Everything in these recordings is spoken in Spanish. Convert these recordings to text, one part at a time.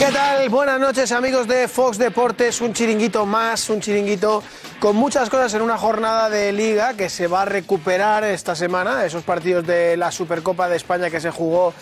¿Qué tal? Buenas noches amigos de Fox Deportes, un chiringuito más, un chiringuito con muchas cosas en una jornada de liga que se va a recuperar esta semana, esos partidos de la Supercopa de España que se jugó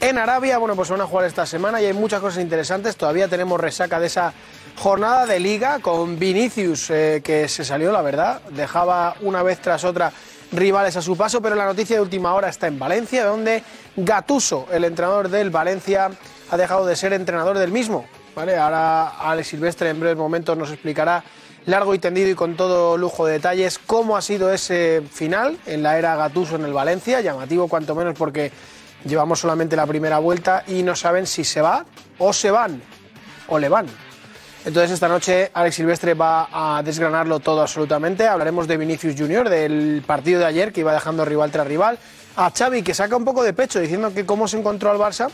en Arabia, bueno pues van a jugar esta semana y hay muchas cosas interesantes, todavía tenemos resaca de esa jornada de liga con Vinicius eh, que se salió, la verdad, dejaba una vez tras otra rivales a su paso, pero la noticia de última hora está en Valencia, donde Gatuso, el entrenador del Valencia, ha dejado de ser entrenador del mismo. ¿vale? Ahora Alex Silvestre en breves momentos nos explicará largo y tendido y con todo lujo de detalles cómo ha sido ese final en la era Gatuso en el Valencia, llamativo cuanto menos porque llevamos solamente la primera vuelta y no saben si se va o se van o le van. Entonces esta noche Alex Silvestre va a desgranarlo todo absolutamente. Hablaremos de Vinicius Junior, del partido de ayer que iba dejando rival tras rival. A Xavi que saca un poco de pecho diciendo que cómo se encontró al Barça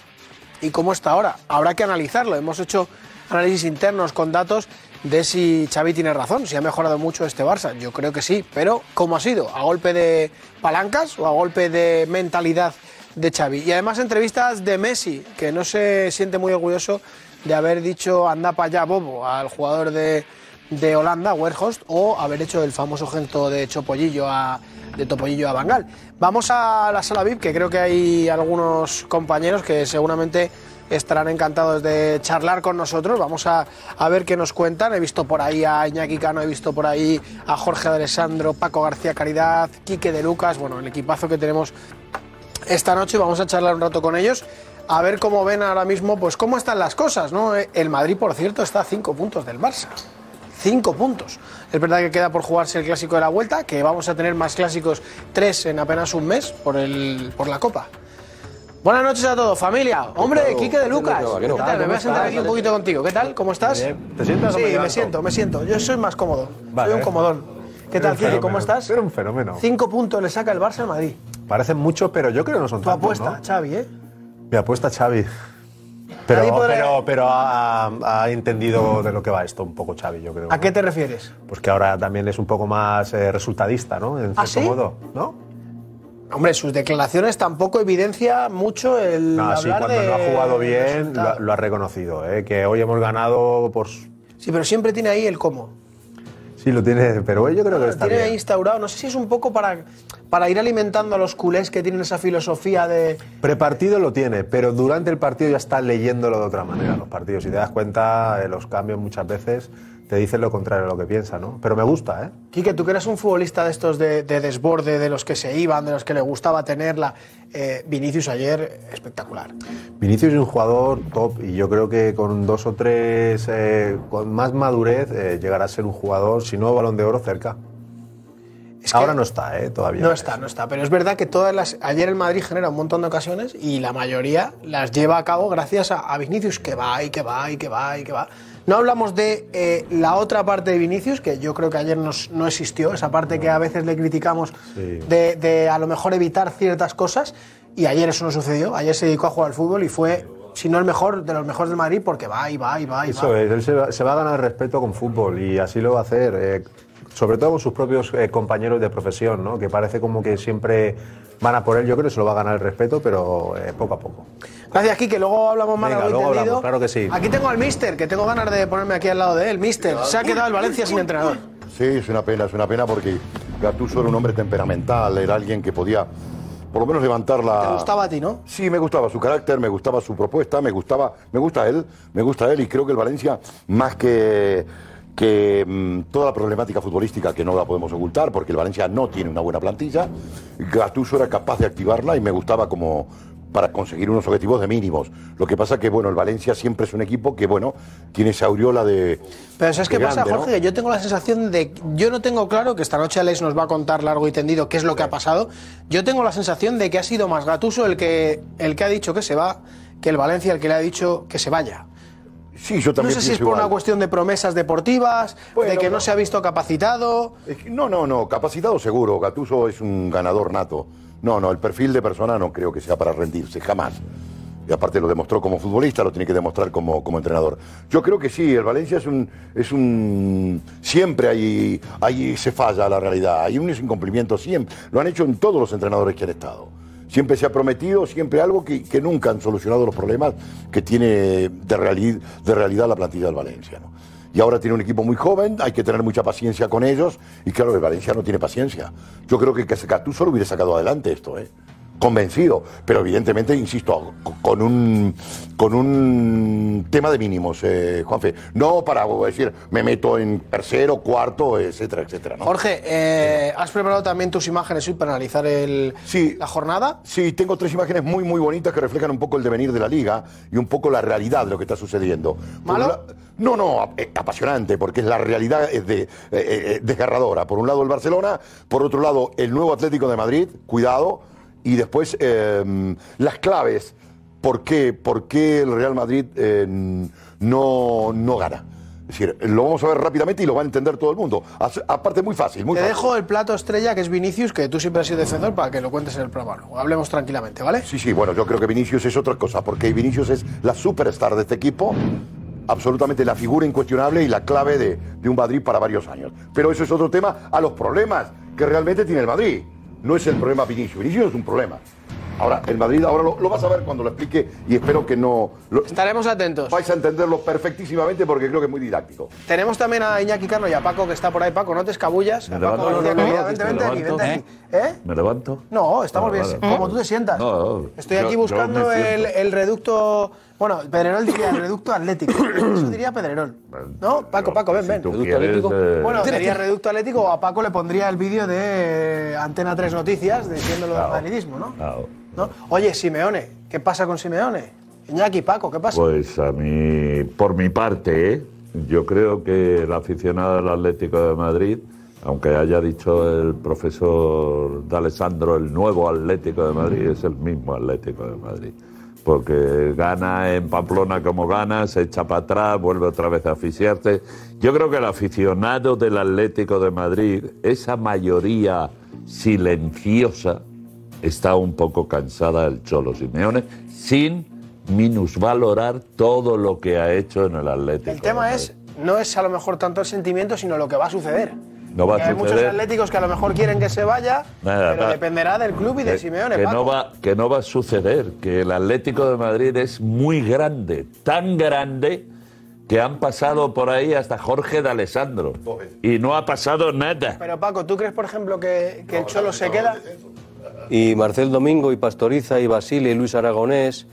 y cómo está ahora. Habrá que analizarlo. Hemos hecho análisis internos con datos de si Xavi tiene razón, si ha mejorado mucho este Barça. Yo creo que sí, pero ¿cómo ha sido? ¿A golpe de palancas o a golpe de mentalidad de Xavi? Y además entrevistas de Messi, que no se siente muy orgulloso de haber dicho anda para allá bobo al jugador de, de Holanda, Werhorst, o haber hecho el famoso gesto de Chopollillo a, de Topollillo a Bangal. Vamos a la sala VIP, que creo que hay algunos compañeros que seguramente estarán encantados de charlar con nosotros. Vamos a, a, ver qué nos cuentan. He visto por ahí a Iñaki Cano, he visto por ahí a Jorge Alessandro, Paco García Caridad, Quique de Lucas, bueno, el equipazo que tenemos esta noche. Vamos a charlar un rato con ellos. A ver cómo ven ahora mismo, pues cómo están las cosas, ¿no? El Madrid, por cierto, está a cinco puntos del Barça. Cinco puntos. Es verdad que queda por jugarse el clásico de la vuelta, que vamos a tener más clásicos, tres en apenas un mes por, el, por la Copa. Buenas noches a todos, familia. Hombre, Quique de Lucas. ¿Qué tal? Me voy a sentar aquí un poquito contigo. ¿Qué tal? ¿Cómo estás? ¿Te sientas? Sí, me siento, me siento. Yo soy más cómodo. Vale. Soy un comodón. ¿Qué tal, Quique? ¿Cómo estás? Era un fenómeno. Cinco puntos le saca el Barça al Madrid. Parecen muchos, pero yo creo que no son Tu tantos, apuesta, ¿no? Xavi, ¿eh? Mi apuesta, Xavi. Pero, podrá- pero, pero ha, ha entendido de lo que va esto un poco Xavi, yo creo. ¿A ¿no? qué te refieres? Pues que ahora también es un poco más eh, resultadista, ¿no? En ¿Ah, cierto sí? modo, ¿no? Hombre, sus declaraciones tampoco evidencia mucho el No, sí, hablar cuando de lo ha jugado bien, lo, lo ha reconocido, ¿eh? Que hoy hemos ganado por... Sí, pero siempre tiene ahí el cómo. Sí, lo tiene, pero yo creo que está tiene bien. instaurado. No sé si es un poco para, para ir alimentando a los culés que tienen esa filosofía de. Prepartido lo tiene, pero durante el partido ya está leyéndolo de otra manera los partidos. Si te das cuenta, eh, los cambios muchas veces te dicen lo contrario de lo que piensa, ¿no? Pero me gusta, ¿eh? Quique, tú que eres un futbolista de estos de, de desborde, de los que se iban, de los que le gustaba tenerla. Eh, Vinicius ayer, espectacular. Vinicius es un jugador top y yo creo que con dos o tres, eh, con más madurez, eh, llegará a ser un jugador, si no balón de oro, cerca. Es que Ahora no está, ¿eh? Todavía. No está, no está. Pero es verdad que todas las. Ayer el Madrid genera un montón de ocasiones y la mayoría las lleva a cabo gracias a, a Vinicius, que va y que va y que va y que va. No hablamos de eh, la otra parte de Vinicius, que yo creo que ayer nos- no existió, esa parte que a veces le criticamos Sí. de, de a lo mejor evitar ciertas cosas. Y ayer eso no sucedió. Ayer se dedicó a jugar al fútbol y fue, si no el mejor, de los mejores del Madrid, porque va y va y va y Eso va. es, él se va, se va a ganar respeto con fútbol y así lo va a hacer. eh, sobre todo con sus propios eh, compañeros de profesión, ¿no? Que parece como que siempre van a por él. Yo creo que se lo va a ganar el respeto, pero eh, poco a poco. Gracias, Kike. Luego hablamos más Venga, y luego hablamos, claro que sí. Aquí tengo al Mister, que tengo ganas de ponerme aquí al lado de él. Mister, se ha quedado el Valencia sin entrenador. Sí, es una pena, es una pena porque Gattuso era un hombre temperamental, era alguien que podía por lo menos levantar la... ¿Te gustaba a ti, no? Sí, me gustaba su carácter, me gustaba su propuesta, me gustaba, me gusta él, me gusta él y creo que el Valencia, más que, que mm, toda la problemática futbolística que no la podemos ocultar, porque el Valencia no tiene una buena plantilla, Gattuso era capaz de activarla y me gustaba como para conseguir unos objetivos de mínimos. Lo que pasa que, bueno, el Valencia siempre es un equipo que, bueno, tiene esa aureola de... Pero ¿sabes qué pasa, grande, ¿no? Jorge? Que yo tengo la sensación de... Yo no tengo claro, que esta noche Alex nos va a contar largo y tendido qué es lo que ha pasado. Yo tengo la sensación de que ha sido más Gatuso el que, el que ha dicho que se va que el Valencia el que le ha dicho que se vaya. Sí, yo también No sé si es por una cuestión de promesas deportivas, de que no, no. se ha visto capacitado. Es que- no, no, no, capacitado seguro. Gatuso es un ganador nato. No, no, el perfil de persona no creo que sea para rendirse, jamás. Y aparte lo demostró como futbolista, lo tiene que demostrar como, como entrenador. Yo creo que sí, el Valencia es un. Es un siempre ahí, ahí se falla la realidad, hay unos incumplimientos siempre. Lo han hecho en todos los entrenadores que han estado. Siempre se ha prometido, siempre algo que, nunca han solucionado los problemas que tiene de, reali- de realidad la plantilla del Valencia. ¿no? Y ahora tiene un equipo muy joven, hay que tener mucha paciencia con ellos. Y claro, el Valencia no tiene paciencia. Yo creo que Gattuso lo hubiera sacado adelante esto, ¿eh? Convencido. Pero evidentemente, insisto, co- con un, con un tema de mínimos, eh, Juanfe. No para decir, me meto en tercero, cuarto, etcétera, etcétera. ¿no? Jorge, eh, ¿has preparado también tus imágenes hoy para analizar el, Sí. la jornada? Sí, tengo tres imágenes muy, muy bonitas que reflejan un poco el devenir de la liga y un poco la realidad de lo que está sucediendo. ¿Malo? la- No, no, eh, apasionante, porque es la realidad es de, eh, eh, desgarradora. Por un lado el Barcelona, por otro lado el nuevo Atlético de Madrid, cuidado, y después eh, las claves, ¿por qué, por qué el Real Madrid eh, no, no gana? Es decir, lo vamos a ver rápidamente y lo va a entender todo el mundo. Aparte, muy fácil, muy Te fácil. dejo el plato estrella que es Vinicius, que tú siempre has sido defensor, para que lo cuentes en el programa. Hablemos tranquilamente, ¿vale? Sí, sí, bueno, yo creo que Vinicius es otra cosa, porque Vinicius es la superstar de este equipo, absolutamente la figura incuestionable y la clave de, de un Madrid para varios años. Pero eso es otro tema a los problemas que realmente tiene el Madrid. No es el problema Vinicius, Vinicius es un problema. Ahora, el Madrid, ahora lo, lo vas a ver cuando lo explique y espero que no... lo- Estaremos atentos. vais a entenderlo perfectísimamente porque creo que es muy didáctico. Tenemos también a Iñaki Carlo y a Paco, que está por ahí. Paco, no te escabullas. Me Paco, levanto. García No, no, Caridad, no, vente, me vente aquí, levanto. vente aquí. ¿Eh? ¿Me levanto? No, estamos Ah, bien. vale. Como tú te sientas. No, Estoy yo- aquí buscando el, el reducto. Bueno, Pedrerol diría reducto atlético. Eso diría Pedrerol. ¿No? Paco, Paco, ven, ven. ¿Reducto atlético? eh, Bueno, sería reducto atlético o a Paco le pondría el vídeo de Antena 3 Noticias diciéndolo del madridismo, ¿no? Claro. ¿No? Oye, Simeone, ¿qué pasa con Simeone? Iñaki, Paco, ¿qué pasa? Pues a mí, por mi parte, ¿eh? yo creo que el aficionado del Atlético de Madrid, aunque haya dicho el profesor D'Alessandro el nuevo Atlético de Madrid, es el mismo Atlético de Madrid. Porque gana en Pamplona como gana, se echa para atrás, vuelve otra vez a asfixiarse. Yo creo que el aficionado del Atlético de Madrid, esa mayoría silenciosa, está un poco cansada del Cholo Simeone, sin minusvalorar todo lo que ha hecho en el Atlético. el tema es, no es a lo mejor tanto el sentimiento, sino lo que va a suceder. No va a Que hay muchos suceder. atléticos que a lo mejor quieren que se vaya, Nada, pero nada. dependerá del club y de que, Simeone, que Paco. no va que no va a suceder que el Atlético de Madrid es muy grande tan grande que han pasado por ahí hasta Jorge de Alessandro y no ha pasado nada Pero Paco, ¿tú crees, por ejemplo, que, que el Cholo se queda? Y Marcel Domingo, y Pastoriza, y Basile, y Luis Aragonés,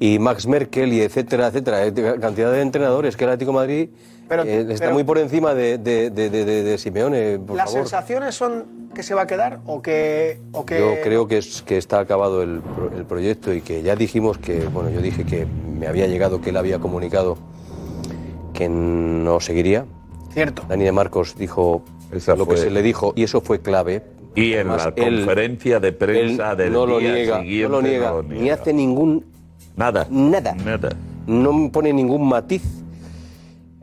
y Max Merkel, y etcétera, etcétera. Cantidad de entrenadores que el Atlético de Madrid Pero- eh, está pero- muy por encima de, de, de, de- de- de Simeone, por ¿Las favor. sensaciones son que se va a quedar o que...? O que... Yo creo que, es, que está acabado el, el proyecto y que ya dijimos que, bueno, yo dije que me había llegado que él había comunicado que no seguiría. Cierto. Dani de Marcos dijo Esa lo que fue- se le dijo y eso fue clave. y en Además, la él- conferencia de prensa del no lo día niega, siguiente no lo niega, no lo ni niega. hace ningún nada nada. nada no pone ningún matiz.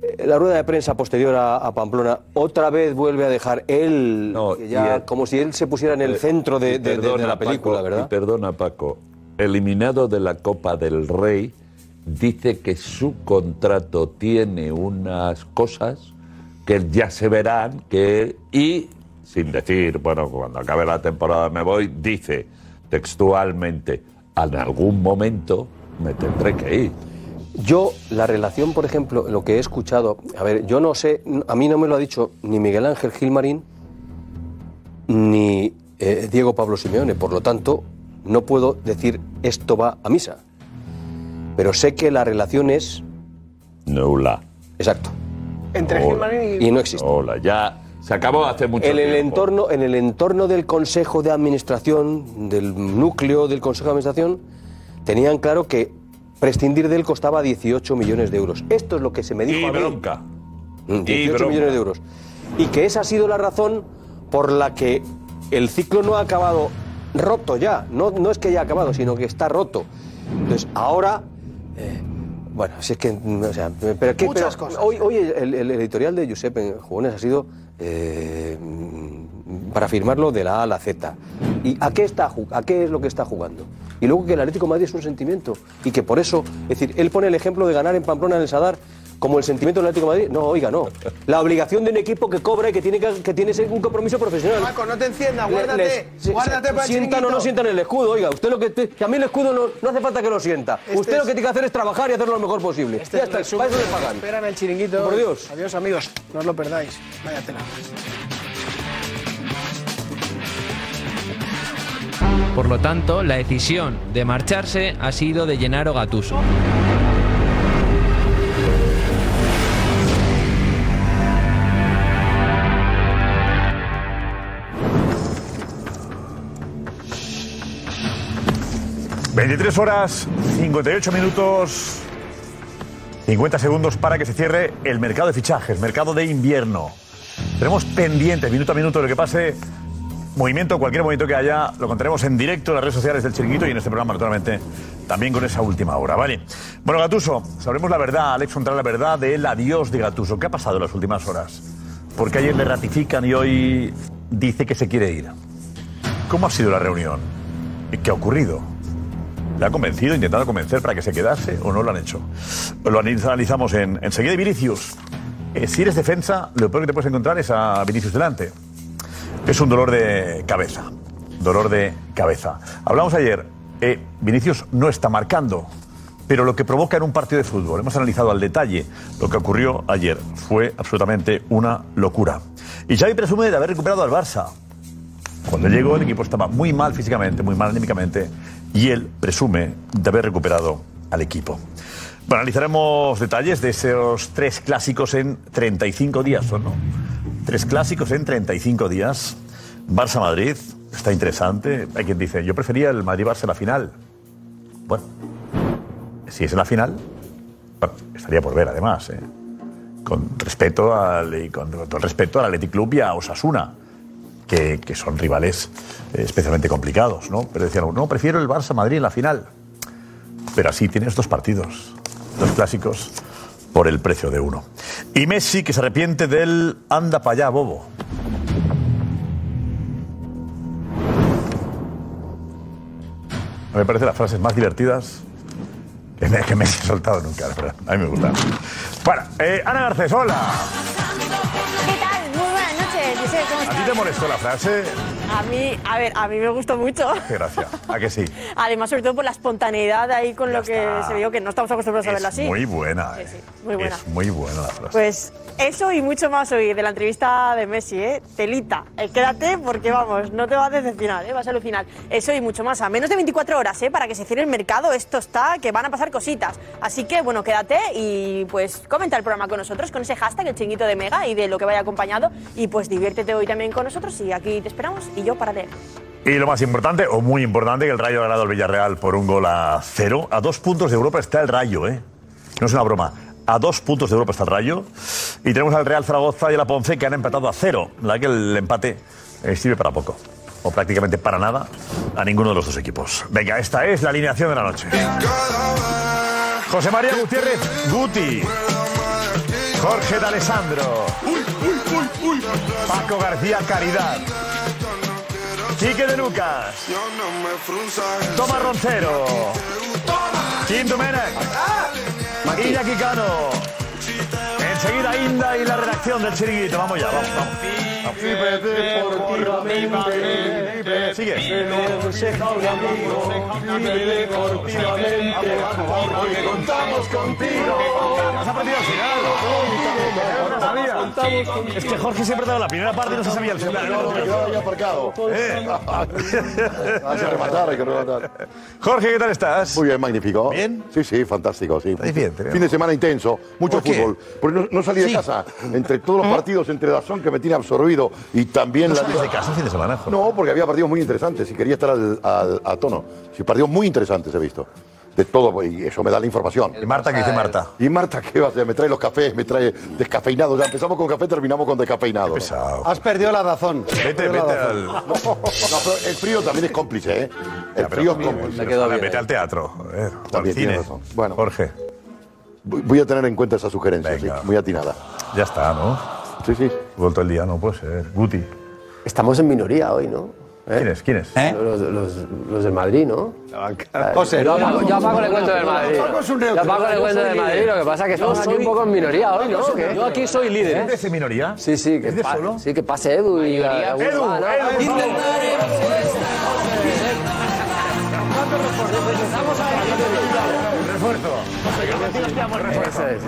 Eh, La rueda de prensa posterior a, a Pamplona otra vez vuelve a dejar él, No, ya- el- como si él se pusiera en el centro de, la película, Paco, ¿verdad? y perdona, Paco. Eliminado de la Copa del Rey, dice que su contrato tiene unas cosas que ya se verán, que y sin decir, bueno, cuando acabe la temporada me voy, dice textualmente, en algún momento me tendré que ir. Yo, la relación, por ejemplo, lo que he escuchado, a ver, yo no sé, a mí no me lo ha dicho ni Miguel Ángel Gilmarín ni eh, Diego Pablo Simeone, por lo tanto, no puedo decir esto va a misa. Pero sé que la relación es Nula. exacto Entre Hola. Gilmarín y... y no existe. Hola, ya se acabó hace mucho En el, tiempo. entorno, en el entorno del Consejo de Administración, del núcleo del Consejo de Administración, tenían claro que prescindir de él costaba 18 millones de euros. Esto es lo que se me dijo Y a mí. bronca. Mm, Y 18 bronca. millones de euros. Y que esa ha sido la razón por la que el ciclo no ha acabado roto ya. No, no es que haya acabado, sino que está roto. Entonces, ahora, eh, Bueno, si es que. mm, O sea, pero ¿qué- Muchas pero cosas. Hoy, hoy el, el editorial de Josep en Jugones ha sido eh, mm, para firmarlo de la A a la Z. ¿Y a qué, está, a qué es lo que está jugando? Y luego que el Atlético de Madrid es un sentimiento. Y que por eso. Es decir, él pone el ejemplo de ganar en Pamplona en el Sadar como el sentimiento del Atlético de Madrid. No, oiga, no. La obligación de un equipo que cobra y que tiene que, que tiene un compromiso profesional. Paco, no te enciendas, guárdate. les- guárdate se- para el sientan o no sientan el escudo, oiga, usted lo que te- que a mí el escudo no, no hace falta que lo sienta. Este usted es- lo que tiene que hacer es trabajar y hacerlo lo mejor posible. Este ya es está, para eso le pagan. Esperan el chiringuito. Por Dios. Adiós, amigos. No os lo perdáis. Vaya Por lo tanto, la decisión de marcharse ha sido de Gennaro Gattuso. Uy, 23 horas, 58 minutos, 50 segundos para que se cierre el mercado de fichajes, mercado de invierno. Tenemos pendientes, minuto a minuto, lo que pase. Movimiento, cualquier movimiento que haya, lo contaremos en directo en las redes sociales del Chiringuito y en este programa, naturalmente, también con esa última hora, ¿vale? Bueno, Gatuso, sabremos la verdad, Alex Fontana, la verdad del adiós de Gatuso. ¿Qué ha pasado en las últimas horas? Porque ayer le ratifican y hoy dice que se quiere ir. ¿Cómo ha sido la reunión? ¿Y qué ha ocurrido? ¿Le ha convencido, intentado convencer para que se quedase o no lo han hecho? Lo analizamos en, enseguida. Y Vinicius, eh, si eres defensa, lo peor que te puedes encontrar es a Vinicius delante. Es un dolor de cabeza. Dolor de cabeza. Hablamos ayer, eh, Vinicius no está marcando, pero lo que provoca en un partido de fútbol, hemos analizado al detalle lo que ocurrió ayer, fue absolutamente una locura. Y Xavi presume de haber recuperado al Barça. Cuando llegó el equipo estaba muy mal físicamente, muy mal anímicamente, y él presume de haber recuperado al equipo. Analizaremos detalles de esos tres clásicos en 35 días, ¿o no? Tres clásicos en 35 días. Barça-Madrid, está interesante. Hay quien dice, yo prefería el Madrid-Barça en la final. Bueno, si es en la final, bueno, estaría por ver además, ¿eh? con respeto al, y con, todo el respeto al Athletic Club y a Osasuna que, que son rivales eh, especialmente complicados, ¿no? Pero decían, no, prefiero el Barça-Madrid en la final. Pero así tienes dos partidos, dos clásicos, por el precio de uno. Y Messi, que se arrepiente del anda para allá, bobo. Me parece las frases más divertidas que, me- que Messi ha soltado nunca, verdad. A mí me gustan. Bueno, eh, Ana Garcés, hola. ¿Qué tal? Muy buenas noches, ¿cómo ¿A ti estás? te molestó la frase? A mí, a ver, a mí me gustó mucho. Qué gracia. ¿A que sí? Además, sobre todo por la espontaneidad ahí con Ya lo que está. se vio, que no estamos acostumbrados a verla así. muy buena. Sí, eh. sí, muy buena. Es muy buena la frase. Pues eso y mucho más hoy de la entrevista de Messi, ¿eh? Telita. Eh, quédate porque, vamos, no te vas a decepcionar, ¿eh? Vas a alucinar. Eso y mucho más. A menos de 24 horas, ¿eh? Para que se cierre el mercado, esto está, que van a pasar cositas. Así que, bueno, quédate y, pues, comenta el programa con nosotros, con ese hashtag, el chinguito de Mega y de lo que vaya acompañado. Y, pues, diviértete hoy también con nosotros y aquí te esperamos y yo para. Y lo más importante, o muy importante, que el Rayo ha ganado al Villarreal por un gol a cero. A dos puntos de Europa está el Rayo, ¿eh? No es una broma. A dos puntos de Europa está el Rayo. Y tenemos al Real Zaragoza y a la Ponce que han empatado a cero. La que el empate eh, sirve para poco. O prácticamente para nada a ninguno de los dos equipos. Venga, esta es la alineación de la noche. José María Gutiérrez Guti. Jorge D'Alessandro. Paco García Caridad. Quique de Lucas. Tomás Roncero. Kim Domenech. Iñaki Cano. Enseguida Inda y la redacción del chiringuito. Vamos ya, vamos, vamos. Vamos. Sigue. Porque contamos contigo. Has aprendido al final. No sabía. Es que Jorge siempre daba la primera parte y no se sabía el final. Yo había aparcado. Eh. Hay que rematar, hay que rematar. Jorge, ¿qué tal estás? Muy bien, magnífico. ¿Bien? Sí, sí, fantástico. Sí. bien. Fin de semana intenso, mucho ¿Por fútbol. Porque no, no salí de casa. Entre todos los partidos, entre Dazón que me tiene absorbido y también ¿No la casa el fin de semana? No, porque había partidos muy interesantes y quería estar al, al- a tono. Sí, partidos muy interesantes he visto. De todo, y eso me da la información. ¿Y Marta qué dice Marta? ¿Y Marta qué va a hacer? Me trae los cafés, me trae descafeinado. Ya empezamos con café, terminamos con descafeinado. Pesado. Has perdido la razón. Vete, vete al. No, pero el frío también es cómplice, ¿eh? El Ya, frío es cómplice. Me. Vete al teatro. o al También cine. razón. Bueno. Jorge. voy a tener en cuenta esa sugerencia, sí, muy atinada. Ya está, ¿no? Sí, sí. Vuelto el día, no puede ser. Guti. Estamos en minoría hoy, ¿no? ¿Eh? ¿Quién es? ¿Quién es? Los, los- los del Madrid, ¿no? José, yo, no, a Paco- yo a Paco le cuento del Madrid. Yo a neutro, Paco le yo cuento del. Madrid, lo que pasa es que estamos aquí un poco en minoría hoy, ¿no? Yo soy- ¿Qué? yo aquí soy líder, ¿Es de ese minoría? Sí, sí, que, ¿Es de solo? sí, que pase Edu y Edu. Edu, favor.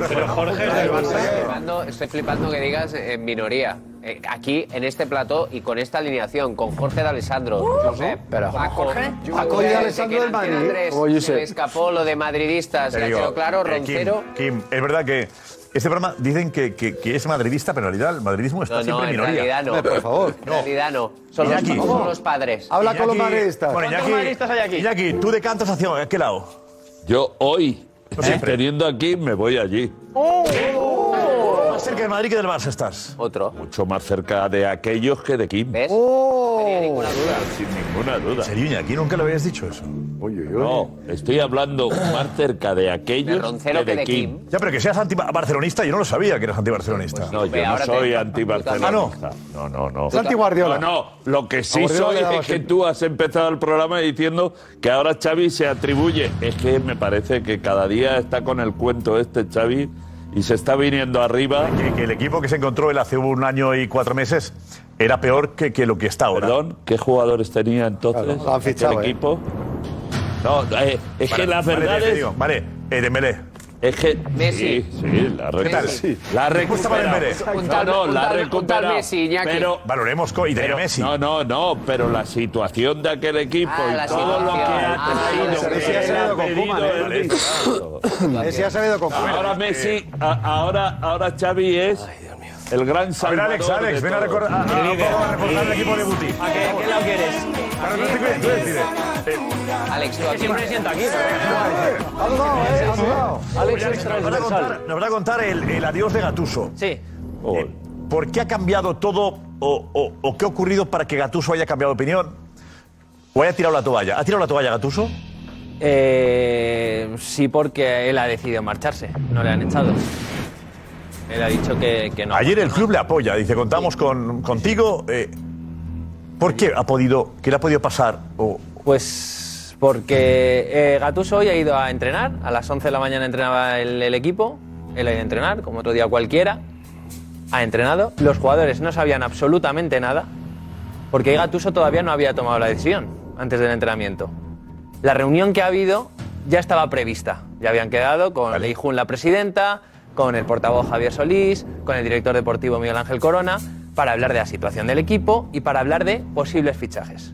Pero Jorge, estoy flipando, estoy flipando que digas en minoría. Eh, aquí, en este plató y con esta alineación, con Jorge de Alessandro, Josep, pero- Paco, Paco y Alessandro que del Madrid. 3 Como Josep. Se le escapó lo de madridistas, Te y ha digo, quedado claro, eh, Kim, Roncero. Kim, es verdad que este programa dicen que, que- que es madridista, pero en realidad el madridismo está No, no, siempre en en minoría. realidad no. por favor. En realidad no. Son, los, Iñaki. son los padres. Habla con los Iñaki- madridistas. Bueno, ¿Cuántos Iñaki, madridistas hay aquí? Iñaki, tú decantas hacia ¿a qué lado? Yo hoy, teniendo aquí, me voy allí. Más cerca del Madrid que del Barça estás. Otro. Mucho más cerca de aquellos que de Kim. ¿Ves? No tenía ninguna duda. Sin ninguna duda. ¿En serio, Iñaki? Nunca le habías dicho eso. Uy, uy. No, estoy hablando más cerca de aquellos De Roncero que de, que de Kim. Kim. Ya, pero que seas anti-barcelonista, yo no lo sabía que eras anti-barcelonista. No, yo no soy Ah, anti-barcelonista. No, no, no. Es anti-Guardiola. No, no, lo que sí soy es que tú has empezado el programa diciendo que ahora Xavi se atribuye. Es que me parece que cada día está con el cuento este Xavi y se está viniendo arriba. Que, que el equipo que se encontró él hace un año y cuatro meses era peor que, que lo que está ahora. Perdón, ¿qué jugadores tenía entonces Claro, han fichado, el ¿eh? equipo? No, eh, es que la Vale, verdad te es, digo, Vale, eh, Dembélé. Es que Messi. sí, sí, la recuperado. Messi. La. Un No, no, la recuperado. Messi, Iñaki. Pero Valoremos y Pero- Messi. No, no, no, pero la situación de aquel equipo Ah, y todo lo que ha Ah, traído, él ha Con pedido Koeman, ¿eh? con Ahora Messi, ahora, ahora Xavi es el gran A ver, salvador Alex, Alex, ven a, recordar, a, a- a reforzar el equipo de Guti. ¿A qué, qué lado quieres? Claro, no te tú decides. Alex, tú aquí. Siempre me siento aquí. Ha dudado, ¿eh? Ha dudado. Alex es nos van a contar, transversal. nos van a contar el, adiós de Gatuso. Sí. Eh, ¿Por qué ha cambiado todo o, o- o qué ha ocurrido para que Gatuso haya cambiado de opinión? ¿O haya tirado la toalla? ¿Ha tirado la toalla Gatuso? Eh, sí, porque él ha decidido marcharse. No le han echado. Él ha dicho que, que no. Ayer el club le apoya, dice, contamos con, contigo. eh, ¿Por qué ha podido, qué le ha podido pasar? O, Pues porque eh, Gattuso hoy ha ido a entrenar. A las 11 de la mañana entrenaba el, el equipo. Él ha ido a entrenar, como otro día cualquiera. Ha entrenado. Los jugadores no sabían absolutamente nada. Porque Gattuso todavía no había tomado la decisión antes del entrenamiento. La reunión que ha habido ya estaba prevista. Ya habían quedado con Leijun, la presidenta, con el portavoz Javier Solís, con el director deportivo Miguel Ángel Corona, para hablar de la situación del equipo y para hablar de posibles fichajes.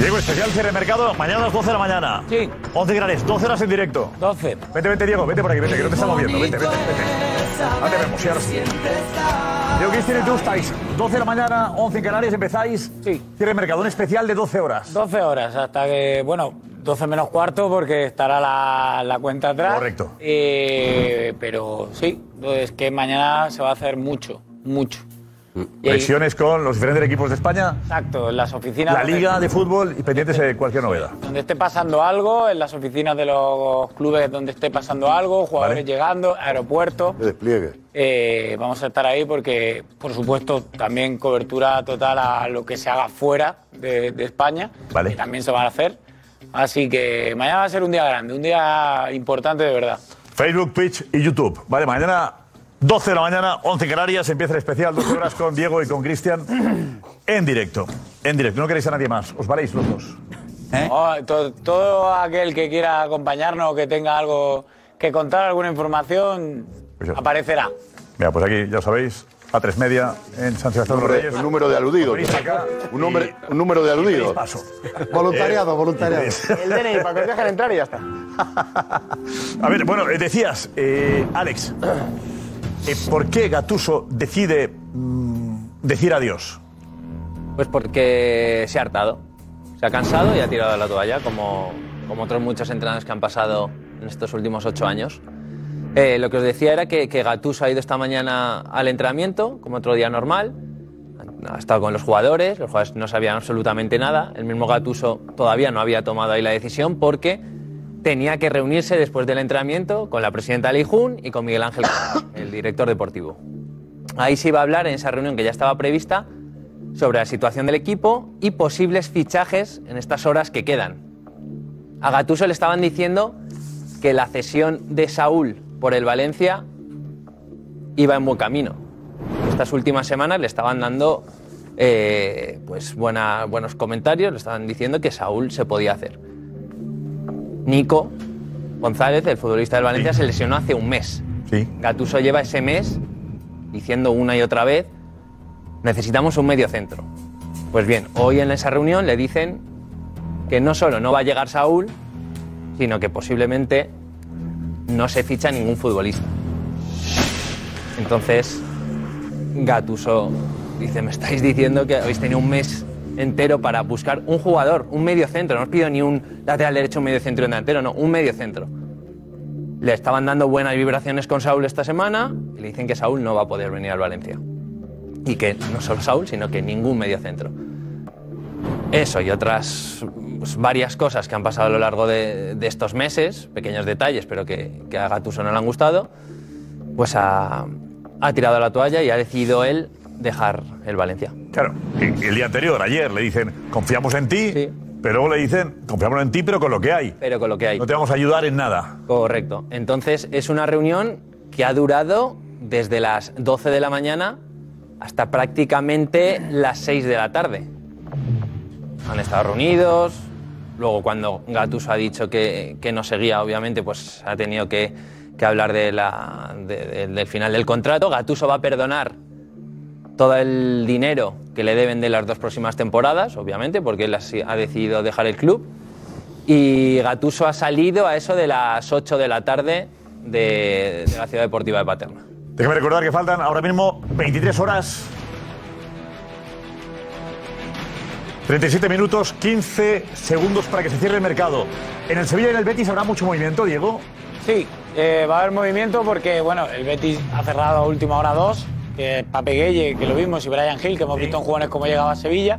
Diego, especial cierre de mercado, mañana a las 12 de la mañana. Sí. 11 granes, 12 horas en directo. 12. Vete, vete, Diego, vete por aquí, vete, que no te estamos viendo. Vete, vete, vete. Ahora te vemos, sí. Diego, Cristian y tú estáis 12 de la mañana, 11 en Canarias, empezáis. Sí. Cierre de mercado, un especial de 12 horas. 12 horas, hasta que, bueno, 12 menos cuarto porque estará la, la cuenta atrás. Correcto. Eh, pero sí, es que mañana se va a hacer mucho, mucho. Ahí- Conexiones con los diferentes equipos de España, Exacto, en las oficinas. la donde- Liga de Fútbol y pendientes de cualquier novedad. Donde esté pasando algo, en las oficinas de los clubes donde esté pasando algo, jugadores Vale. llegando, aeropuertos. De despliegue. Eh, vamos a estar ahí porque, por supuesto, también cobertura total a lo que se haga fuera de, de España. Vale. que También se van a hacer. Así que mañana va a ser un día grande, un día importante de verdad. Facebook, Twitch y YouTube. Vale, mañana 12 de la mañana, 11 Canarias, empieza el especial, 12 horas con Diego y con Cristian en directo. En directo, no queréis a nadie más, os valéis los dos. Oh, to- todo, aquel que quiera acompañarnos o que tenga algo que contar, alguna información, aparecerá. Mira, pues aquí ya sabéis, a tres media en San Sebastián de los Número de- Reyes. un número de aludidos. Un número- un número de aludidos. Paso. Voluntariado, Eh, voluntariado. El DNI, para que os dejen entrar y ya está. A ver, bueno, eh, decías, eh, Alex, eh, ¿por qué Gatuso decide mm, decir adiós? Pues porque se ha hartado. Se ha cansado y ha tirado la toalla, como, como otros muchos entrenadores que han pasado en estos últimos ocho años. Eh, lo que os decía era que, que Gattuso ha ido esta mañana al entrenamiento, como otro día normal. Ha estado con los jugadores, los jugadores no sabían absolutamente nada. El mismo Gattuso todavía no había tomado ahí la decisión porque tenía que reunirse después del entrenamiento con la presidenta Leijun y con Miguel Ángel, el director deportivo. Ahí se iba a hablar en esa reunión que ya estaba prevista sobre la situación del equipo y posibles fichajes en estas horas que quedan. A Gattuso le estaban diciendo que la cesión de Saúl por el Valencia iba en buen camino. Estas últimas semanas le estaban dando eh, pues buena- buenos comentarios, le estaban diciendo que Saúl se podía hacer. Nico González, el futbolista del Valencia, se lesionó hace un mes. Gattuso lleva ese mes diciendo una y otra vez necesitamos un medio centro. Pues bien, hoy en esa reunión le dicen que no solo no va a llegar Saúl, sino que posiblemente no se ficha ningún futbolista. Entonces, Gatuso dice, me estáis diciendo que habéis tenido un mes entero para buscar un jugador, un medio centro, no os pido ni un lateral derecho, un medio centro un delantero, no, un medio centro. Le estaban dando buenas vibraciones con Saúl esta semana y le dicen que Saúl no va a poder venir al Valencia. Y que no solo Saúl, sino que ningún medio centro. Eso y otras pues, varias cosas que han pasado a lo largo de, estos meses, pequeños detalles, pero que, a Gattuso no le han gustado, pues ha, ha tirado la toalla y ha decidido él dejar el Valencia. Claro, el día anterior, ayer, le dicen, confiamos en ti, pero luego le dicen, confiamos en ti, pero con lo que hay. Pero con lo que hay. No te vamos a ayudar en nada. Correcto. Entonces es una reunión que ha durado desde las 12 de la mañana hasta prácticamente las 6 de la tarde. Han estado reunidos, luego cuando Gattuso ha dicho que, que no seguía, obviamente, pues ha tenido que, que hablar de la- de- de- del final del contrato. Gattuso va a perdonar todo el dinero que le deben de las dos próximas temporadas, obviamente, porque él ha decidido dejar el club. Y Gatuso ha salido a eso de las 8 de la tarde de, de la Ciudad Deportiva de Paterna. Déjame recordar que faltan ahora mismo 23 horas, 37 minutos, 15 segundos para que se cierre el mercado. En el Sevilla y en el Betis habrá mucho movimiento, Diego. Sí, eh, va a haber movimiento porque, bueno, el Betis ha cerrado a última hora dos, Pape Gueye, que lo vimos, y Brian Hill, que hemos visto en jugones cómo llegaba a Sevilla.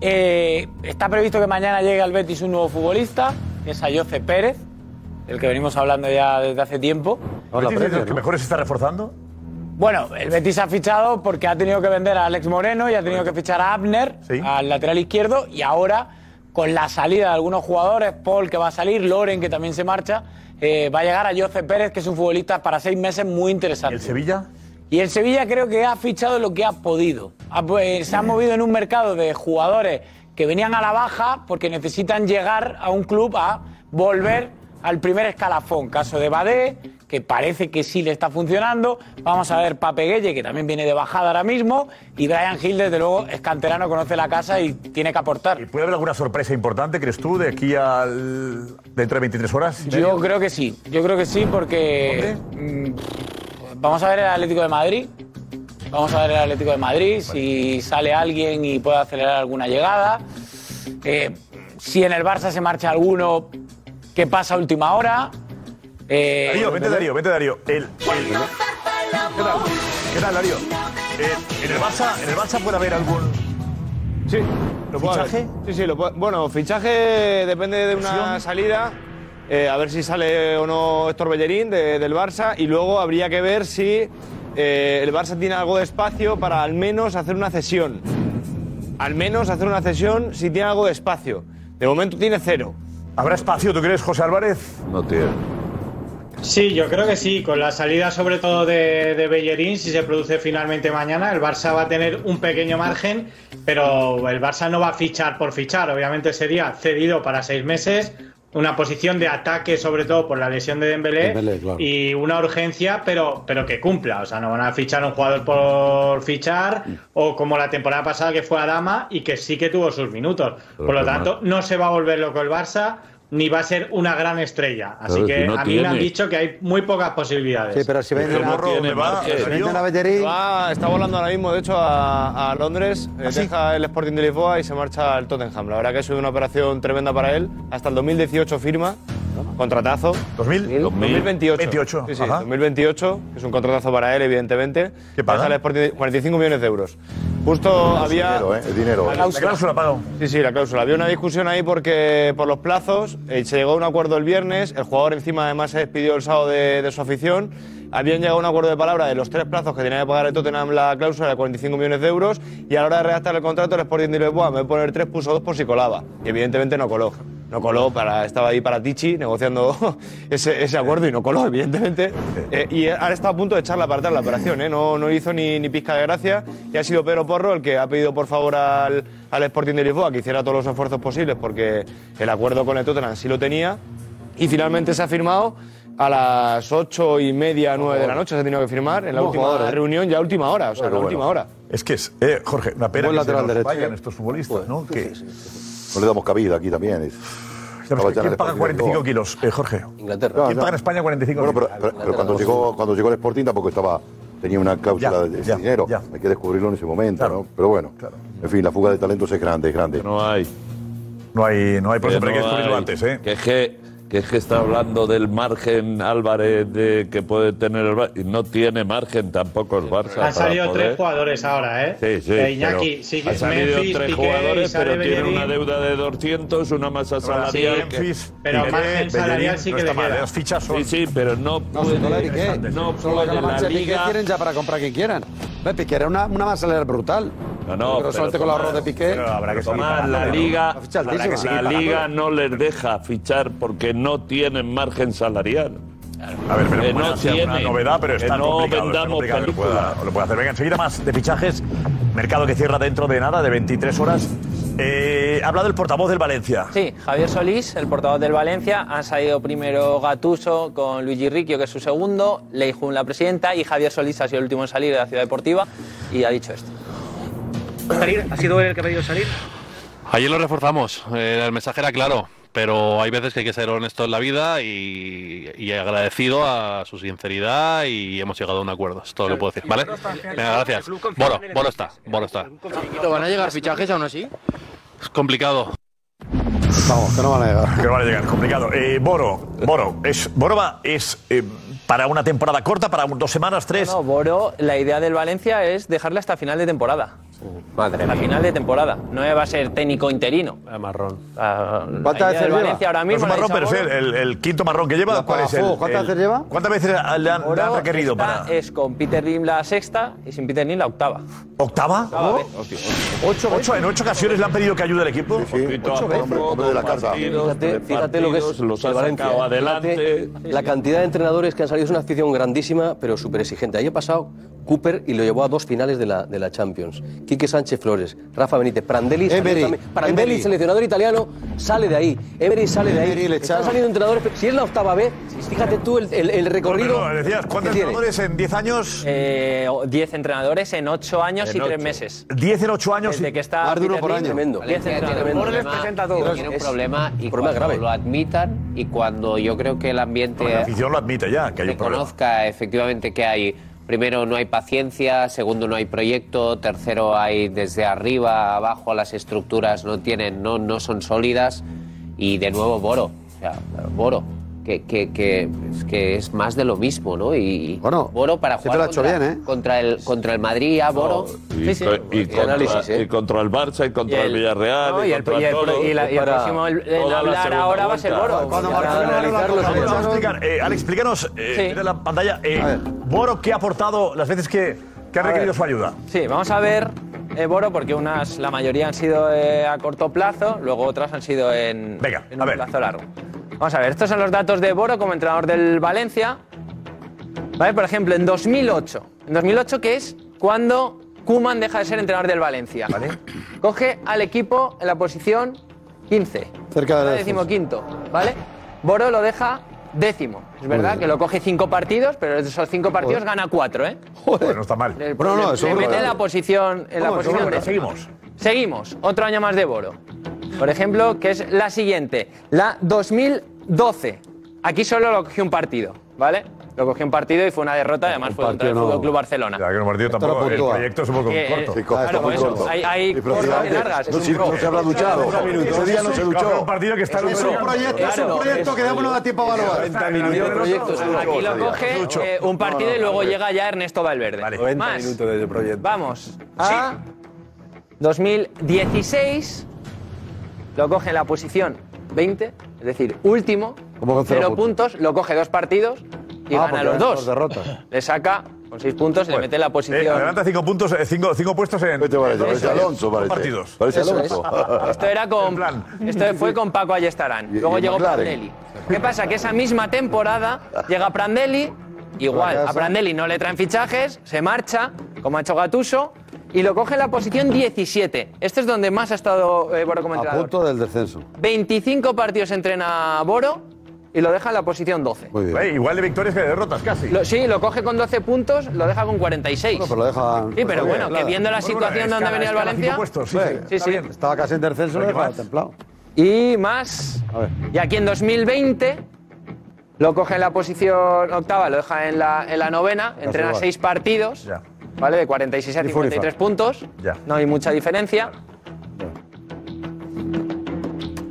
Eh, está previsto que mañana llegue al Betis un nuevo futbolista, que es Ayoce Pérez, del que venimos hablando ya desde hace tiempo. ¿El Betis es de los que mejor se está reforzando? Bueno, el Betis ha fichado porque ha tenido que vender a Alex Moreno y ha tenido que fichar a Abner, al lateral izquierdo, y ahora, con la salida de algunos jugadores, Paul que va a salir, Loren que también se marcha, eh, va a llegar a Jose Pérez, que es un futbolista para seis meses muy interesante. ¿Y el Sevilla? Y el Sevilla creo que ha fichado lo que ha podido. Ha, pues, se ha movido en un mercado de jugadores que venían a la baja porque necesitan llegar a un club a volver al primer escalafón. Caso de Badé, que parece que sí le está funcionando. Vamos a ver Pape Gueye, que también viene de bajada ahora mismo. Y Brian Hill, desde luego, es canterano, conoce la casa y tiene que aportar. ¿Puede haber alguna sorpresa importante, crees tú, de aquí al. dentro de 23 horas? Yo creo que sí, yo creo que sí porque mm, vamos a ver el Atlético de Madrid, vamos a ver el Atlético de Madrid si sale alguien y puede acelerar alguna llegada, Eh, si en el Barça se marcha alguno, ¿qué pasa a última hora? Eh, Darío, vente Darío, vente Darío. El, el- ¿Qué tal? ¿Qué tal, Darío? Eh, en, el Barça, ¿En el Barça puede haber algún Sí, lo puedo ¿Fichaje? haber. Sí, sí, lo puedo- Bueno, fichaje depende de una salida. Eh, a ver si sale o no Héctor Bellerín de- del Barça. Y luego habría que ver si eh, el Barça tiene algo de espacio para al menos hacer una cesión. Al menos hacer una cesión si tiene algo de espacio. De momento tiene cero. ¿Habrá espacio, tú crees, José Álvarez? No tiene. Sí, yo creo que sí. Con la salida sobre todo de, de Bellerín, si se produce finalmente mañana, el Barça va a tener un pequeño margen, pero el Barça no va a fichar por fichar. Obviamente sería cedido para seis meses, una posición de ataque sobre todo por la lesión de Dembélé, Dembélé, claro. y una urgencia, pero, pero que cumpla. O sea, no van a fichar un jugador por fichar o como la temporada pasada que fue Adama y que sí que tuvo sus minutos. Pero Por lo tanto, no se va a volver loco el Barça ni va a ser una gran estrella. Así que si no a mí me han dicho que hay muy pocas posibilidades. Sí, pero si venden a, si venden a Bellerín, Va- está volando ahora mismo, de hecho, a, a Londres. eh, ¿Ah, sí? Deja el Sporting de Lisboa y se marcha al Tottenham. La verdad que ha sido una operación tremenda para él. Hasta el 2018 firma. Contratazo. 2000, 2028. 28, Sí, sí, ajá. 2028, que es un contratazo para él, evidentemente. ¿Qué paga? Deja el Sporting de- 45 millones de euros. Justo había. dinero, ¿eh? Es dinero. La cláusula. La cláusula pago. Sí, sí, la cláusula. Había una discusión ahí porque por los plazos eh, se llegó a un acuerdo el viernes. El jugador encima además se despidió el sábado de, de su afición. Habían llegado a un acuerdo de palabra de los tres plazos que tenía que pagar el Tottenham la cláusula de 45 millones de euros y a la hora de redactar el contrato el Sporting de Lisboa en vez de poner tres puso dos por si colaba. Y evidentemente no coló. No coló, para, estaba ahí para Tichi negociando ese, ese acuerdo y no coló, evidentemente. Eh, y ahora está a punto de echarla para atrás la operación, ¿eh? no, no hizo ni, ni pizca de gracia. Y ha sido Pedro Porro el que ha pedido por favor al, al Sporting de Lisboa que hiciera todos los esfuerzos posibles porque el acuerdo con el Tottenham sí lo tenía. Y finalmente se ha firmado a las ocho y media, nueve de la noche se ha tenido que firmar en la última jugador, ¿eh? reunión, ya última hora, o sea, Pero la bueno. última hora. Es que es, eh, Jorge, una pena Buen que se lateral nos derecho. vayan estos futbolistas, ¿no? Que, No le damos cabida aquí también. es- ¿Sabes Estaba ya en ¿Quién paga Sporting de 45 Lisboa. kilos, eh, Jorge? Inglaterra. ¿Quién no. paga en España 45 Bueno, kilos? pero, pero- pero cuando, llegó, cuando llegó el Sporting tampoco estaba tenía una cláusula de ese ya, dinero. ya. Hay que descubrirlo en ese momento, Claro. ¿no? Pero bueno, Claro. en fin, la fuga de talentos es grande, es grande. No hay. No hay, no hay por eso, hay que descubrirlo antes, ¿eh? Que es que, que es que está hablando del margen Álvarez de que puede tener el Barça. Y no tiene margen tampoco el Barça. Han salido poder- tres jugadores ahora, ¿eh? Sí, sí. Eh, Iñaki, sí, han salido Memphis, tres Piqué, jugadores, pero tiene Bellerín. una deuda de 200, una masa salarial. que- Memphis, Pero Piqué, margen Bellerín, salarial sí no que está le queda. Las fichas son... Sí, sí, pero no no, si no puede, no Solo puede que la la mancha de Piqué liga. quieren ya para comprar quien quieran. Piqué era una, una masa salarial brutal. No, no, Pero solamente con el ahorro de Piqué. Pero habrá que Tomás, la liga, La la, la liga no les deja fichar porque no tienen margen salarial. A ver, pero puede no ser una tiene. novedad, pero está no complicado. está vendamos complicado que lo pueda- películas. lo pueda hacer. Venga, enseguida más de fichajes. Mercado que cierra dentro de nada, de 23 horas. Eh, ha hablado el portavoz del Valencia. Sí, Javier Solís, el portavoz del Valencia. Han salido primero Gatuso con Luigi Ricchio, que es su segundo, Leijun, la presidenta, y Javier Solís ha sido el último en salir de la Ciudad Deportiva y ha dicho esto. ¿Ha sido él el que ha pedido salir? Ayer lo reforzamos, eh, el mensaje era claro, pero hay veces que hay que ser honesto en la vida y, y agradecido a su sinceridad y hemos llegado a un acuerdo, es todo lo que puedo decir, ¿vale? Venga, gracias. Boro, Boro está, Boro está. ¿Van a llegar fichajes aún así? Es complicado. Vamos, que no van a llegar. Que no van a llegar, complicado. Eh, Boro, Boro, es, Borova es eh, para una temporada corta, para dos semanas, tres. No, Boro, la idea del Valencia es dejarle hasta final de temporada. Madre A mía. final de temporada. No va a ser técnico interino. Marrón. La ¿Cuántas veces del lleva? Valencia ahora No es mismo un la marrón, ha pero dicho es Boro, el, el- el quinto marrón que lleva. La ¿Cuál es el, ¿cuántas veces lleva? ¿Cuántas veces le han, le han Boro requerido para es con Peter Lim la sexta y sin Peter Lim la octava. octava? Octava vez. ¿Ocho, ocho, ¿En ocho ocasiones le han pedido que ayude al equipo? Sí, Poquito a ocho veces, poco, hombre de la con casa. partidos, Fíjate, lo que es los el Valencia. sacado adelante. Fíjate La cantidad de entrenadores que han salido es una afición grandísima, pero súper exigente. Ayer pasado Cooper y lo llevó a dos finales de la, de la Champions. Quique Sánchez Flores, Rafa Benítez, Prandelli, Emery, también- Prandelli, Emery. seleccionador italiano, sale de ahí. Emery sale de ahí. Emery le Están saliendo entrenadores, si es la octava vez, fíjate tú el, el- el recorrido. Pero, decías, ¿cuántos tiene. entrenadores en 10 años? Eh, o- diez entrenadores en ocho años En y tres ocho. meses. 10 en 8 años. Desde que está Más de uno Peter por año. Tremendo. diez Valencia tiene un entrenadores. problema, presenta todo. tiene un Es problema y problema cuando grave. lo admitan y cuando yo creo que el ambiente La afición lo admite ya, que hay un problema. reconozca efectivamente que hay primero no hay paciencia, segundo no hay proyecto, tercero hay desde arriba abajo las estructuras no tienen no no son sólidas. Y de nuevo Boro, o sea, Boro que, que, que, es que es más de lo mismo, ¿no? Y Bueno, Boro para lo jugar ha hecho contra, bien, ¿eh? contra el contra el Madrid a Boro. Y, Sí, sí. y Y contra, análisis, ¿eh? y contra el Barça y contra Y el, el- Villarreal no, y, y el- contra y el- todos. y la- y el Para próximo en hablar ahora va a ser. Boro. Cuando Vamos a explicar. Eh, Alex, explícanos, eh, Sí. mira la pantalla. eh. Boro, ¿qué ha aportado las veces que, que ha requerido su ayuda? Sí, vamos a ver eh, Boro porque unas, la mayoría han sido eh, a corto plazo, luego otras han sido en, Venga, en a un ver. plazo largo. Vamos a ver, estos son los datos de Boro como entrenador del Valencia. ¿Vale? Por ejemplo, en 2008. En 2008, que es cuando Kuman deja de ser entrenador del Valencia. Coge al equipo en la posición 15. Cerca del ¿vale? descenso. decimoquinto, ¿vale? Boro lo deja décimo. Es verdad que lo coge cinco partidos, pero de esos cinco partidos Joder. gana cuatro, ¿eh? Bueno, no está mal. Le, No, no, le- le mete en la posición, en la posición décima. seguimos. Seguimos, otro año más de Boro. Por ejemplo, que es la siguiente, la 2012. Aquí solo lo cogió un partido, ¿vale? Lo cogió un partido y fue una derrota, además fue contra el. Fútbol Club Barcelona. Ya que el partido tampoco, el proyecto es un poco eh, corto. Sí, corto, claro, por eso, corto. hay, hay Y cortas y prácticamente largas. No, es si- un pro. se habrá duchado. Ese día no se Coge un partido que está en Es un proyecto, es un proyecto que damos no da tiempo a evaluar. Aquí lo coge eh, un partido y luego llega ya Ernesto Valverde. 90 Más. minutos desde el proyecto. Vamos a 2016. Lo coge en la posición 20, es decir, último. Con cero cero puntos. Lo coge dos partidos y Ah, gana porque los eran dos. dos derrotas. Le saca con seis puntos y le mete en la Eh, posición. adelanta cinco puntos, eh, cinco, cinco puestos en Este parece, parece Eso es. Alonso, dos parece. partidos. Parece Eso es. Alonso. Esto era con. Esto fue con Paco Ayestarán. Y- Luego y llegó McLaren. Prandelli. ¿Qué pasa? Que esa misma temporada llega Prandelli, igual. A Prandelli no le traen fichajes, se marcha, como ha hecho Gatuso, y lo coge en la posición 17. Este es donde más ha estado eh, Boro como A entrenador. punto del descenso. 25 partidos entrena Boro y lo deja en la posición 12. Muy bien. Eh, igual de victorias que de derrotas, casi. Lo- sí, lo coge con 12 puntos, lo deja con 46. Bueno, pero lo deja. Sí, pero bueno, que viendo la Bueno, situación bueno, donde escala- venía el escala Valencia. cinco puestos, sí, Sí, sí, está bien. Estaba casi en descenso, lo Pero ¿qué deja más? templado. Y más. A ver. Y aquí en 2020 lo coge en la posición octava, lo deja en la, en la novena, entrena igual. seis partidos, Ya. ¿Vale? De 46 a Ni fu ni fa. 53 puntos. Ya. No hay mucha diferencia.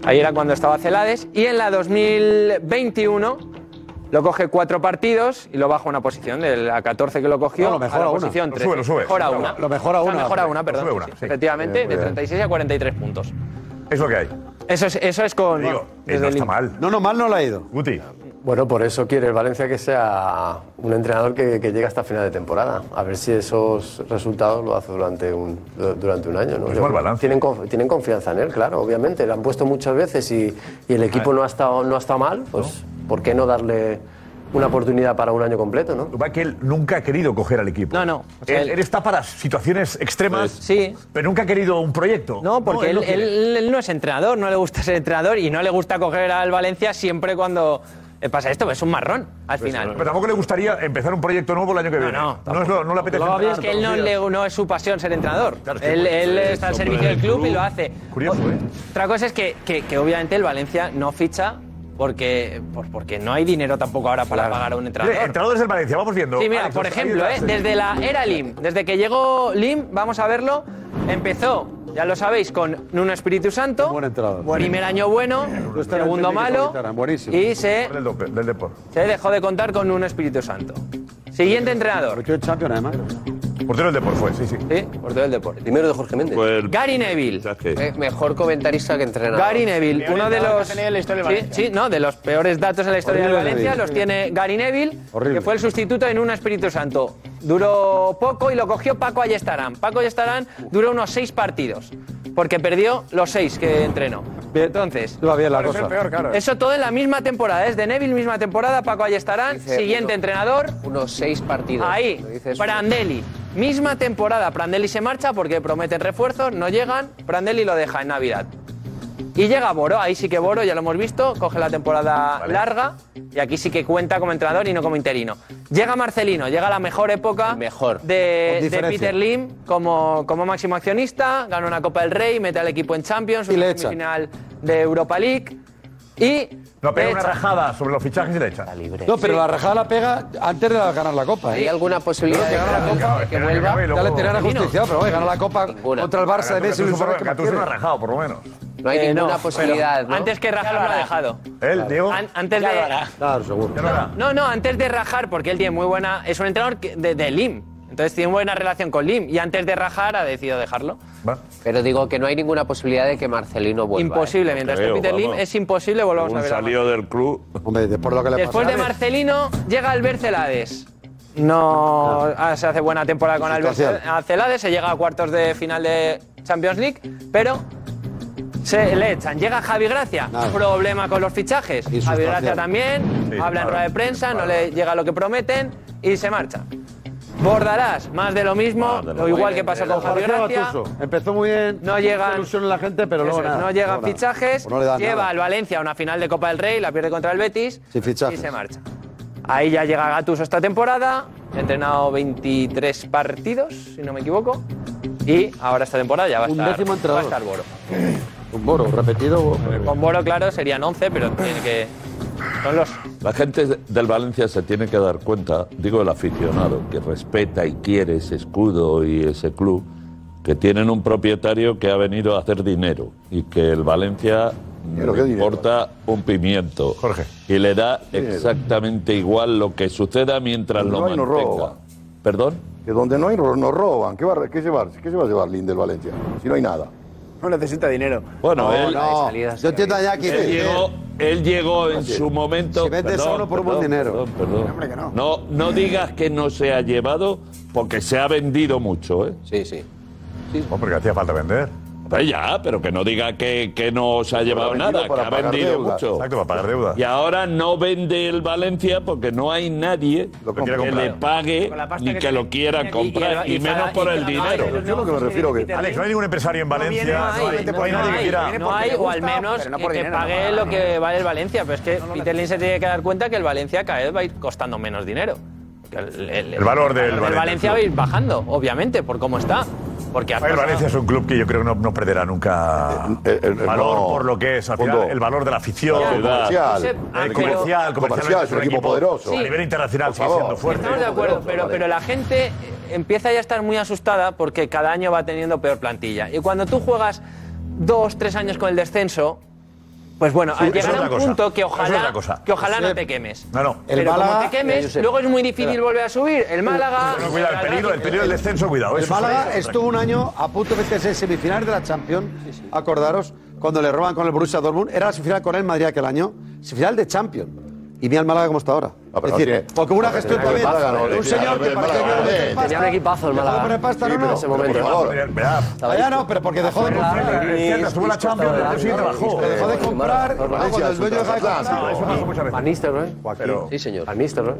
Ahí era cuando estaba Celades. Y en la 2021 lo coge cuatro partidos y lo baja una posición, de la 14 que lo cogió No, lo mejora a la una. posición Lo 13. sube, lo sube. Mejora Lo una. Lo mejora O sea, una. mejora una, Lo perdón. sube una, sí, sí. Efectivamente, muy de bien. 36 a 43 puntos. Es lo que hay. Eso es, eso es con. Digo, bueno, eh, desde no el está mal. No, no, mal no le ha ido. Guti. Bueno, por eso quiere el Valencia que sea un entrenador que, que llegue hasta final de temporada. A ver si esos resultados lo hace durante un, durante un año. ¿no? Es Yo mal. Tienen, tienen confianza en él, claro, obviamente. Le han puesto muchas veces y, y el equipo no ha estado, no ha estado mal. Pues, ¿por qué no darle una oportunidad para un año completo, no? Lo que pasa es que él nunca ha querido coger al equipo. No, no. O sea, él, él- él está para situaciones extremas, Sí. pero nunca ha querido un proyecto. No, porque él, no quiere. él- él no es entrenador, no le gusta ser entrenador y no le gusta coger al Valencia siempre cuando pasa esto, es un marrón al final. Pero tampoco le gustaría empezar un proyecto nuevo el año que viene. no, no, es lo- no le apetece. Es que él no, le- no es su pasión ser entrenador. Claro, es que él pues, él es está al servicio del club, y lo hace. Curioso, ¿eh? Otra cosa es que, que- que obviamente el Valencia no ficha porque, por- porque no hay dinero tampoco ahora para pagar a un entrenador. Mire, entrenadores del Valencia, vamos viendo. Sí, mira, Alex, por ejemplo, ¿eh? desde la era Lim, desde que llegó Lim, vamos a verlo, empezó, ya lo sabéis, con Nuno Espíritu Santo. Buen entrenador. Primer año bueno, segundo malo, buenísimo. y se, Del, dope- del deporte. se dejó de contar con Nuno Espíritu Santo. Siguiente entrenador. Champions, además. Portero del deporte fue, sí, sí. Sí, portero del deporte. Primero de Jorge Méndez. Pues, Gary Neville. Eh, mejor comentarista que entrenador. Gary Neville, uno de los. que ha tenido en la historia del sí, Valencia. sí, no, de los peores datos en la historia del Horrible Valencia Neville. los tiene Gary Neville, Horrible. que fue el sustituto en un Espíritu Santo. Duró poco y lo cogió Paco Ayestarán. Paco Ayestarán duró unos seis partidos, porque perdió los seis que entrenó. Bien. Entonces, Iba bien la cosa. el peor, claro. eso todo en la misma temporada. Es de Neville, misma temporada, Paco Ayestarán, Dice siguiente uno. entrenador. Unos seis partidos. Ahí, Lo dices-. Misma temporada, Prandelli se marcha porque prometen refuerzos, no llegan, Prandelli lo deja en Navidad. Y llega Boro, ahí sí que Boro, ya lo hemos visto, coge la temporada larga y aquí sí que cuenta como entrenador y no como interino. Llega Marcelino, llega la mejor época Mejor. De. Peter Lim como, como máximo accionista, gana una Copa del Rey, mete al equipo en Champions, Y le una echa. semifinal de Europa League y... No, pega una rajada sobre los fichajes y le echa. No, pero la rajada la pega antes de ganar la Copa. ¿Hay ¿eh? alguna posibilidad de Gana la que, Copa, que vuelva? Ya le tenían ajusticiado, pero oye, gana la Copa Ninguna. contra el Barça de Messi y Luis Suárez que Gattuso no ha rajado, por lo menos. No hay Eh, ninguna no, posibilidad, ¿no? Antes que rajar lo ha dejado. Él, Diego. An- antes de, Claro, seguro. ya no hará. No, no, antes de rajar, porque él tiene muy buena. Es un entrenador que- de, de Lim. Entonces tiene buena relación con Lim. Y antes de rajar ha decidido dejarlo. Va. Pero digo que no hay ninguna posibilidad de que Marcelino vuelva. imposible. ¿eh? Mientras que Peter Lim es imposible, volvamos a Un ver. salió del club. Hombre, después de lo que le Después de. Marcelino llega Albert Celades. No ah, se hace buena temporada con Albert. Celades, se llega a cuartos de final de Champions League, pero Se le echan. Llega Javi Gracia, problema con los fichajes. Javi. Gracia también, Sí, habla en rueda de prensa, no le llega lo que prometen y se marcha. Bordalás, más de lo mismo, lo igual que pasó con Javi Parecía Gracia. Empezó muy bien. No llegan- ilusión en la gente, pero luego nada. no llegan fichajes, Pues no lleva nada. al Valencia a una final de Copa del Rey, la pierde contra el Betis Sin fichajes. y se marcha. Ahí ya llega Gattuso esta temporada, ha entrenado 23 partidos, si no me equivoco, y ahora esta temporada ya va a Un estar, décimo va a entrenador. estar Boro. Un Boro, repetido. Con Boro, claro, serían 11, pero tiene que... Son los... La gente del Valencia se tiene que dar cuenta, digo el aficionado, que respeta y quiere ese escudo y ese club, que tienen un propietario que ha venido a hacer dinero y que el Valencia Dinero, le ¿qué dinero? importa un pimiento. Y le da Dinero. exactamente igual lo que suceda mientras lo no hay, no mantenga. roba. ¿Perdón? Que donde no hay, ro- roban. ¿Qué va, qué, llevar, ¿Qué se va a llevar Linde del Valencia? Si no hay nada. No necesita dinero. Bueno, No, él, no. Yo entiendo ya que. él llegó, él llegó en su momento. Se vende perdón, solo por buen dinero. perdón, perdón. no. no, digas que no se ha llevado porque se ha vendido mucho, ¿eh? Sí, sí. Oh, porque hacía falta vender. Pues ya, pero que no diga que, que no se ha llevado nada, que ha vendido mucho. Exacto, para pagar deudas. Y ahora no vende el Valencia porque no hay nadie que le pague ni que que lo quiera comprar, y, menos por el dinero. Yo lo que me refiero que. Alex, no hay ningún empresario en Valencia. No hay, nadie que quiera. no hay, o al menos que, que pague lo que vale el Valencia. Pero es que Peter Lim se tiene que dar cuenta que el Valencia cada vez va a ir costando menos dinero. El, El valor del Valencia, Valencia va a ir bajando, obviamente, por cómo está. Porque El Valencia es un club que yo creo que no, no perderá nunca valor no. por lo que es, al final, el valor de la afición. Ya, comercial. El comercial, comercial, comercial, es un equipo poderoso. A nivel internacional sigue siendo fuerte. Estamos de acuerdo, pero, pero la gente eh, empieza ya a estar muy asustada porque cada año va teniendo peor plantilla. Y cuando tú juegas dos, tres años con el descenso, pues bueno, Sí, eso llegará es un otra cosa. punto que Eso es ojalá, cosa. que ojalá no te quemes. No, no. Pero como te quemes, Josep. luego es muy difícil volver a subir. El Málaga... Bueno, cuidado, el peligro, el peligro del descenso, cuidado. El eso Málaga estuvo un año a punto de meterse en semifinales de la Champions. Acordaros, cuando le roban con el Borussia Dortmund, era la semifinal con el Madrid aquel año, semifinal de Champions. Y mira el Málaga cómo está ahora. Pero es decir, porque hubo una no, gestión también no, un señor que no, eh, tenía un equipazo el Dejó de Málaga. pasta, Sí, no, no. ese momento. Ah, ya no, pero porque dejó de comprar. Estuvo la Champions, sí dejó de comprar. El dueño deja de comprar. Eso pasa muchas veces. Van Nistelrooy. Pero- Sí, señor. Van Nistelrooy.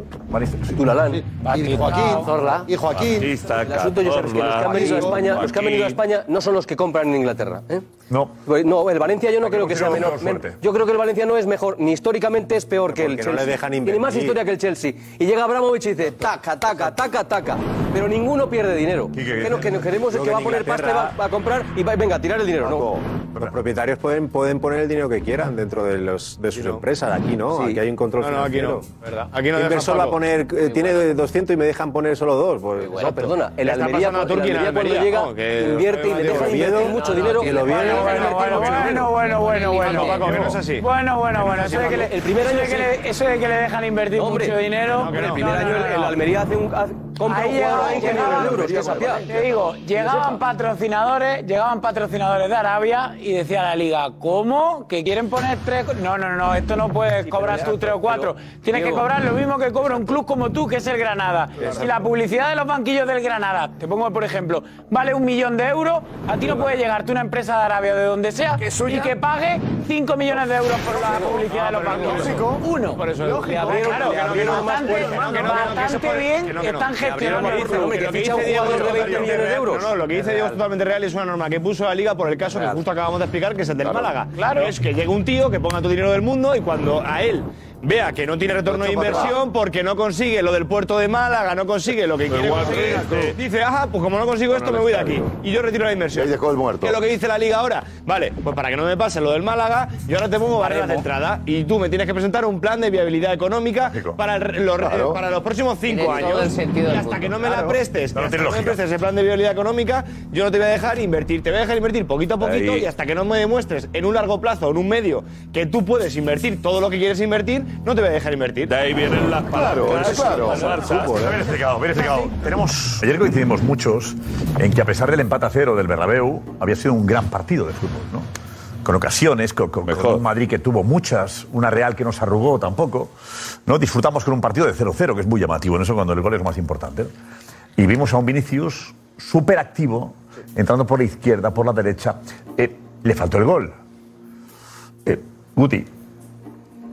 Tulalán. Y Joaquín. Zorla. Y Joaquín. El asunto, Josep, es que los que han venido a España, los que han venido a España no son los que compran en Inglaterra. ¿eh? No. Pues No, el Valencia yo no creo que sea menor. Yo creo que el Valencia no es mejor, ni históricamente es peor que el no Chelsea. dejan Tiene más. Que el Chelsea. Y llega Abramovich y dice, taca, taca, taca, taca. Pero ninguno pierde dinero. ¿qué Que lo que nos queremos es que va a poner pasta y va, a comprar y va, venga, a tirar el dinero. No. Los propietarios pueden, pueden poner el dinero que quieran dentro de, los, de sus empresas. Aquí no, Sí. aquí hay un control No, no, aquí no, ¿verdad? Aquí no ¿Qué dejan, inversor va a poner, eh, tiene 200 y me dejan poner solo dos? Pues, Bueno, exacto. perdona, el Almería, el en Almería cuando Almería, llega ¿no? Que invierte y le Oviedo- invertir mucho dinero. que lo viene- Bueno, bueno, mucho dinero. bueno, bueno, bueno, bueno. que no es así. Bueno, bueno, bueno. Eso de que le dejan invertir Hombre, mucho dinero. Hombre, el primer No, no, año el- no, el no. Almería hace un, hace- compra Ahí un jugador llegaban, a 11 millones de euros, que es te digo, llegaban patrocinadores, llegaban patrocinadores de Arabia y decía la liga, ¿cómo? ¿Que quieren poner tres? co-?" No, no, no, esto no puedes cobrar tú tres o cuatro. Tienes que cobrar lo mismo que cobra un club como tú, que es el Granada. Si la publicidad de los banquillos del Granada, te pongo por ejemplo, vale un millón de euros, a ti no puede llegarte una empresa de Arabia o de donde sea y que pague cinco millones de euros por la publicidad de los banquillos. Uno. Por eso Lógico, claro, bastante. Que no, no, bastante bien están gestionando el club. Que Lo que ficha un dice Diego jugador de es 20 millones de euros. No, no, lo que dice Diego es totalmente real y es una norma que puso la Liga por el caso que justo acabamos de explicar, que es el del Málaga. Claro. Es que llegue un tío que ponga tu dinero del mundo y cuando a él vea que no tiene retorno de inversión porque no consigue lo del puerto de Málaga, no consigue lo que quiere conseguir, dice, ajá, pues como no consigo esto me voy de aquí y yo retiro la inversión. Y ahí dejó el muerto. ¿Qué es lo que dice la Liga ahora? Vale, pues para que no me pase lo del Málaga, yo ahora te pongo barreras de entrada y tú me tienes que presentar un plan de viabilidad económica para, el- los, Claro. para los próximos cinco todo años. el sentido y hasta que no me la prestes, No, y no hasta tiene que no me prestes ese plan de viabilidad económica, yo no te voy a dejar invertir. Te voy a dejar invertir poquito a poquito Ahí. y hasta que no me demuestres en un largo plazo, en un medio, que tú puedes invertir todo lo que quieres invertir, no te voy a dejar invertir. De ahí vienen las Claro, palabras. claro. Las Barsas. Bien explicado, bien explicado. Tenemos, ayer coincidimos muchos en que a pesar del empate a cero del Bernabéu, había sido un gran partido de fútbol, ¿no? Con ocasiones, con, con- con un Madrid que tuvo muchas, una Real que no se arrugó tampoco, ¿no? Disfrutamos con un partido de 0-0, que es muy llamativo, en eso cuando el gol es lo más importante. ¿no? Y vimos a un Vinicius súper activo, entrando por la izquierda, por la derecha. Eh, le faltó el gol. Guti.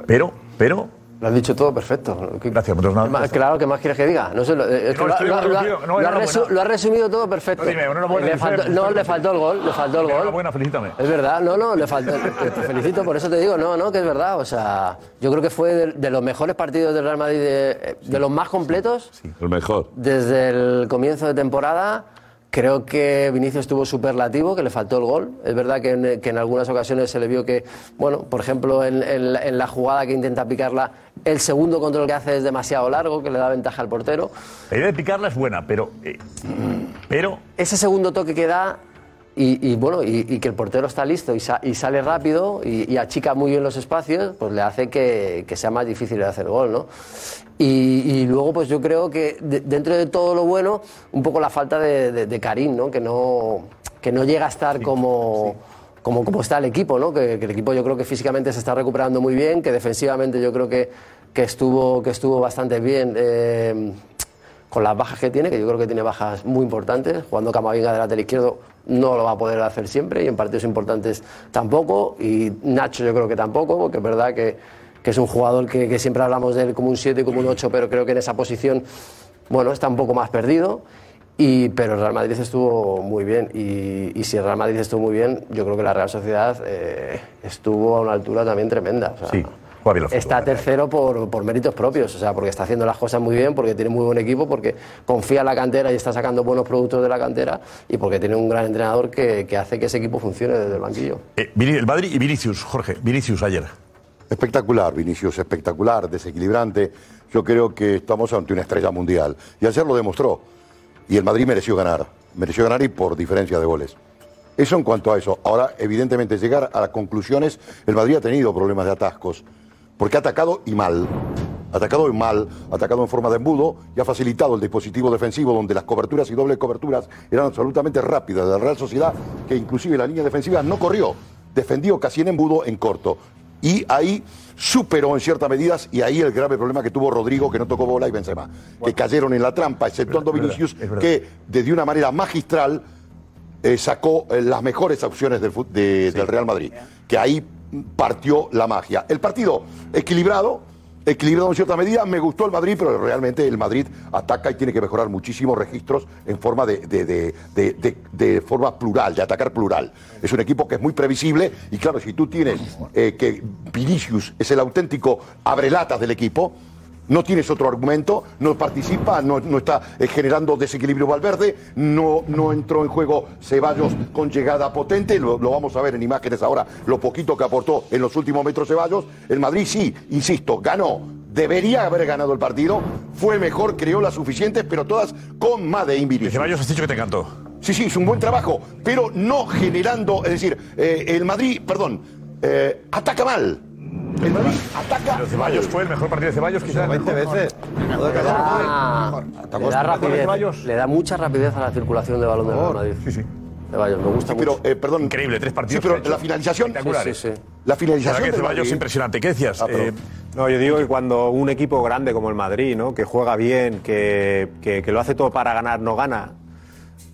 Pero, pero. Lo has dicho todo perfecto. Gracias, muchas gracias. Claro, ¿qué más quieres que diga? No sé, lo, No, lo- estoy lo- de acuerdo lo- contigo. No, lo ha enhorabuena. resu- lo ha resumido todo perfecto. No, dime, enhorabuena, Le faltó- no, le faltó el gol, le faltó el gol. Enhorabuena, felicítame. Es verdad, no, no, le faltó. Te te felicito, por eso te digo, no, no, que es verdad. O sea, yo creo que fue de, de los mejores partidos del Real Madrid, de, de los más completos El mejor. desde el comienzo de temporada. Creo que Vinicius estuvo superlativo, que le faltó el gol. Es verdad que en, que en algunas ocasiones se le vio que, bueno, por ejemplo, en, en la- en la jugada que intenta picarla, el segundo control que hace es demasiado largo, que le da ventaja al portero. La idea de picarla es buena, pero. eh, pero. Ese segundo toque que da y, y, bueno, y, y que el portero está listo y, sa- y sale rápido y, y achica muy bien los espacios, pues le hace que, que sea más difícil de hacer gol, ¿no? Y, y luego, pues yo creo que de- dentro de todo lo bueno, un poco la falta de, de, de Karim, ¿no? Que no, que no llega a estar como, como, como está el equipo, ¿no? Que, que el equipo yo creo que físicamente se está recuperando muy bien, que defensivamente yo creo que, que, estuvo, que estuvo bastante bien. eh, con las bajas que tiene, que yo creo que tiene bajas muy importantes. Jugando Camavinga de lateral izquierdo no lo va a poder hacer siempre y en partidos importantes tampoco. Y Nacho yo creo que tampoco, porque es verdad que, que es un jugador que, que siempre hablamos de él como un 7 y como un 8, pero creo que en esa posición, bueno, está un poco más perdido. Y, pero el Real Madrid estuvo muy bien y, y si el Real Madrid estuvo muy bien, yo creo que la Real Sociedad eh, estuvo a una altura también tremenda. O sea, fútbol. está tercero por, por méritos propios, o sea, porque está haciendo las cosas muy bien, porque tiene muy buen equipo, porque confía en la cantera y está sacando buenos productos de la cantera y porque tiene un gran entrenador que, que hace que ese equipo funcione desde el banquillo. Eh, el Madrid y Vinicius, Jorge. Vinicius ayer. Espectacular, Vinicius, espectacular, desequilibrante. Yo creo que estamos ante una estrella mundial. Y ayer lo demostró. Y el Madrid mereció ganar. Mereció ganar y por diferencia de goles. Eso en cuanto a eso. Ahora, evidentemente, llegar a las conclusiones, el Madrid ha tenido problemas de atascos. Porque ha atacado y mal. Atacado y mal, atacado en forma de embudo y ha facilitado el dispositivo defensivo donde las coberturas y dobles coberturas eran absolutamente rápidas de la Real Sociedad, que inclusive la línea defensiva no corrió, defendió casi en embudo en corto. Y ahí superó en ciertas medidas y ahí el grave problema que tuvo Rodrigo, que no tocó bola y Benzema, que cayeron en la trampa, exceptuando verdad, Vinicius, que de una manera magistral eh, sacó eh, las mejores opciones del, de- del Real Madrid, que ahí partió la magia. El partido equilibrado, equilibrado en cierta medida, me gustó el Madrid, pero realmente el Madrid ataca y tiene que mejorar muchísimos registros en forma de, de- de- de- forma plural, de atacar plural. Es un equipo que es muy previsible y claro, si tú tienes eh, que Vinicius es el auténtico abrelatas del equipo, no tienes otro argumento, no participa, no, no está eh, generando desequilibrio Valverde, no, no entró en juego Ceballos con llegada potente, lo, lo vamos a ver en imágenes ahora, lo poquito que aportó en los últimos metros Ceballos. El Madrid sí, insisto, ganó, debería haber ganado el partido, fue mejor, creó las suficientes, pero todas con más de Vinicius. Ceballos has dicho que te encantó. Sí, sí, es un buen trabajo, pero no generando, es decir, eh, el Madrid, perdón, eh, ataca mal. El Madrid ataca Pero Ceballos fue el mejor partido de Ceballos, quizás. 20 veces. Ah, le, da rapidez, le da mucha rapidez a la circulación de balón del Real Madrid. Sí, sí. Ceballos, me gusta pero, mucho. eh, perdón. Increíble, tres Sí, partidos. pero ha hecho. la finalización. Sí, sí, sí. La finalización que Ceballos impresionante. ¿Qué decías? Ah. Eh, No, yo digo que cuando un equipo grande como el Madrid, ¿no? que juega bien, que, que- que lo hace todo para ganar, no gana,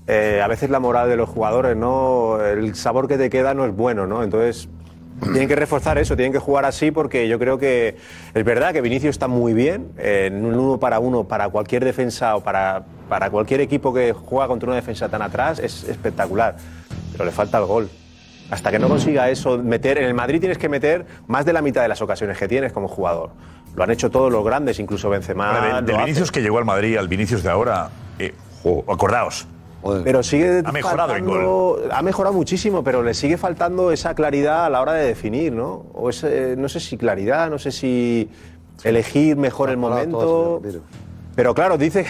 eh, a veces la moral de los jugadores, ¿no? el sabor que te queda no es bueno. ¿no? Entonces, tienen que reforzar eso, tienen que jugar así porque yo creo que es verdad que Vinicius está muy bien eh, en un uno para uno para cualquier defensa o para, para cualquier equipo que juega contra una defensa tan atrás, es espectacular, pero le falta el gol. Hasta que no consiga eso, meter en el Madrid tienes que meter más de la mitad de las ocasiones que tienes como jugador. Lo han hecho todos los grandes, incluso Benzema. Ahora, del. Vinicius que llegó al Madrid al Vinicius de ahora, eh, acordaos. Pero sigue Ha mejorado en faltando- Ha mejorado muchísimo, pero le sigue faltando esa claridad a la hora de definir, ¿no? O ese, no sé si claridad, no sé si elegir mejor el momento. Pero claro, dice.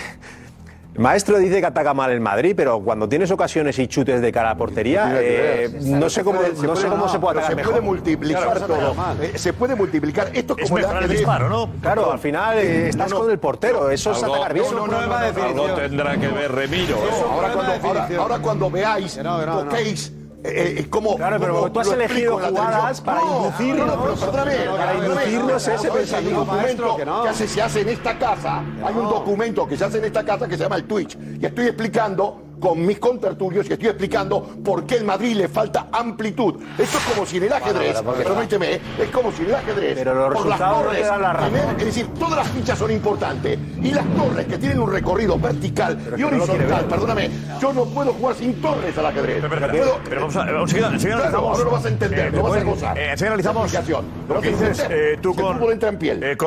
Maestro dice que ataca mal el Madrid, pero cuando tienes ocasiones y chutes de cara a portería, eh, no sé cómo, no sé cómo se puede pero atacar se mejor. puede multiplicar se todo. mal. Eh, se puede multiplicar. Esto es como el disparo, ¿no? Claro, al final eh, estás con el portero, eso es Algo- atacar bien. no, no, no, no, no, tendrá que ver Remiro. Ahora, cuando, ahora, ahora cuando veáis, toquéis, eh, eh, cómo. Claro, pero cómo tú has elegido jugadas para No, inducirnos- No, pero perdóname. para inducirnos ese pensamiento, documento que no. que hace- se hace en esta casa. Hay un documento que se hace en esta casa que se llama el Twitch. Y estoy explicando con mis contertulios y estoy explicando por qué el Madrid le falta amplitud. Esto es como si en el ajedrez, Bueno, porque- permíteme, ¿eh? es como si en el ajedrez, Pero los por las no torres, dan la tener- es decir, todas las fichas son importantes y las torres que tienen un recorrido vertical y no lo quiere horizontal, ver. perdóname, yo no puedo jugar sin torres al ajedrez. Pero, pero, Puedo- pero vamos a, vamos, enseguida, enseguida Claro, analizamos. ahora lo vas a entender, lo vas a gozar. eh, analizamos lo que a dices eh, tú con. entra en piel. eh, con-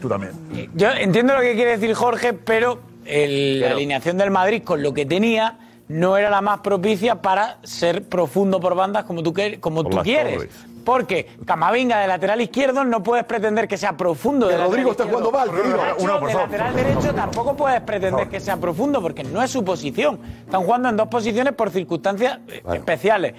Tú también. Yo entiendo lo que quiere decir Jorge, pero el- la alineación del Madrid con lo que tenía no era la más propicia para ser profundo por bandas como tú, como tú quieres. torres. Porque Camavinga de lateral izquierdo no puedes pretender que sea profundo. De Rodrigo está jugando mal, querido. Uno, por de favor. lateral derecho tampoco puedes pretender que sea profundo porque no es su posición. Están jugando en dos posiciones por circunstancias eh, especiales.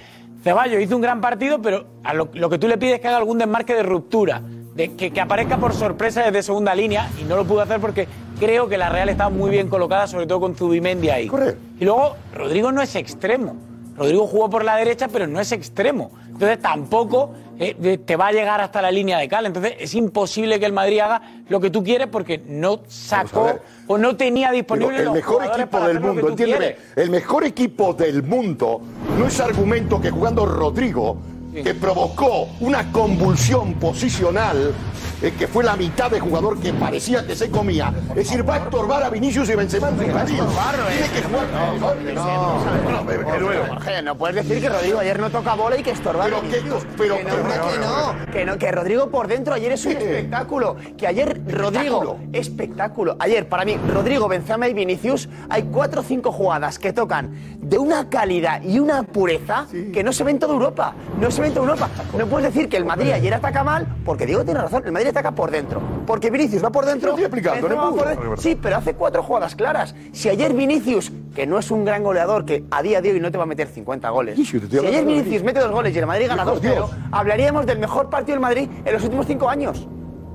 Ceballos hizo un gran partido, pero a lo, lo que tú le pides es que haga algún desmarque de ruptura, de que, que aparezca por sorpresa desde segunda línea, y no lo pudo hacer porque creo que la Real está muy bien colocada, sobre todo con Zubimendi ahí. Y luego, Rodrigo no es extremo. Rodrigo jugó por la derecha, pero no es extremo. Entonces tampoco eh, te va a llegar hasta la línea de cal. Entonces es imposible que el Madrid haga lo que tú quieres porque no sacó o no tenía Digo, disponible el los mejor equipo del mundo, tú entiéndeme, quieres. el mejor equipo del mundo no es argumento que jugando Rodrigo, que provocó una convulsión posicional, eh, que fue la mitad de jugador que parecía que se comía. Es decir, va a estorbar a Vinicius y Benzema en su partido. Tiene que jugar. Jorge, no puedes decir que Rodrigo ayer no toca bola y que estorba. Pero que, que- pero- que no, pero- que no, que no, que Rodrigo por dentro ayer es un espectáculo. Que ayer Rodrigo, espectáculo. Ayer, para mí, Rodrigo, Benzema y Vinicius, hay cuatro o cinco jugadas que tocan de una calidad y una pureza que no se ve en toda Europa. No se ve en toda Europa. No puedes decir que el Madrid ayer ataca mal, porque Diego tiene razón, el Madrid ataca por dentro. Porque Vinicius va por dentro. Lo estoy explicando, Benzema no va por. Sí, pero hace cuatro jugadas claras. Si ayer Vinicius, que no es un gran goleador, que a día de hoy no te va a meter 50 goles. Sí, sí, te estoy Si ayer de Vinicius mete dos goles y el Madrid gana Dios, 2-0, Dios. hablaríamos del mejor partido del Madrid en los últimos cinco años.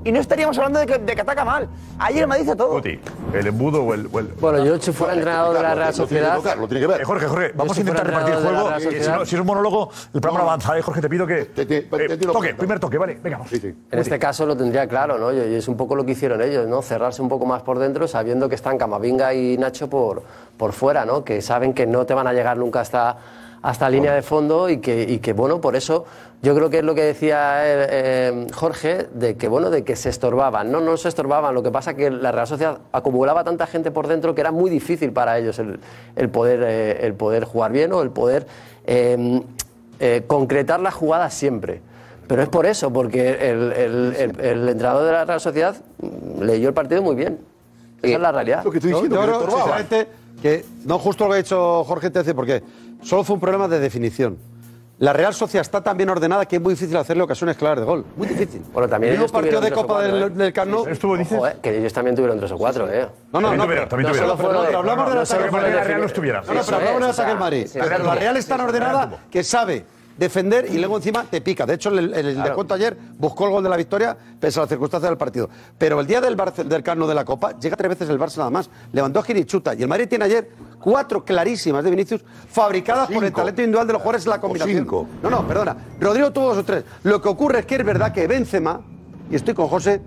Y no estaríamos hablando de que, de que ataca mal. Ayer Madrid hizo todo. Guti, el embudo o el. o el- Bueno, yo si fuera entrenador de la Real Lo tiene que Sociedad. tocar, lo tiene que ver. Eh, Jorge, Jorge, vamos a intentar repartir el juego. Eh, si, no- si es un monólogo, el programa no avanza. Eh, Jorge, te pido que. Te- te- eh, te tiro toque, primer toque, vale. Venga, vamos. En este caso lo tendría claro, ¿no? Y y es un poco lo que hicieron ellos, ¿no? Cerrarse un poco más por dentro, sabiendo que están Camavinga y Nacho por, por fuera, ¿no? Que saben que no te van a llegar nunca hasta, hasta línea de fondo y que, y que, bueno, por eso yo creo que es lo que decía eh, eh, Jorge, de que, bueno, de que se estorbaban. No, no se estorbaban, lo que pasa que la Real Sociedad acumulaba tanta gente por dentro que era muy difícil para ellos el, el poder, eh, el poder jugar bien o el poder eh, eh, concretar las jugadas siempre. Pero es por eso, porque el, el- el- el entrenador de la Real Sociedad mm, leyó el partido muy bien. Esa es la realidad. Lo que estoy diciendo, yo que le creo, estorbaba. sinceramente, que no justo lo que ha dicho Jorge Tece, porque solo fue un problema de definición. La Real Sociedad está tan bien ordenada que es muy difícil hacerle ocasiones claras de gol. Muy difícil. Bueno, también ellos partido de Copa cuatro, del, ¿eh? del Camp Nou. Estuvo, dices. Ojo, eh, que ellos también tuvieron tres o cuatro, ¿eh? No, no, También no, también pero tuvieron. pero hablamos de la No de la Real no estuviera. No, no, pero hablamos ataque sea, del Madrid. Pero la Real es tan ordenada que sabe defender y luego encima te pica. De hecho, el, el, el descuento ayer buscó el gol de la victoria pese a las circunstancias del partido. Pero el día del, Barce- del Carno de la Copa llega tres veces el Barça nada más. Levantó a Girichuta. Y el Madrid tiene ayer cuatro clarísimas de Vinicius fabricadas por el talento individual de los jugadores en la combinación. cinco. No, no, perdona. Rodrigo tuvo dos o tres. Lo que ocurre es que es verdad que Benzema, y estoy con José,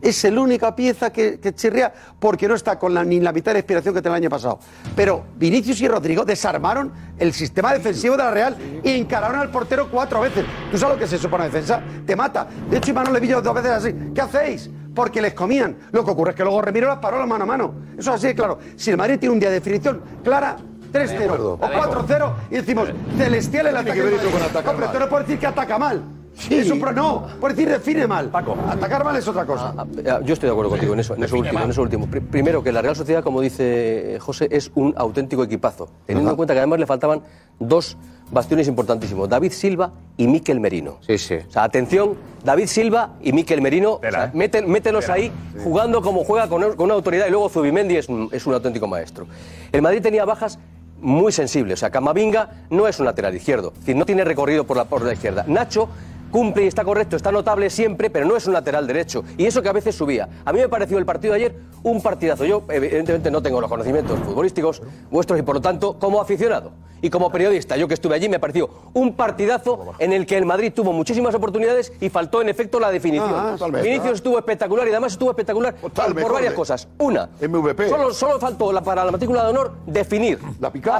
es la única pieza que, que chirría porque no está con la- ni la mitad de inspiración que tenía el año pasado. Pero Vinicius y Rodrigo desarmaron el sistema defensivo de la Real e encararon al portero cuatro veces. ¿Tú sabes lo que es eso para una defensa? Te mata. De hecho, Imanol le vi yo dos veces así. ¿Qué hacéis? Porque les comían. Lo que ocurre es que luego Remiro las paró la mano a mano. Eso es así claro. Si el Madrid tiene un día de definición clara, 3-0 o 4-0 y decimos celestial el ataque. esto Hombre, tú no puedes decir que ataca mal. Eso, pero no, por decir define mal. Atacar mal es otra cosa. Ah, Yo estoy de acuerdo contigo en eso, en eso último. En eso último. Pri- Primero, que la Real Sociedad, como dice eh, José, es un auténtico equipazo. Teniendo en cuenta que además le faltaban dos bastiones importantísimos, David Silva y Miquel Merino. Sí, sí. O sea, atención, David Silva y Miquel Merino, o sea, meten- mételos ahí jugando como juega con, con una autoridad y luego Zubimendi es un, es un auténtico maestro. El Madrid tenía bajas muy sensibles, o sea, Camavinga no es un lateral izquierdo, es decir, no tiene recorrido por la, por la izquierda. Nacho cumple y está correcto, está notable siempre, pero no es un lateral derecho. Y eso que a veces subía. A mí me pareció el partido de ayer un partidazo. Yo, evidentemente, no tengo los conocimientos futbolísticos vuestros y, por lo tanto, como aficionado y como periodista, yo que estuve allí, me pareció un partidazo en el que el Madrid tuvo muchísimas oportunidades y faltó, en efecto, la definición. Ah. Vinicius estuvo espectacular y además estuvo espectacular por, por varias cosas. Una, MVP. Solo, solo faltó la- para la matrícula de honor definir,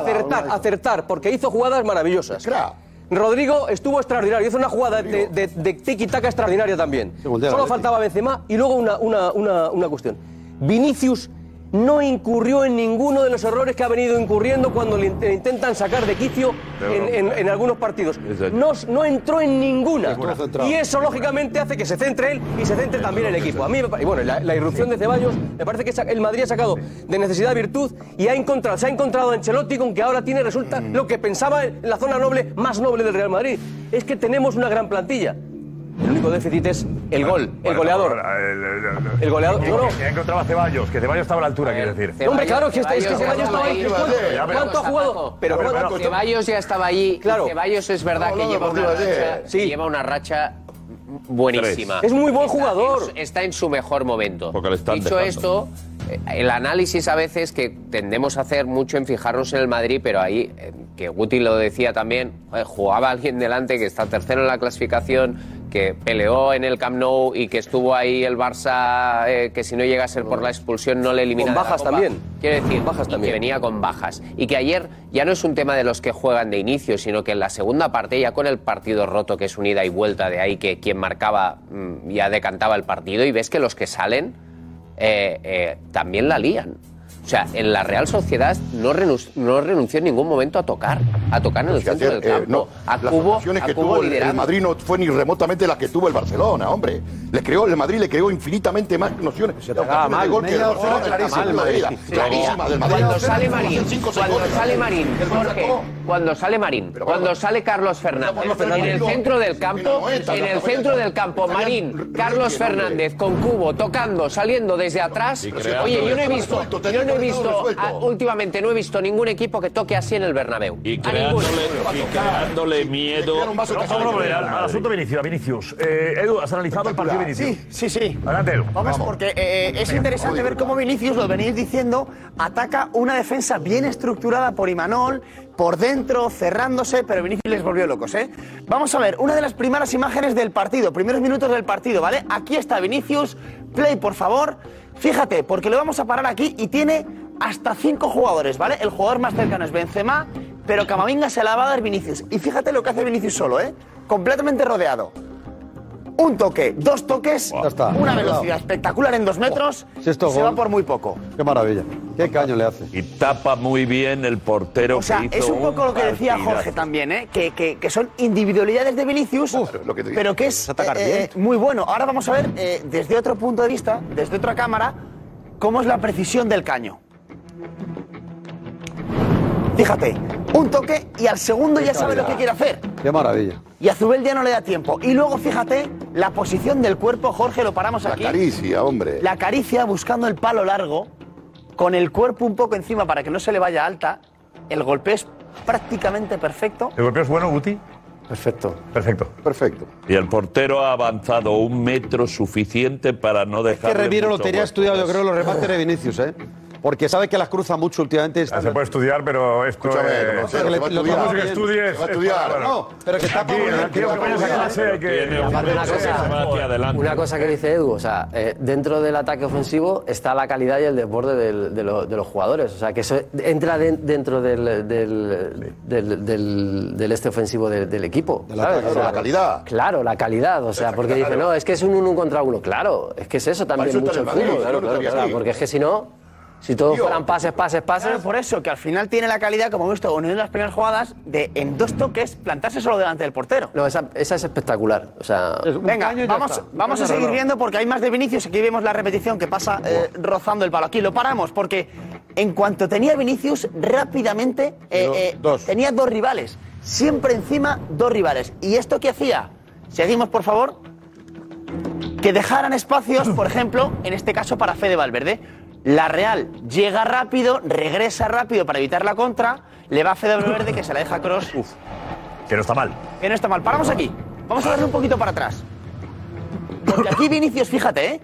acertar, acertar, porque hizo jugadas maravillosas. Rodrigo estuvo extraordinario, hizo una jugada de, de, de tiki-taka extraordinaria también. Solo faltaba Benzema y luego una, una, una, una cuestión. Vinicius no incurrió en ninguno de los errores que ha venido incurriendo cuando le, in- le intentan sacar de quicio en, en- en algunos partidos. No, no entró en ninguna. Y eso, lógicamente, hace que se centre él y se centre también el equipo. A mí, me pa- y bueno, la, la irrupción de Ceballos, me parece que sa- el Madrid ha sacado de necesidad virtud y ha encontrado, se ha encontrado a Ancelotti con que ahora tiene, resulta, lo que pensaba en la zona noble, más noble del Real Madrid. Es que tenemos una gran plantilla. El único déficit es el gol, el Bueno, goleador. El, El goleador, Que, no, no. que encontraba Ceballos, que Ceballos estaba a la altura, quiero decir. Hombre, claro, que es que Ceballos Ceballos estaba ahí. ¿Cuánto- Ya, pero- ¿Cuánto ha jugado? Pero ¿cuánto- bueno, Ceballos ya estaba allí. Claro. Ceballos es verdad No, que lleva, una racha, sí. lleva una racha buenísima. Es muy buen jugador. está en su mejor momento. Dicho esto, el análisis a veces que tendemos a hacer mucho en fijarnos en el Madrid, pero ahí, eh, que Guti lo decía también, joder, jugaba alguien delante que está tercero en la clasificación, que peleó en el Camp Nou y que estuvo ahí el Barça, eh, que si no llega a ser por la expulsión no le elimina Con de la bajas Copa. también. Quiero decir, bajas también. que venía con bajas. Y que ayer ya no es un tema de los que juegan de inicio, sino que en la segunda parte, ya con el partido roto, que es un ida y vuelta de ahí, que quien marcaba mm, ya decantaba el partido, y ves que los que salen eh, eh, también la lían. O sea, en la Real Sociedad no, renunció, no renunció en ningún momento a tocar, a tocar en el Si centro del eh, campo. no, a las Cubo, ocasiones a que Cubo tuvo el, el. Madrid no fue ni remotamente las que tuvo el Barcelona, hombre. Le creó, el Madrid le creó infinitamente más nociones. Se mal. de gol que el Barcelona clarísima mal, Madrid. Sí, Clarísima del Madrid. Cuando sale Marín, cuando sale Marín, Jorge, cuando sale Marín, cuando sale Carlos Fernández, Carlos en el centro del campo, en el centro del campo, Marín, Carlos Fernández con Cubo, tocando, saliendo desde atrás. Oye, yo no he visto, yo no he visto, últimamente no he visto ningún equipo que toque así en el Bernabéu. Y A ninguno. creándole, y creándole miedo. Vamos a al, asunto Vinicius. Vinicius. Eh, Edu, ¿has analizado el partido de Vinicius? Sí, sí, sí. Adelante, Edu. Vamos, porque eh, es interesante ver cómo Vinicius, lo venís diciendo, ataca una defensa bien estructurada por Imanol, por dentro, cerrándose, pero Vinicius les volvió locos, ¿eh? Vamos a ver, una de las primeras imágenes del partido, primeros minutos del partido, ¿vale? Aquí está Vinicius, play, por favor. Fíjate, porque lo vamos a parar aquí y tiene hasta cinco jugadores, ¿vale? El jugador más cercano es Benzema, pero Camavinga se la va a dar Vinicius. Y fíjate lo que hace Vinicius solo, ¿eh? Completamente rodeado. Un toque, dos toques, está. una velocidad espectacular en dos metros Si esto y se gol. va por muy poco. Qué maravilla. Qué caño le hace. Y tapa muy bien el portero O sea, que hizo es un poco lo que decía partidazo. Jorge también, ¿eh? que, que- que son individualidades de Vinicius, lo que pero que es atacar eh, bien. eh, muy bueno. Ahora vamos a ver eh, desde otro punto de vista, desde otra cámara, cómo es la precisión del caño. Fíjate, un toque y al segundo ya sabe lo que quiere hacer. Qué maravilla. Y a Zubel ya no le da tiempo. Y luego fíjate la posición del cuerpo, Jorge, lo paramos La aquí. caricia, hombre. La caricia buscando el palo largo, con el cuerpo un poco encima para que no se le vaya alta. El golpe es prácticamente perfecto. ¿El golpeo es bueno, Guti? Perfecto. Perfecto. Perfecto. Y el portero ha avanzado un metro suficiente para no Es dejar. que Remiro lo tenía estudiado, yo creo, los remates de Vinicius, ¿eh? Porque sabe que las cruza mucho últimamente. Se puede estudiar, pero esto Escúchame, es... Lo- Vamos que estudies. Se va a estudiar. Bueno, No, pero que está Aquí, aquí una cosa- que dice Edu, o sea, eh, dentro del ataque ofensivo está la calidad y el desborde del- de, lo- de los jugadores. O sea, que eso entra de- dentro del, del, del- del- del este ofensivo de- del equipo. ¿sabes? O sea, la calidad. Claro, la calidad. O sea, porque dice, no, es que es un uno contra uno. Claro, es que es eso también mucho el fútbol. Claro, claro, claro, porque es que si no. Si todos fueran pases, pases, pases. Claro, por eso, que al final tiene la calidad, como hemos visto en una de las primeras jugadas, de en dos toques plantarse solo delante del portero. No, esa, esa es espectacular. O sea, Venga, vamos, vamos a seguir viendo porque hay más de Vinicius. Aquí vemos la repetición que pasa eh, rozando el palo. Aquí lo paramos porque en cuanto tenía Vinicius, rápidamente eh, eh, tenía dos rivales. Siempre encima, dos rivales. ¿Y esto qué hacía? Seguimos, por favor. Que dejaran espacios, por ejemplo, en este caso para Fede Valverde. La Real llega rápido, regresa rápido para evitar la contra, le va a Fede Valverde que se la deja a Cross. Que no está mal. Que no está mal. Paramos aquí. Vamos a darle un poquito para atrás. Porque aquí Vinicius, fíjate, ¿eh?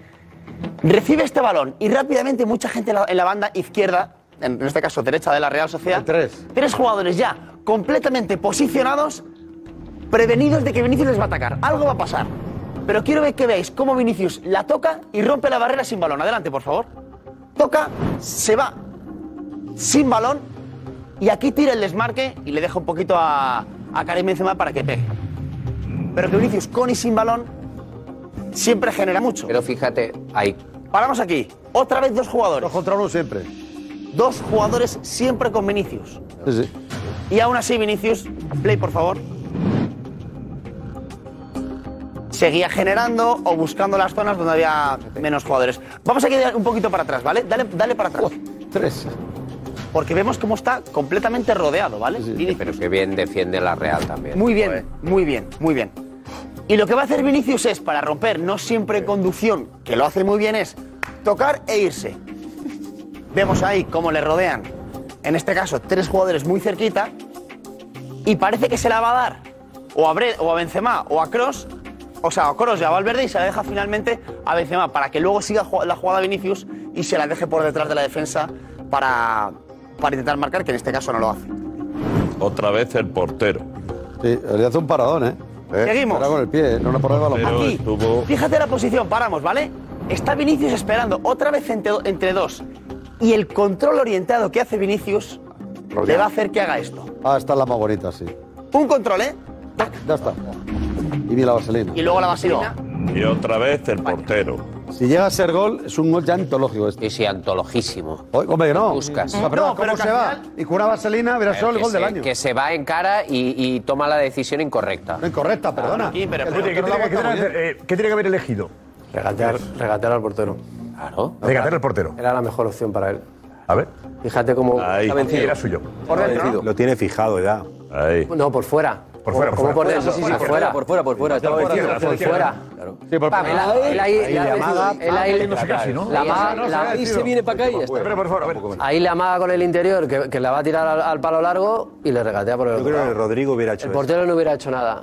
recibe este balón y rápidamente mucha gente en la, en la banda izquierda, en este caso derecha de la Real Sociedad, tres. tres jugadores ya completamente posicionados, prevenidos de que Vinicius les va a atacar. Algo va a pasar. Pero quiero ver que veáis cómo Vinicius la toca y rompe la barrera sin balón. Adelante, por favor. Toca, se va sin balón y aquí tira el desmarque y le deja un poquito a, a Karim Benzema para que pegue. Pero que Vinicius con y sin balón siempre genera mucho. Pero fíjate, ahí. Paramos aquí. Otra vez dos jugadores. Dos contra uno siempre. Dos jugadores siempre con Vinicius. Sí, sí. Y aún así, Vinicius, play por favor. Seguía generando o buscando las zonas donde había menos jugadores. Vamos a quedar un poquito para atrás, ¿vale? Dale, dale para atrás. Tres. Porque vemos cómo está completamente rodeado, ¿vale? Vinicius. Pero que bien defiende la Real también. Muy bien, muy bien, muy bien. Y lo que va a hacer Vinicius es, para romper no siempre conducción, que lo hace muy bien, es tocar e irse. Vemos ahí cómo le rodean, en este caso, tres jugadores muy cerquita, y parece que se la va a dar o a, Bre- o a Benzema o a Cross, o sea, a Cross y a Valverde, y se la deja finalmente a Benzema, para que luego siga la jugada Vinicius y se la deje por detrás de la defensa para, para intentar marcar, que en este caso no lo hace. Otra vez el portero. Sí, le hace un paradón, ¿eh? Seguimos. Era con el pie, ¿eh? no le pone el balón. Aquí. estuvo. Fíjate la posición, paramos, ¿vale? Está Vinicius esperando otra vez entre, entre dos. Y el control orientado que hace Vinicius le va a hacer que haga esto. Ah, esta es la más bonita, sí. Un control, ¿eh? Ya está. Y mira la vaselina. Y luego la vaselina. Y otra vez el portero. Si llega a ser gol, es un gol ya antológico este. Sí, sí, antologísimo. Oye, hombre, que no. Buscas. No, pero No, ¿cómo pero que se al va? final- Y con una vaselina verás solo el que, gol del año. que se va en cara y, y toma la decisión incorrecta. No, incorrecta, perdona. Aquí, pero- Oye, ¿qué, tiene, qué aguanta tiene- eh, qué tiene que haber elegido? Regatear, regatear al portero. Claro. Regatear al portero. Era la mejor opción para él. A ver. Fíjate cómo. Ahí. Era suyo. Por dentro. Lo tiene fijado ya. Ahí. No, por fuera. Por fuera, por ¿Cómo fuera. por dentro? Sí, sí, por fuera. Por fuera, por fuera. Por fuera. Por fuera. Sí, por- Pam, él, ahí, la la- Ahí se viene para acá y está. Pero, por favor, a ver. ahí le amaga con el interior, que, la va a tirar al, al palo largo y le regatea por el Yo otro creo que. Rodrigo hubiera hecho El portero no hubiera hecho nada.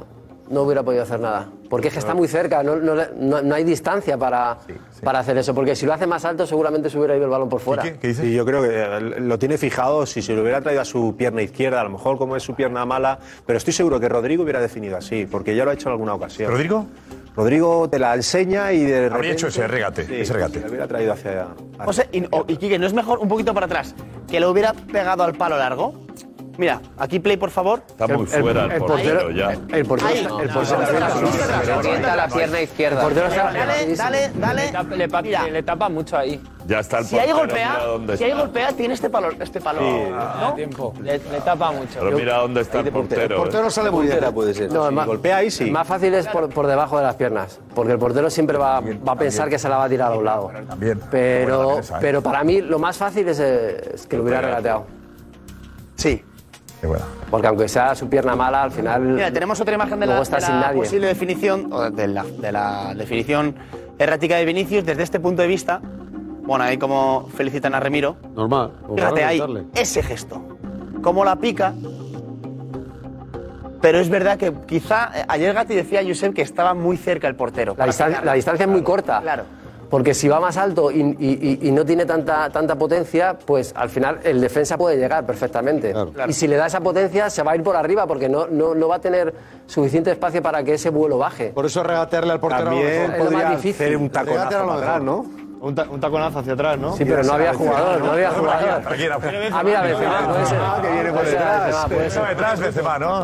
No hubiera podido hacer nada. Porque es que está muy cerca, no, no no- no hay distancia para, para hacer eso. Porque si lo hace más alto, seguramente se hubiera ido el balón por fuera. ¿Qué, qué dices? Sí, yo creo que eh, lo tiene fijado. Si se lo hubiera traído a su pierna izquierda, a lo mejor como es su pierna mala. Pero estoy seguro que Rodrigo hubiera definido así, porque ya lo ha hecho en alguna ocasión. ¿Rodrigo? Rodrigo te la enseña y de repente. Habría hecho ese regate, Sí, ese regate. Lo hubiera traído hacia. José, y, o- y Quique, ¿no es mejor un poquito para atrás que lo hubiera pegado al palo largo? Mira, aquí play, por favor. Está muy fuera el, portero ya. El portero, Ahí. el portero la pierna izquierda. portero está- Dale, dale, dale. Le tapa, le pa- Mira, le tapa mucho ahí. Ya está el si portero. golpea, mira dónde si ahí está. golpea, tiene este palo, este palo. Da tiempo. Le, le tapa mucho. Pero mira dónde está el portero. El portero sale muy bien. Puede ser. No, golpea ahí, sí. más fácil es por, por debajo de las piernas, porque el portero siempre va, va a pensar que se la va a tirar a un lado. También. Pero, ¿eh? pero para mí lo más fácil es, eh, es que lo hubiera regateado. Sí. Porque aunque sea su pierna mala, al final. Mira, tenemos otra imagen de la, de la posible definición, o de la, de la definición errática de Vinicius desde este punto de vista. Bueno, ahí como felicitan a Remiro. Normal. Como Fíjate ahí, ese gesto. Cómo la pica. Pero es verdad que quizá eh, ayer Gatti decía a Josep que estaba muy cerca el portero. La, distan- la distancia es muy corta. Claro. Porque si va más alto y, y- y- y no tiene tanta, tanta potencia, pues al final el defensa puede llegar perfectamente. Claro. Y si le da esa potencia, se va a ir por arriba porque no, no, no va a tener suficiente espacio para que ese vuelo baje. Por eso regatearle al portero. También. Es lo más difícil. hacer un taconazo lo para atrás, mejor. ¿no? Un, ta- un taconazo hacia atrás, ¿no? Sí, pero no había jugador, no había jugador. Tranquila. Ah, mira, Benzema, puede ser. Ah, que viene por Puede ser, detrás. Puede ser. Detrás Benzema, ¿no?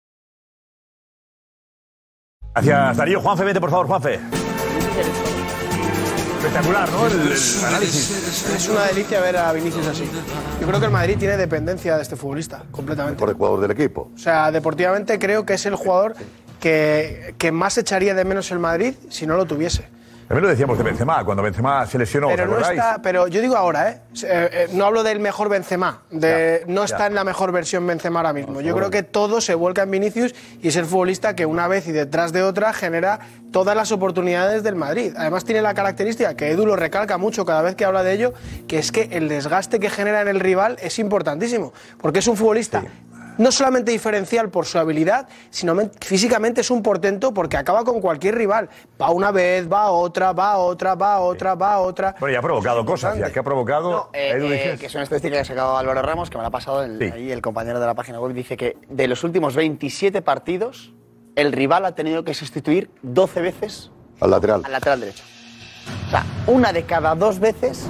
Gracias, Darío. Juanfe, vete, por favor, Juanfe. Espectacular, ¿no? El, el análisis. Es una delicia ver a Vinicius así. Yo creo que el Madrid tiene dependencia de este futbolista, completamente. Por el jugador del equipo. O sea, deportivamente creo que es el jugador que, que más echaría de menos el Madrid si no lo tuviese. También lo decíamos de Benzema, cuando Benzema se lesionó, ¿os Pero, no acordáis? está, pero yo digo ahora, ¿eh? Eh, eh, no hablo del mejor Benzema, de, no está ya. en la mejor versión Benzema ahora mismo. Yo creo que todo se vuelca en Vinicius y es el futbolista que una vez y detrás de otra genera todas las oportunidades del Madrid. Además tiene la característica que Edu lo recalca mucho cada vez que habla de ello, que es que el desgaste que genera en el rival es importantísimo, porque es un futbolista no solamente diferencial por su habilidad, sino men- físicamente es un portento porque acaba con cualquier rival. Va una vez, va otra, va otra, va otra, va otra. Bueno, y ha provocado cosas, ya que ha provocado. Eh, Edu, eh, dices. que es una estadística que ha sacado Álvaro Ramos, que me la ha pasado el, ahí el compañero de la página web, dice que de los últimos 27 partidos, el rival ha tenido que sustituir 12 veces Al lateral. al lateral derecho. O sea, una de cada dos veces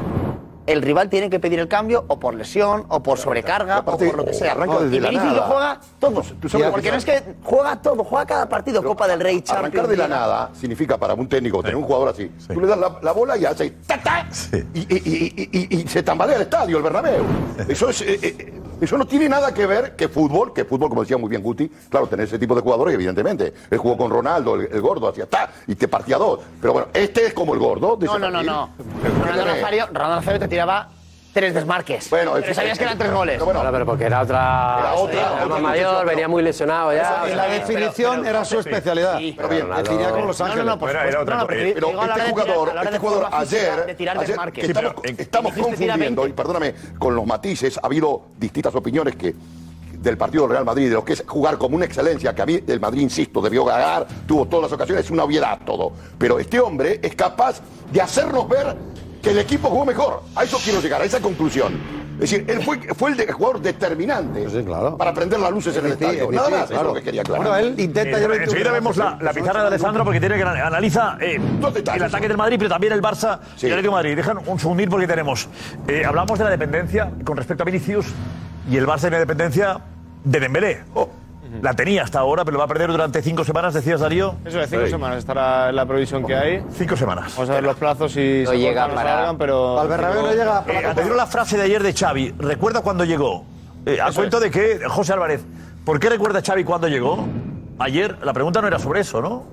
el rival tiene que pedir el cambio o por lesión, o por sobrecarga, o por lo que sea. arranca desde Y la Vinicius lo juega todos. Tú sabes Porque que no es que juega todo, juega cada partido, Copa del Rey, Champions. Arrancar de la nada significa para un técnico tener un jugador así. Tú le das la, la bola y hace ¡ta, ta! Y, y- y- y- y- y se tambalea el estadio, el Bernabéu. Eso, es, eh, eh, eso no tiene nada que ver que fútbol, que fútbol, como decía muy bien Guti, claro, tener ese tipo de jugadores, evidentemente. Él jugó con Ronaldo, el, el gordo, hacía ta y te partía dos. Pero bueno, este es como el gordo. de No, no, no, no. Ronaldo. Nazario, Ronaldo Nazario te tiraba tres desmarques. Bueno, pero sabías que eran tres goles. pero bueno, Bueno, pero porque era otra. Era otra, era otra más mayor, venía muy lesionado ya. Y la definición era su especialidad. Pero bien, Definía como Los No, no, Ángeles. no, No, pero este jugador, este jugador ayer, de tirar ayer- desmarques. que Sí, pero estamos, confundiendo, 20. y perdóname, con los matices, ha habido distintas opiniones que del partido del Real Madrid, de lo que es jugar como una excelencia, que a mí el Madrid, insisto, debió ganar, tuvo todas las ocasiones, es una obviedad todo. Pero este hombre es capaz de hacernos ver que el equipo jugó mejor. A eso quiero llegar, a esa conclusión. Es decir, él fue, fue el, de- jugador determinante para prender las luces en el Sí, estadio. sí, Nada sí, más, eso es claro. lo que quería aclarar. Bueno, él intenta Eh, enseguida vemos la, la pizarra de Alessandro porque tiene que ana- analiza eh, el ataque del Madrid, pero también el Barça y el Atlético de Madrid. Dejan un segundín porque tenemos. eh, hablamos de la dependencia con respecto a Vinicius y el Barça tiene dependencia de Dembélé. Oh. La tenía hasta ahora, pero lo va a perder durante cinco semanas, decías Darío. Eso de cinco Sí. semanas estará la previsión que hay. Cinco semanas. Vamos a ver los plazos si No se llega cortan se para- alargan, pero. Al Bernabéu no llega. Eh, anterior a la frase de ayer de Xavi, ¿recuerda cuando llegó? Eh, a cuento de que, José Álvarez, ¿por qué recuerda Xavi cuando llegó? Ayer la pregunta no era sobre eso, ¿no?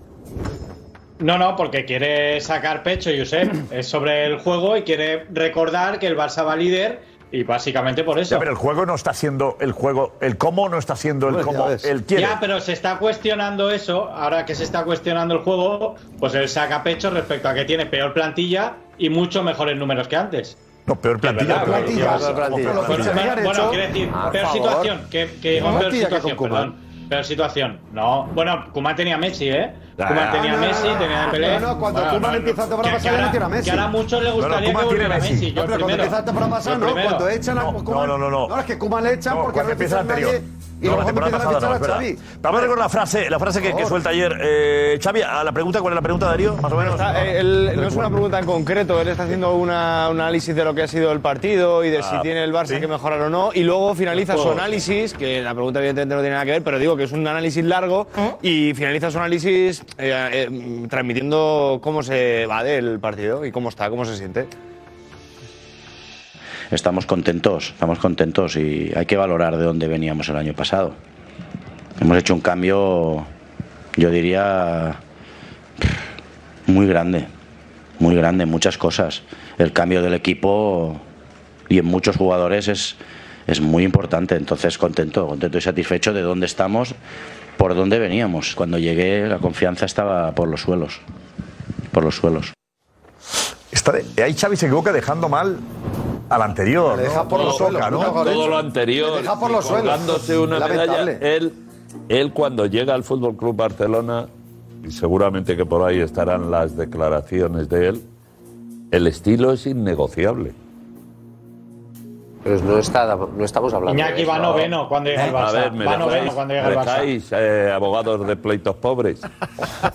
No, no, porque quiere sacar pecho, Josep. Es sobre el juego y quiere recordar que el Barça va líder y básicamente por eso. Ya, pero el juego no está siendo el juego, el cómo no está siendo el Pues cómo él quiere. Ya, pero se está cuestionando eso. Ahora que se está cuestionando el juego, pues él saca pecho respecto a que tiene peor plantilla y mucho mejores números que antes. No, peor plantilla. pero- plantilla. que Bueno, hecho- quiero decir, peor favor. situación. Que, No, peor que situación, perdón. Peor situación. No, bueno, Kuman tenía Messi, ¿eh? Ah, Kuman tenía a no, no, Messi, no, tenía a Dembélé. no, no, cuando Bueno, Koeman empieza la temporada pasada, no tiene a Messi. Que ahora a muchos les No, no, gustaría que volviera a Messi. Messi. Yo No, pero cuando empieza la temporada pasada, no. Cuando echan a No, Koeman. no, no, no. No, es que Koeman le echan No, porque cuando no empieza ficha anterior. Y No, la temporada pasada no, es verdad. Vamos a recordar la frase, la frase que, que suelta ayer eh, Xavi. A la pregunta, ¿cuál es la pregunta, Darío? Más o menos. Está, eh, él- no es una pregunta en concreto, él está haciendo una- un análisis de lo que ha sido el partido y de si Ah, tiene el Barça sí. que mejorar o no, y luego finaliza su análisis, que la pregunta evidentemente no tiene nada que ver, pero digo que es un análisis largo, y finaliza su análisis eh, eh, transmitiendo cómo se va del partido y cómo está, cómo se siente. Estamos contentos, estamos contentos y hay que valorar de dónde veníamos el año pasado. Hemos hecho un cambio, yo diría, muy grande, muy grande, muchas cosas. El cambio del equipo y en muchos jugadores es, es muy importante, entonces contento, contento y satisfecho de dónde estamos, por dónde veníamos. Cuando llegué la confianza estaba por los suelos, por los suelos. Está ahí Xavi se equivoca dejando mal al anterior. Le deja ¿no? por los suelos, ¿no? todo lo anterior, Le deja por los suelos. una Lamentable. medalla. Él, él cuando llega al Fútbol Club Barcelona y seguramente que por ahí estarán las declaraciones de él, el estilo es innegociable. Pero no, está, no estamos hablando Iñaki va noveno cuando llega el A Barça. ver, me va dejáis, cuando llega el Barça. dejáis, eh, abogados de pleitos pobres.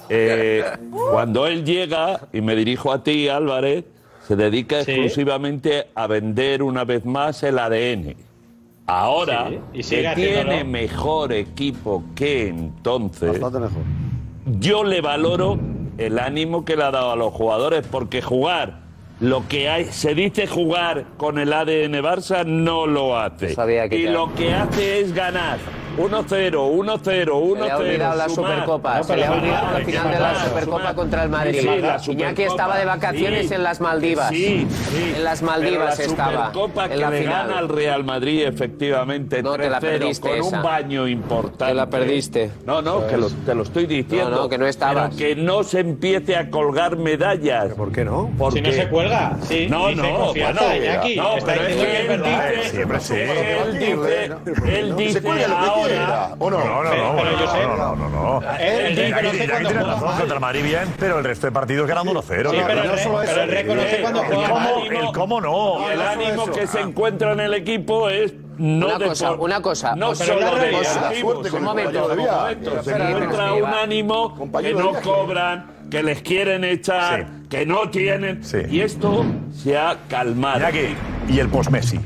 Eh, cuando él llega, y me dirijo a ti, Álvarez, se dedica exclusivamente a vender una vez más el ADN. Ahora, Sí, y sigue que tiene mejor equipo que entonces, Bastante mejor. yo le valoro el ánimo que le ha dado a los jugadores, porque jugar lo que hay, se dice jugar con el ADN Barça, no lo hace. sabía que y lo que hace es ganar. 1-0, 1-0, 1-0. Se le ha olvidado la sumar. Supercopa, se le ha olvidado la final de la Supercopa contra el Madrid. Sí, la Iñaki estaba de vacaciones sí, en las Maldivas. sí, sí. En las Pero Maldivas la estaba. Supercopa en que la le final. gana al Real Madrid, efectivamente, No, te la 3-0, perdiste con esa. un baño importante. Te la perdiste. No, no, que lo, te lo estoy diciendo. No, no, que no estabas. Pero que no se empiece a colgar medallas. ¿Por qué no? Porque... Si no se cuelga, sí, No, no, bueno, Iñaki, no, está pero es que él verdad. dice, Siempre sí. él dice, él dice ¿o no? No, no, no, Pero no, no, no, no, reconoce cuando tiene razón contra el Madrid bien, pero el resto de partidos ganando 1-0. Sí, ¿no? pero No él- solo pero eso. él reconoce cuando El juega cómo-. El cómo no. el ánimo que se encuentra en el equipo es no Una cosa, por- una cosa. no solo una de cosa. Un el momento, un se encuentra un ánimo que no cobran, que les quieren echar, que no tienen. Sí. Y esto se ha calmado. Y el post-Messi.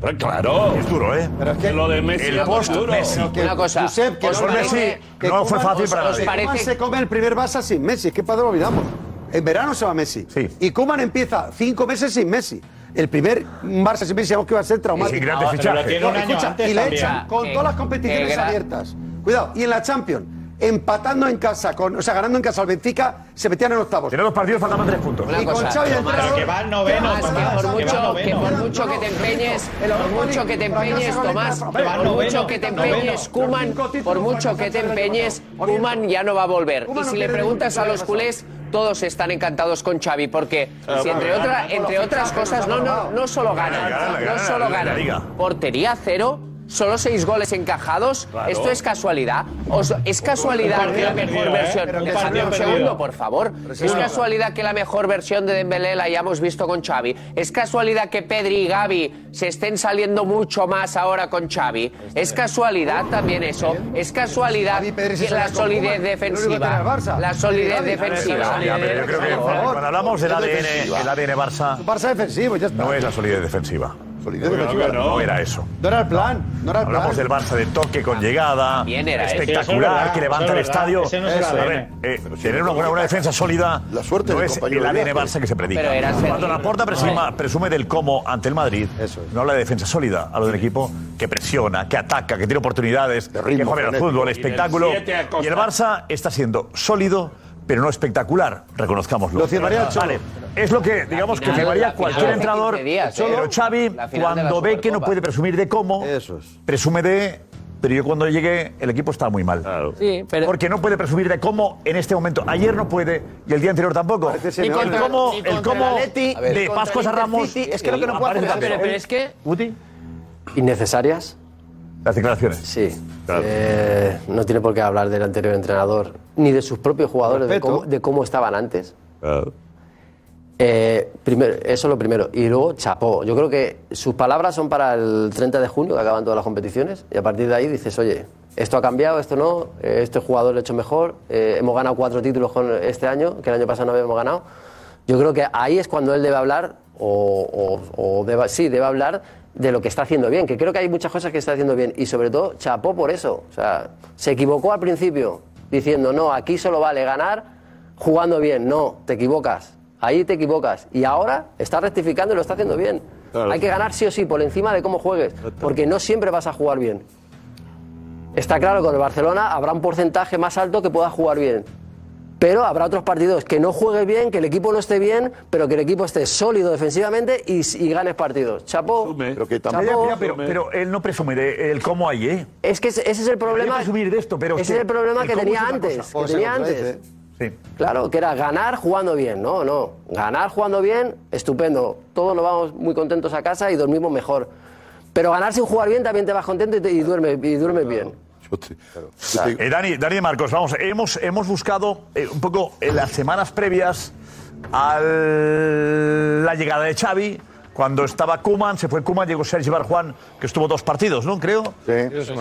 Pero claro. Es duro, ¿eh? Pero es que lo de Messi el es post duro. Messi. que- Una cosa, Josep, que ¿os no Messi, que no fue fácil os- para os nadie. Parece- se come el primer Barça sin Messi, es que padre lo olvidamos. En verano se va Messi. Sí. Y Kuman empieza cinco meses sin Messi. El primer Barça sin Messi sabemos que iba a ser Y traumático. sin grandes lo fichajes. año Escucha, y le echan con Que- todas las competiciones gra- abiertas. Cuidado, y en la Champions, empatando en casa, con, o sea, ganando en casa al Benfica, se metían en octavos. Tiene dos partidos, faltaban tres puntos. Una y con Xavi Tomás, entrenador- que va al noveno, Tomás, Tomás, que por que va mucho, que noveno. por mucho que te empeñes, por mucho que te empeñes, Tomás, por mucho que te empeñes, Kuman, por mucho que te empeñes, Kuman ya no va a volver. Y si le preguntas a los culés, todos están encantados con Xavi, porque si entre, otra- entre otras cosas, no, no, no solo ganan, Gana, gana, no solo gana la Liga. ganan, portería cero, solo seis goles encajados, esto es casualidad. Os- es casualidad que la mejor perdido, ¿eh? versión, dejadme un segundo, por favor. Es casualidad que la mejor versión de Dembélé la hayamos visto con Xavi. Es casualidad que Pedri y Gavi se estén saliendo mucho más ahora con Xavi. Es casualidad también eso. Es casualidad que la solidez defensiva. La solidez defensiva. Ya, pero yo creo que Por favor. cuando hablamos del ADN, el ADN Barça Barça defensivo, ya está. no es la solidez defensiva. Solidez. No era eso. No era el plan, no era el plan. Hablamos del Barça de toque con llegada, También era es espectacular, que levanta eso el estadio. El a ver, eh, tener una buena, buena defensa sólida La suerte no es el ADN. Barça que se predica. Cuando la porta presume, presume del cómo ante el Madrid, Eso es. no habla de defensa sólida, habla del equipo que presiona, que ataca, que tiene oportunidades, De ritmo, que juega al fútbol, Y del espectáculo. Y el Barça está siendo sólido, pero no espectacular, reconozcámoslo. Lo firmaría el Cholo. Vale, es lo que, digamos, que firmaría cualquier entrenador. 15 días, ¿eh? Pero Xavi, de la cuando ve que no puede presumir de cómo, Eso es. presume de. Pero yo cuando llegué, el equipo está muy mal. Sí, pero- Porque no puede presumir de cómo en este momento. Ayer no puede y el día anterior tampoco. El cómo, ni el contra cómo el Atleti, de contra Pascos a Ramos. Es que lo que no puede hacer. también. pero es que Guti, ¿Innecesarias? Las declaraciones. Sí. Claro. Eh, no tiene por qué hablar del anterior entrenador ni de sus propios jugadores, de cómo, de cómo estaban antes. Eh, primero, eso es lo primero. Y luego, chapó. Yo creo que sus palabras son para el 30 de junio, que acaban todas las competiciones. Y a partir de ahí dices, oye, esto ha cambiado, esto no, eh, este jugador lo ha hecho mejor. eh, hemos ganado cuatro títulos con este año, que el año pasado no habíamos ganado. Yo creo que ahí es cuando él debe hablar, o, o- o deba- sí, debe hablar de lo que está haciendo bien, que creo que hay muchas cosas que está haciendo bien. Y sobre todo, chapó por eso. O sea, se equivocó al principio, diciendo, no, aquí solo vale ganar jugando bien. No, te equivocas. Ahí te equivocas. Y ahora está rectificando y lo está haciendo bien. Claro. Hay que ganar sí o sí, por encima de cómo juegues, porque no siempre vas a jugar bien. Está claro que con el Barcelona habrá un porcentaje más alto que pueda jugar bien. Pero habrá otros partidos que no juegues bien, que el equipo no esté bien, pero que el equipo esté sólido defensivamente y, y ganes partidos. Chapó. Pero que también. pero, pero él no presume de el cómo hay, ¿eh? Es que ese es el problema. Podría presumir de esto, pero ese es el problema el que tenía antes. Que tenía antes. Sí. Claro, que era ganar jugando bien. No, no. Ganar jugando bien, estupendo. Todos nos vamos muy contentos a casa y dormimos mejor. Pero ganar sin jugar bien también te vas contento y, te- y duermes, y duermes bien. Eh, Dani, Dani de Marcos, vamos, hemos, hemos buscado eh, un poco en las semanas previas a la llegada de Xavi, cuando estaba Kuman, se fue Kuman, llegó Sergi Barjuan, que estuvo dos partidos, ¿no? Creo. Eh, Sí.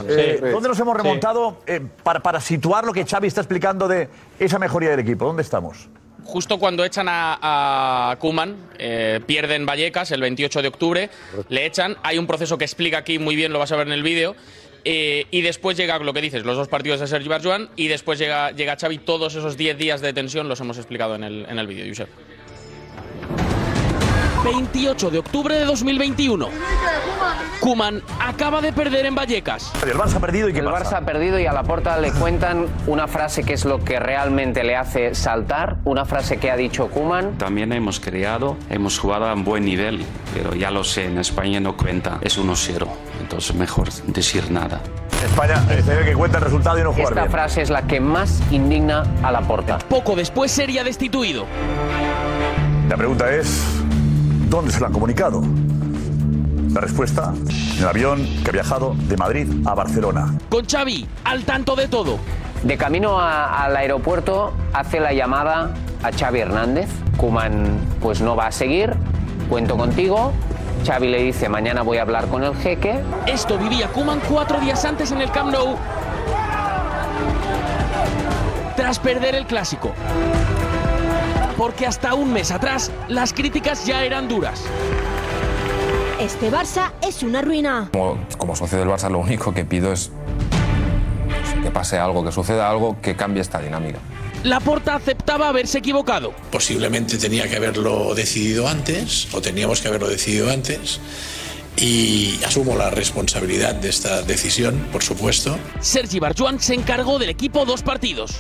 ¿Dónde nos hemos Sí. remontado eh, para, para situar lo que Xavi está explicando de esa mejoría del equipo? ¿Dónde estamos? Justo cuando echan a, a Kuman, pierden Vallecas el 28 de octubre, le echan. Hay un proceso que explica aquí muy bien, lo vas a ver en el vídeo. Eh, y después llega lo que dices, los dos partidos de Sergi Barjuan. Y después llega, llega Xavi. Todos esos 10 días de tensión los hemos explicado en el, en el vídeo, Josep. 28 de octubre de 2021. Kuman acaba de perder en Vallecas. El Barça ha perdido y El Barça ha perdido y a la porta le cuentan una frase que es lo que realmente le hace saltar, una frase que ha dicho Kuman. También hemos creado, hemos jugado a un buen nivel, pero ya lo sé, en España no cuenta, es 1-0, entonces mejor decir nada. España eh, se ve que cuenta el resultado y no jugar Esta bien. frase es la que más indigna a la porta. Poco después sería destituido. La pregunta es, ¿dónde se lo han comunicado? La respuesta, en el avión que ha viajado de Madrid a Barcelona. Con Xavi al tanto de todo. De camino a- al aeropuerto hace la llamada a Xavi Hernández. Kuman pues no va a seguir, cuento contigo. Xavi le dice, mañana voy a hablar con el jeque. Esto vivía Kuman cuatro días antes en el Camp Nou. Tras perder el clásico. Porque hasta un mes atrás las críticas ya eran duras. Este Barça es una ruina. Como, como socio del Barça lo único que pido es que pase algo, que suceda algo que cambie esta dinámica. Laporta aceptaba haberse equivocado. Posiblemente tenía que haberlo decidido antes, o teníamos que haberlo decidido antes, y asumo la responsabilidad de esta decisión, por supuesto. Sergi Barjuan se encargó del equipo dos partidos.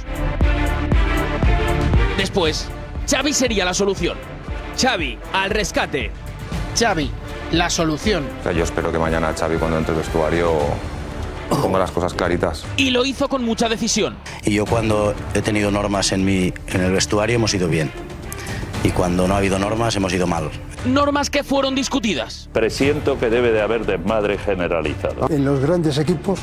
Después, Xavi sería la solución. Xavi, al rescate. Xavi, la solución. O sea, yo espero que mañana Xavi cuando entre el vestuario ponga las cosas claritas. Y lo hizo con mucha decisión. Y yo cuando he tenido normas en, mi, en el vestuario hemos ido bien. Y cuando no ha habido normas hemos ido mal. Normas que fueron discutidas. Presiento que debe de haber desmadre generalizado. En los grandes equipos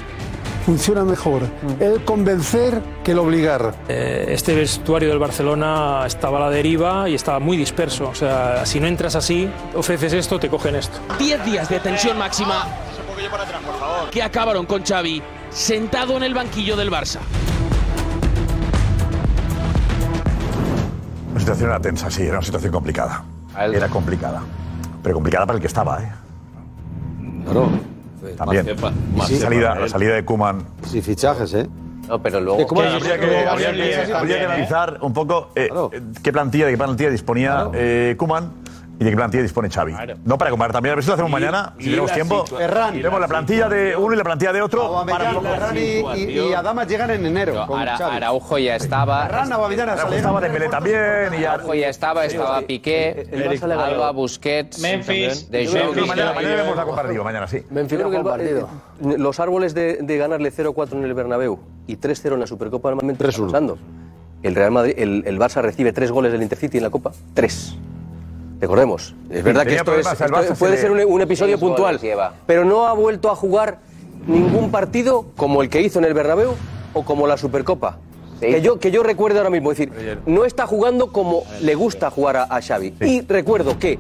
funciona mejor el convencer que el obligar. Eh, Este vestuario del Barcelona estaba a la deriva y estaba muy disperso. O sea, si no entras así, ofreces esto, te cogen esto. Diez días de tensión máxima que acabaron con Xavi sentado en el banquillo del Barça. La situación era tensa, sí, era una situación complicada. Era complicada. Pero complicada para el que estaba, ¿eh? Claro. También. más Sí, cepa salida, la salida de Kuman. Sí, fichajes, ¿eh? No, pero luego. habría que, habría que- habría que analizar un poco eh, eh, qué plantilla, de qué plantilla disponía eh, Kuman y de qué plantilla dispone Xavi. No para comparar también, a ver si lo hacemos mañana, si y tenemos la tiempo. Ferran. Vemos la plantilla de uno y la plantilla de otro. para Ferran y, y, y Adama llegan en enero. con Ara- Xavi. Araujo ya estaba. Ferran, Aubameyang, Araujo estaba refuerzos. también. Y Araujo ya estaba, estaba Piqué, el Barça le ganó. Alba, Busquets, Memphis, De Memphis, mañana, mañana vemos la comparativa, mañana sí. Yo creo que el eh, los árboles de, de ganarle 0-4 en el Bernabéu y 3-0 en la Supercopa normalmente están pasando. El Real Madrid, el, el Barça recibe tres goles del Intercity en la Copa. Tres. Recordemos. Es verdad que esto, es- esto puede ser un, un episodio puntual, pero no ha vuelto a jugar ningún partido como el que hizo en el Bernabéu o como la Supercopa. Que yo, que yo recuerdo ahora mismo, es decir, no está jugando como le gusta jugar a, a Xavi. Y recuerdo que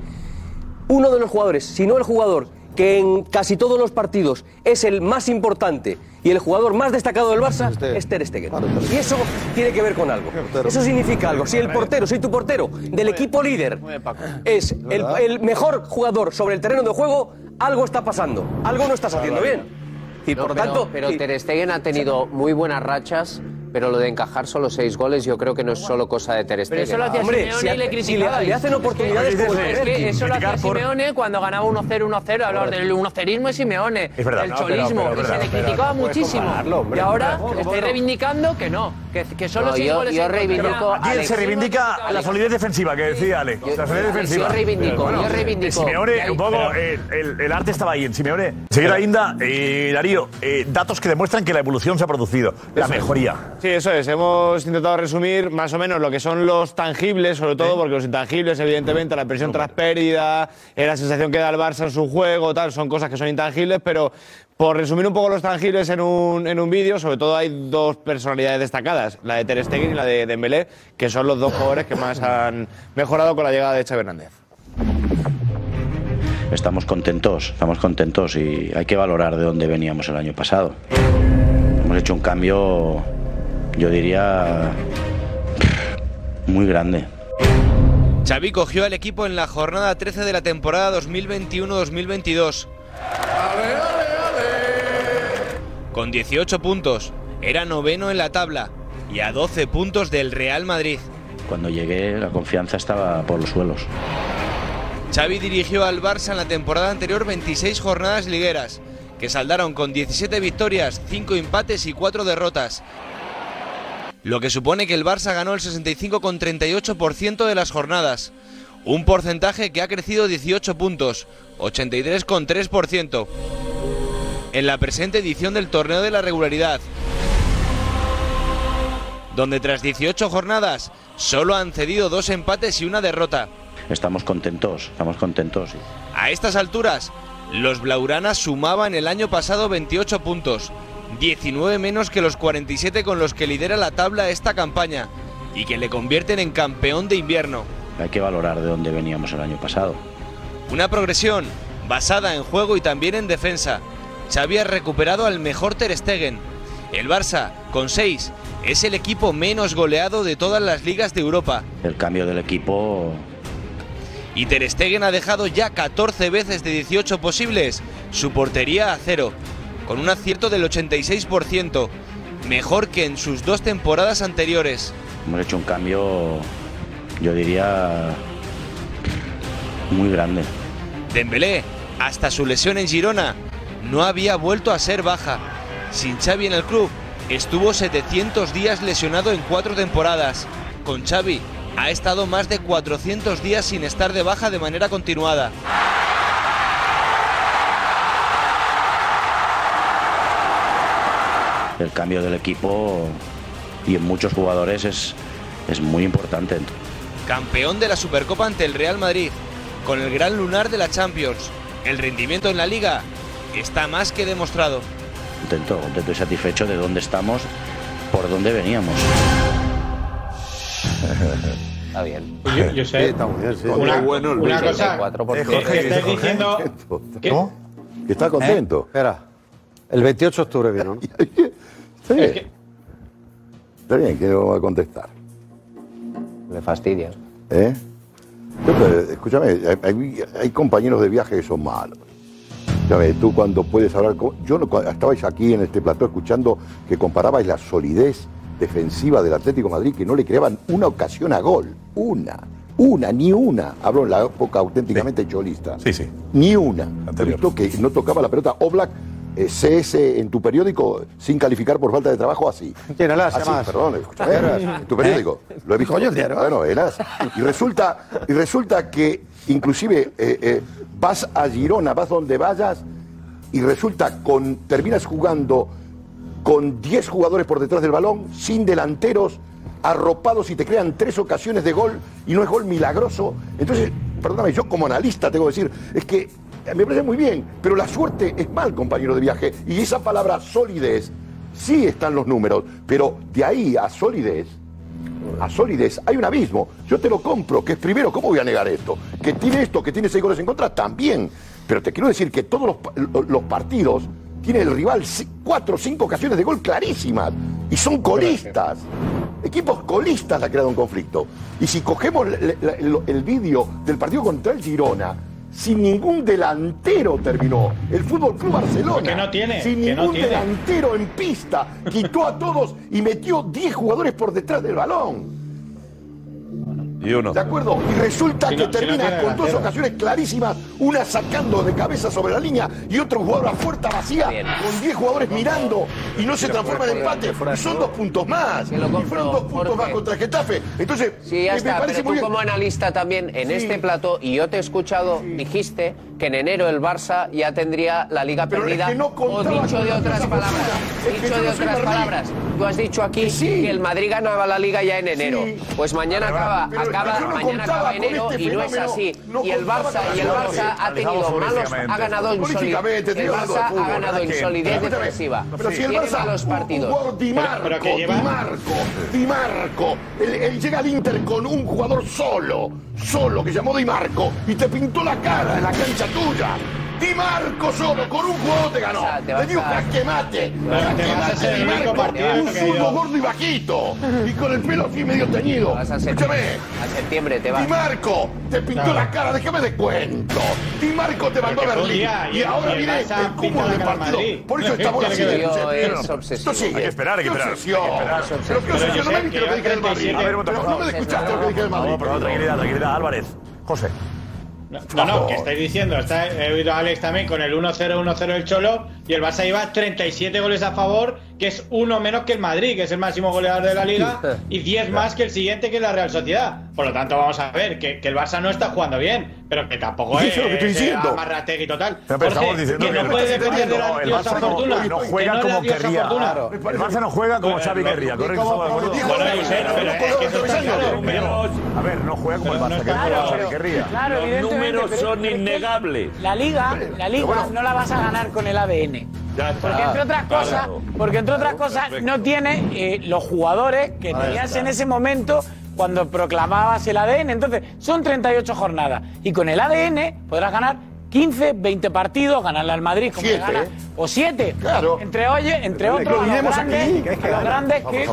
uno de los jugadores, si no el jugador que en casi todos los partidos es el más importante y el jugador más destacado del Barça, es Ter Stegen. Y eso tiene que ver con algo. Eso significa algo. Si el portero, si tu portero del equipo líder es el, el mejor jugador sobre el terreno de juego, algo está pasando. Algo no estás haciendo bien. Y No, por pero, tanto, pero Ter Stegen ha tenido muy buenas rachas, pero lo de encajar solo seis goles yo creo que no es solo cosa de Ter Stegen. Pero eso lo hacía Hombre, Simeone si y le si le- criticabais. le hacen oportunidades Es que- como es que eso lo hacía Criticar por- Simeone cuando ganaba 1-0, 1-0, hablaba del 1-0ismo de Simeone, Es verdad. del No, pero- cholismo, pero- y pero- se le pero- criticaba no puedes muchísimo. compararlo, hombre. y ahora estáis bueno. reivindicando que no, que, que solo No, 6 yo- goles yo en contra. reivindico- Aquí se reivindica la solidez defensiva que decía Ale. la solidez Alex, defensiva. yo reivindico, yo reivindico. Simeone, que hay- un poco, el, arte estaba ahí en Simeone. Seguir Inda, eh, Darío, eh, datos que demuestran que la evolución se ha producido, la mejoría. Sí, eso es. Hemos intentado resumir más o menos lo que son los tangibles, sobre todo porque los intangibles, evidentemente, la presión tras pérdida, eh, la sensación que da el Barça en su juego, tal, son cosas que son intangibles, pero Por resumir un poco los tangibles en un, en un vídeo, sobre todo hay dos personalidades destacadas, la de Ter Stegen y la de Dembélé, que son los dos jugadores que más han mejorado con la llegada de Xavi Hernández. Estamos contentos, estamos contentos y hay que valorar de dónde veníamos el año pasado. Hemos hecho un cambio, yo diría, muy grande. Xavi cogió al equipo en la jornada 13 de la temporada 2021-2022. Con 18 puntos, era noveno en la tabla y a 12 puntos del Real Madrid. Cuando llegué la confianza estaba por los suelos. Xavi dirigió al Barça en la temporada anterior 26 jornadas ligueras, que saldaron con 17 victorias, 5 empates y 4 derrotas. Lo que supone que el Barça ganó el 65,38% de las jornadas, un porcentaje que ha crecido 18 puntos, 83,3%, en la presente edición del torneo de la regularidad, donde tras 18 jornadas solo han cedido dos empates y una derrota. Estamos contentos, estamos contentos. A estas alturas, los Blaugranas sumaban el año pasado 28 puntos, 19 menos que los 47 con los que lidera la tabla esta campaña y que le convierten en campeón de invierno. Hay que valorar de dónde veníamos el año pasado. Una progresión basada en juego y también en defensa. Xavi ha recuperado al mejor Ter Stegen. El Barça, con 6, es el equipo menos goleado de todas las ligas de Europa. El cambio del equipo Y Ter Stegen ha dejado ya 14 veces de 18 posibles su portería a cero, con un acierto del 86%, mejor que en sus dos temporadas anteriores. hemos hecho un cambio, yo diría, muy grande. Dembélé, hasta su lesión en Girona, no había vuelto a ser baja. Sin Xavi en el club, estuvo 700 días lesionado en cuatro temporadas. Con Xavi, ha estado más de 400 días sin estar de baja de manera continuada. El cambio del equipo y en muchos jugadores es, es muy importante. Campeón de la Supercopa ante el Real Madrid, con el gran lunar de la Champions. El rendimiento en la liga está más que demostrado. Contento, contento y satisfecho de dónde estamos, por dónde veníamos. Está bien. Yo, yo sé. está muy bien, sí. Una, Bueno, el una Luis. cosa. 64%. que- que estáis diciendo. que- ¿Cómo? Que está contento. Eh, Espera. El 28 de octubre vino, ¿no? Está bien. Está bien, no va a contestar. Le fastidia. ¿Eh? Escúchame, hay, compañeros de viaje que son malos. Escúchame, tú cuando puedes hablar con... Yo no, estabais aquí en este plató escuchando que comparabais la solidez defensiva del Atlético de Madrid, que no le creaban una ocasión a gol. Una. Una, ni una. Hablo en la época auténticamente cholista. Sí, sí. Ni una. He visto que no tocaba la pelota Oblak, eh, CS en tu periódico sin calificar por falta de trabajo así. ¿Quién era? Así, perdón, escúchame, en tu periódico. Lo he visto. Diario. Bueno, eras. Y resulta, y resulta que inclusive eh, eh, vas a Girona, vas donde vayas, y resulta con terminas jugando con 10 jugadores por detrás del balón, sin delanteros, arropados y te crean tres ocasiones de gol y no es gol milagroso. Entonces, perdóname, yo como analista tengo que decir, es que me parece muy bien, pero la suerte es mal, compañero de viaje. Y esa palabra solidez, sí están los números, pero de ahí a solidez, a solidez, hay un abismo. Yo te lo compro, que es primero, ¿cómo voy a negar esto? Que tiene esto, que tiene seis goles en contra, también. Pero te quiero decir que todos los, los partidos tiene el rival cuatro o cinco ocasiones de gol clarísimas. Y son colistas. Equipos colistas ha creado un conflicto. Y si cogemos le- el, el vídeo del partido contra el Girona, sin ningún delantero terminó. El Fútbol Club Barcelona. Que no tiene, Sin que no ningún tiene. delantero en pista. Quitó a todos y metió 10 jugadores por detrás del balón. Y uno. ¿De acuerdo? Y resulta Si que no- si no termina con dos ocasiones clarísimas, una sacando de cabeza sobre la línea y otro jugador a puerta vacía, con 10 jugadores mirando y no se transforma en empate. Y son dos puntos más. Y fueron dos puntos más contra Getafe. Entonces, Sí, ya me- está, me parece pero muy tú bien. como analista también en Sí. este plató, y yo te he escuchado, dijiste que en enero el Barça ya tendría la liga Pero es perdida, que no o dicho de otras palabras. Es dicho de otras palabras, tú has dicho aquí que el Madrid ganaba la Liga ya en enero. Pues mañana acaba, acaba, no mañana acaba con enero este y no es así. no y el Barça, con y el eso. Barça ha tenido malos, ha ganado en solidez. Políticamente, El Barça ha ganado en ¿Quién? solidez Escúchame, defensiva. Pero si el Barça malos partidos. Di Marco, Di Marco, Di Marco. Él, él llega al Inter con un jugador solo, solo, que se llamó Di Marco, y te pintó la cara en la cancha tuya. Di Marco solo, con un jugador te ganó. te vas Le dio a- jaque mate. Pero Di Marco, un zurdo gordo y bajito. Y con el pelo así medio teñido. Escúchame. a septiembre te vas. Di Marco te pintó la cara, déjame de cuento. Di Marco te mandó a un Berlín. y ahora viene el cúmulo del partido. Por eso estamos así Esto sigue. Hay que esperar, hay que esperar. Pero qué Pero obsesión, no me viste que lo que dije del Madrid. 37. A ver, un momento, Pero por no me escuchaste lo que dije del Madrid. Por favor, tranquilidad, tranquilidad. Álvarez, José. No, no, que estáis diciendo, está, he oído a Alex también con el 1-0, 1-0 el Cholo y el Barça lleva 37 goles a favor, que es uno menos que el Madrid, que es el máximo goleador de la liga, y 10 más que el siguiente, que es la Real Sociedad. Por lo tanto, vamos a ver que, que el Barça no está jugando bien, pero que tampoco es eso es lo que estoy diciendo. amarrategui total. Pero, pero estamos Jorge, diciendo que que no puede depender de la el Barça fortuna. no que juega no la como querría. Claro. El Barça no juega como Xavi querría, correcto, Bueno. A ver, no juega como el Barça, que querría. Los números son innegables. La liga, la liga no la vas a ganar con el ADN. Ya está. Porque entre otras Claro. cosas, porque entre otras cosas no tiene eh, los jugadores que Ahí tenías está. en ese momento cuando proclamabas el ADN. Entonces, son 38 jornadas y con el ADN podrás ganar 15, 20 partidos, ganarle al Madrid como Siete. gana, o 7. Claro. Entre oye, entre otros, a los grandes, aquí que a los grandes que,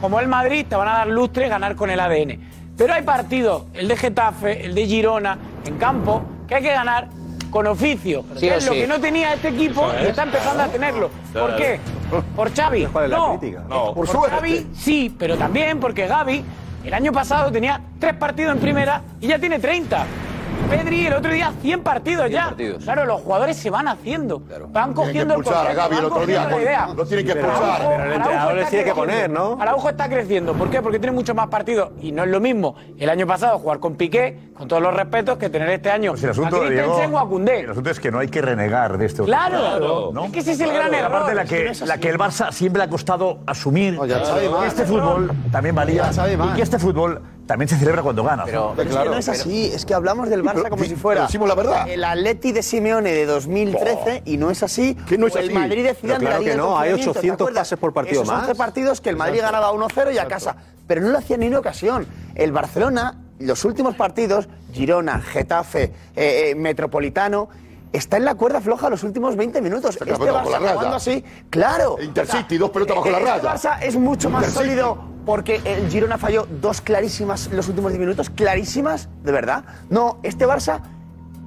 como el Madrid, te van a dar lustre ganar con el ADN. Pero hay partidos, el de Getafe, el de Girona, en campo, que hay que ganar con oficio. Sí que es lo sí. que no tenía este equipo y es. está empezando a tenerlo. Claro. ¿Por qué? ¿Por Xavi? ¿Cuál es la no. por suerte. Xavi sí, pero también porque Gaby el año pasado tenía tres partidos en primera y ya tiene 30. Pedri el otro día 100 partidos 100 ya. partidos. Claro, los jugadores se van haciendo. Van Tienen que cogiendo el expulsar a concepto, Gavi el otro día. Lo tienen que expulsar. pero el entrenador Araujo les tiene que poner, ¿no? Araujo está creciendo. ¿Por qué? Porque tiene muchos más partidos. Y no es lo mismo el año pasado jugar con Piqué, con todos los respetos, que tener este año Pues el asunto, a Christensen o a Koundé. el asunto es que no hay que renegar de este Claro. ¿no? Es que ese es el gran error. parte de la que la que el Barça siempre le ha costado asumir ya que este fútbol también valía Ya y que este fútbol también se celebra cuando ganas. Pero- ¿no? Pero es que no es así, es que hablamos del Barça pero- como si fuera decimos la verdad. el Atleti de Simeone de 2013 y no es así. Que no es o el así. Madrid de Zidane Pero de la claro que no, hay Confinamiento, ¿te 800 acuerdas? pases por partido Esos más. 11 partidos que el Madrid ganaba 1-0 y a casa, pero no lo hacía ni una ocasión. El Barcelona, los últimos partidos, Girona, Getafe, eh, eh, Metropolitano, está en la cuerda floja los últimos 20 minutos. Este la Barça raya. jugando así, claro. Intercity, dos pelotas bajo la este raya. Barça es mucho más Intercity. sólido porque el Girona falló dos clarísimas los últimos 10 minutos, clarísimas, de verdad. No, este Barça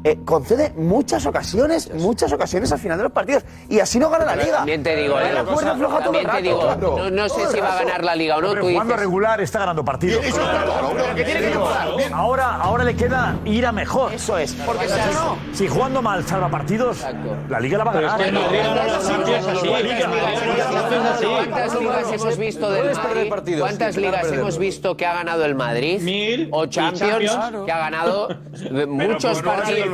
eh, concede muchas ocasiones, muchas ocasiones al final de los partidos y así no gana la Pero liga. También te digo, Va en ¿eh? la cuerda floja todo el También te rato. digo, Claro. no, no sé si va a ganar la liga o no. Pero Tú jugando dices, regular está ganando partidos. Eso es claro, lo que tiene que mejorar. Bien. Ahora, ahora le queda ir a mejor. Eso es, porque si no, si jugando mal salva partidos, Exacto. la liga la va a Pero es ganar. que. ¿Cuántas ligas hemos visto del Madrid? ¿Cuántas ligas hemos visto que ha ganado el Madrid? Mil. O Champions, que ha ganado muchos partidos,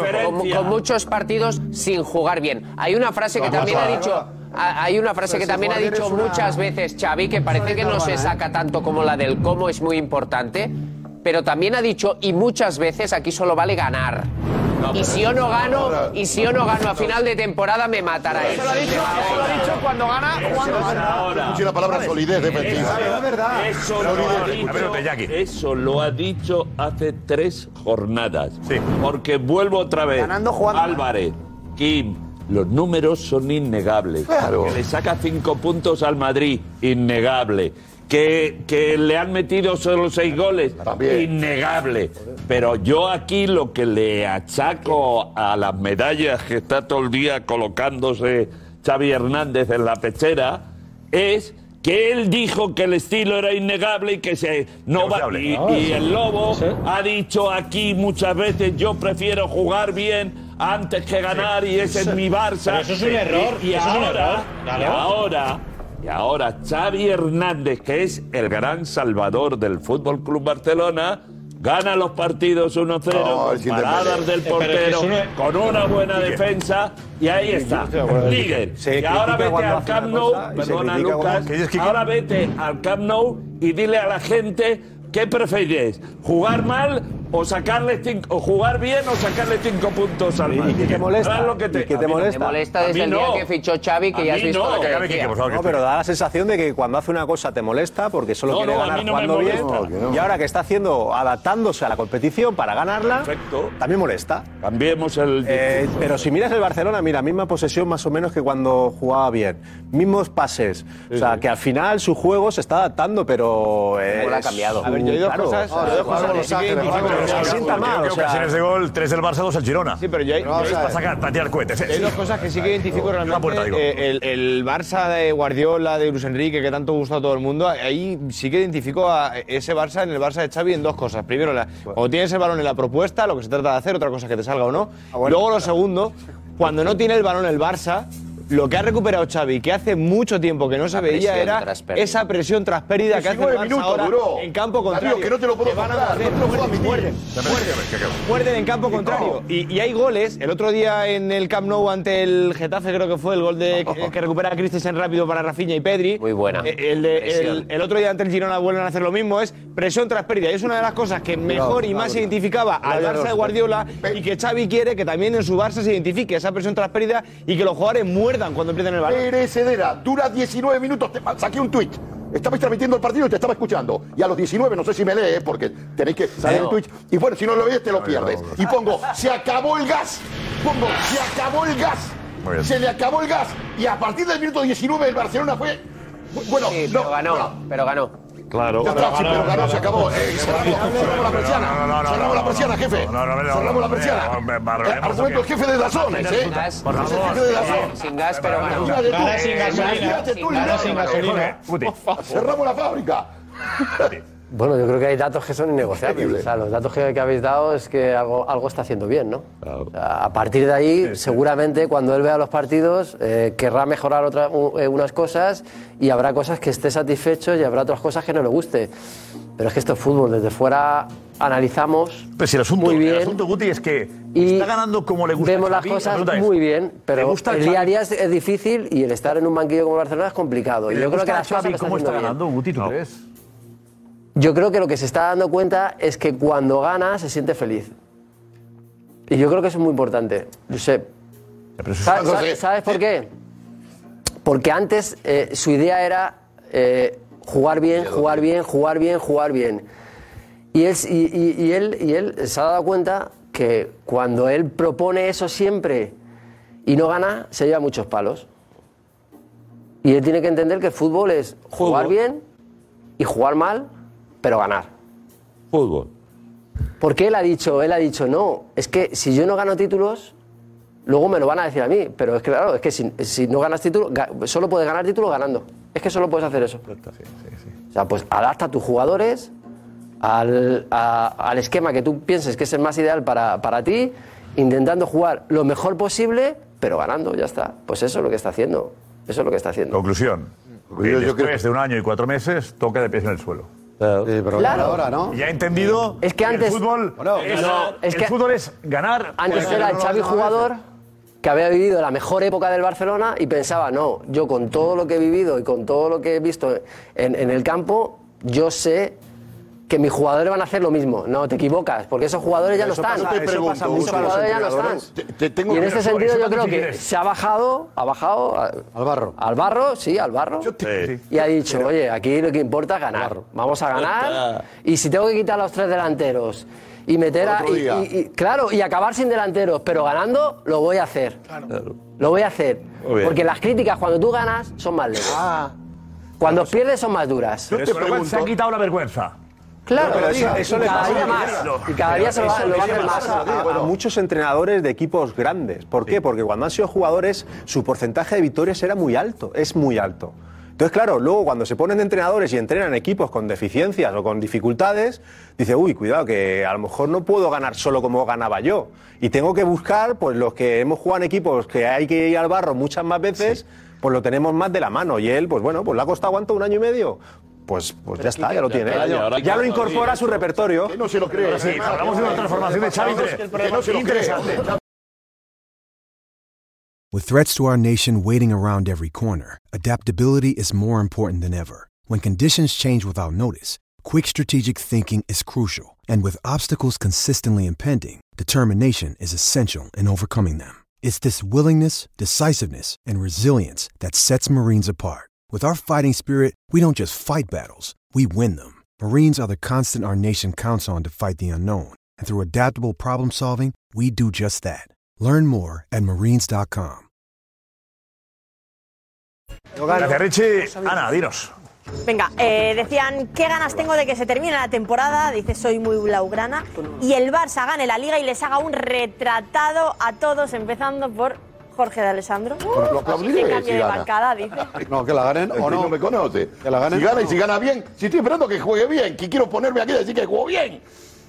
con, muchos partidos sin jugar bien. Hay una frase que también ha dicho. ha- Hay una frase que también ha dicho muchas veces Xavi, que parece que no se saca tanto como la del cómo es muy importante, pero también ha dicho, y muchas veces aquí solo vale ganar. Y si yo no gano, y si yo no gano a final de temporada me matará eso lo ha dicho, eso lo ha dicho cuando gana. Ahora, Escuche la palabra solidez defensiva. Es verdad. eso lo, ha dicho, eso lo ha dicho hace tres jornadas. Sí. Porque vuelvo otra vez. Ganando, jugando. Álvarez, Kim, los números son innegables. Claro. Que le saca cinco puntos al Madrid, innegable. Que, que le han metido solo seis goles, También. innegable. Pero yo aquí lo que le achaco a las medallas que está todo el día colocándose Xavi Hernández en la pechera es que él dijo que el estilo era innegable y que se no va y, y el lobo Sí. ha dicho aquí muchas veces yo prefiero jugar bien antes que ganar y ese es mi Barça. Pero eso es un error, Y, y eso es un ahora, error, claro. y ahora, y ahora Xavi Hernández, que es el gran salvador del Fútbol Club Barcelona, gana los partidos 1-0, No, el con paradas del portero, con una buena defensa, y ahí está, líder. Y ahora vete al Camp Nou, perdona Lucas, ahora vete al Camp Nou y dile a la gente qué preferís, jugar mal o sacarle cinco, o jugar bien o sacarle cinco puntos al Madrid. qué te molesta? Lo que te, ¿Y molesta? Me molesta A desde el día no. que fichó Xavi, que A ya has visto no. lo que pero da la sensación de que cuando hace una cosa te molesta porque solo No, quiere ganar jugando bien. molesta. No, que no. Y ahora que está haciendo, adaptándose a la competición para ganarla, también molesta. Cambiemos el. Eh, pero si miras el Barcelona, mira, misma posesión más o menos que cuando jugaba bien. Mismos pases. o sea, que al final su juego se está adaptando, pero. eh, ha es cambiado. A ver, yo claro. cosas- que que identifico. Se sienta mal, ¿Qué o sea, ocasiones de gol? Tres del Barça, dos el Girona. Sí, pero yo hay, Pero. Para sacar, para tirar cohetes. hay dos cosas que sí que identifico realmente. Puerta, eh, el, el Barça de Guardiola, de Luis Enrique, que tanto gusta a todo el mundo, ahí sí que identifico a ese Barça en el Barça de Xavi en dos cosas. Primero, la, cuando tienes el balón en la propuesta, lo que se trata de hacer, otra cosa es que te salga o no. Luego, lo segundo, cuando no tiene el balón el Barça, lo que ha recuperado Xavi, que hace mucho tiempo que no se veía, era esa presión tras pérdida que hace el 19 Barça minutos ahora duró. en campo Darío, contrario. que no te lo puedo van a hacer- no puedo muerden, muerden en campo contrario. Y, y hay goles. El otro día en el Camp Nou ante el Getafe creo que fue el gol de, que, que recupera a Christensen rápido para Rafinha y Pedri. Muy buena. Eh, El, de- Presión. el, el otro día ante el Girona vuelven a hacer lo mismo. Es presión tras pérdida. Y es una de las cosas que mejor y más identificaba al Barça de Guardiola y que Xavi quiere que también en su Barça se identifique esa presión tras pérdida y que los jugadores cuando empiezan el balón. Perecedera, dura 19 minutos. Te, saqué un tweet. Estabais transmitiendo el partido y te estaba escuchando. Y a los 19, no sé si me lees, porque tenéis que salir No. el Twitch. Y bueno, si no lo ves, te lo pierdes. Y pongo, se acabó el gas. Pongo, se acabó el gas. Se le acabó el gas. Y a partir del minuto 19, el Barcelona fue. Bueno, Sí, no, pero ganó, bueno, pero ganó. Claro. ya está, sí, pero ganó, se acabó. Eh, cerramos, cerramos la persiana. Cerramos la persiana, jefe. cerramos la persiana. Eh, Argumento el jefe de Dazones, ¿eh? Sin gas, Por favor. jefe de Dazones. sin gas, pero ganó. Gana sin eh, gasolina. Linares. sin gasolina. Cerramos la fábrica. Bueno, yo creo que hay datos que son innegociables. O sea, los datos que, que habéis dado es que algo, algo está haciendo bien, ¿no? O sea, a partir de ahí, seguramente cuando él vea los partidos, eh, querrá mejorar otra- u- eh, unas cosas y habrá cosas que esté satisfecho y habrá otras cosas que no le guste. Pero es que esto es fútbol, desde fuera analizamos Pero si el asunto, muy bien el asunto, Guti, es que y está ganando como le gusta. a vemos las Xavi. La cosas es, muy bien, ¿le pero gusta a el día a día es, es difícil y el estar en un banquillo como Barcelona es complicado. Y ¿Le yo creo que a las cosas Xavi cómo está bien. ganando, Guti, tú crees? Yo creo que lo que se está dando cuenta es que cuando gana se siente feliz. Y yo creo que eso es muy importante. Josep, ¿sabes, José, sabes- sabes por qué? Porque antes eh, su idea era eh, jugar bien, jugar bien, jugar bien, jugar bien. Y él, y, y- y él, y él se ha dado cuenta que cuando él propone eso siempre y no gana, se lleva muchos palos. Y él tiene que entender que el fútbol es jugar Fútbol. bien y jugar mal, pero ganar. Fútbol. Porque él ha dicho, él ha dicho, no, es que si yo no gano títulos, luego me lo van a decir a mí. Pero es que claro, es que si, si no ganas títulos, solo puedes ganar títulos ganando. Es que solo puedes hacer eso. O sea, pues adapta a tus jugadores al, a- al esquema que tú pienses que es el más ideal para, para ti, intentando jugar lo mejor posible, pero ganando, ya está. Pues eso es lo que está haciendo. Eso es lo que está haciendo. Conclusión. Que Yo- yo después creo- de un año y cuatro meses, toca de pies en el suelo. Claro. ahora, ¿no? Y ha entendido Es que antes- el fútbol, es, no, es el que- fútbol es ganar. Antes Pero era no el Xavi jugador que había vivido la mejor época del Barcelona y pensaba, no, yo con todo lo que he vivido y con todo lo que he visto en, en el campo, yo sé que mis jugadores van a hacer lo mismo. No, te equivocas, porque esos jugadores ya no Eso están. pasa- te pregunto, esos mucho a los jugadores ya no están. entrenadores. Te- te tengo y en este sentido yo creo que se ha bajado, ha bajado a- Al barro. al barro, sí, al barro. Y ha dicho, oye, aquí lo que importa es ganar. Vamos a ganar. Y si tengo que quitar a los tres delanteros y meter a. Otro y- día. y- y- claro, y acabar sin delanteros, pero ganando, lo voy a hacer. Lo voy a hacer. Porque las críticas cuando tú ganas son más leves. Cuando pierdes son más duras. Yo te pregunto, se ha quitado la vergüenza. Claro, pero eso- y le cada pasa día más. Y cada día se lo va, Eso- lo va a hacer más. a muchos entrenadores de equipos grandes. ¿Por qué? Porque cuando han sido jugadores, su porcentaje de victorias era muy alto, es muy alto. Entonces, claro, luego cuando se ponen de entrenadores y entrenan equipos con deficiencias o con dificultades, dice, uy, cuidado, que a lo mejor no puedo ganar solo como ganaba yo. Y tengo que buscar, pues los que hemos jugado en equipos que hay que ir al barro muchas más veces, pues lo tenemos más de la mano. Y él, pues bueno, pues le ha costado cuánto, un año y medio. Pues, pues ya está, ya lo tiene. Ya, ya, lo incorpora a su repertorio. Que no se lo cree. Ahora sí, hablamos de una transformación de Xavi no se lo cree. interesante. With threats to our nation waiting around every corner, adaptability is more important than ever. When conditions change without notice, quick strategic thinking is crucial. And with obstacles consistently impending, determination is essential in overcoming them. It's this willingness, decisiveness, and resilience that sets Marines apart. With our fighting spirit, we don't just fight battles, we win them. Marines are the constant our nation counts on to fight the unknown. And through adaptable problem solving, we do just that. Learn more at marines.com. Gracias, Richie. Ana, dinos. Venga, eh, decían, ¿qué ganas tengo de que se termine la temporada? Dice, soy muy blaugrana. Y el Barça gane la Liga y les haga un retratado a todos, empezando por Jorge de Alessandro. Lo aplaudiré Que cambie si de gana. bancada, dice. No, que la ganen o no. no me conoce. Que la ganen si gana y si gana bien, si estoy esperando que juegue bien, que quiero ponerme aquí y decir que jugó bien.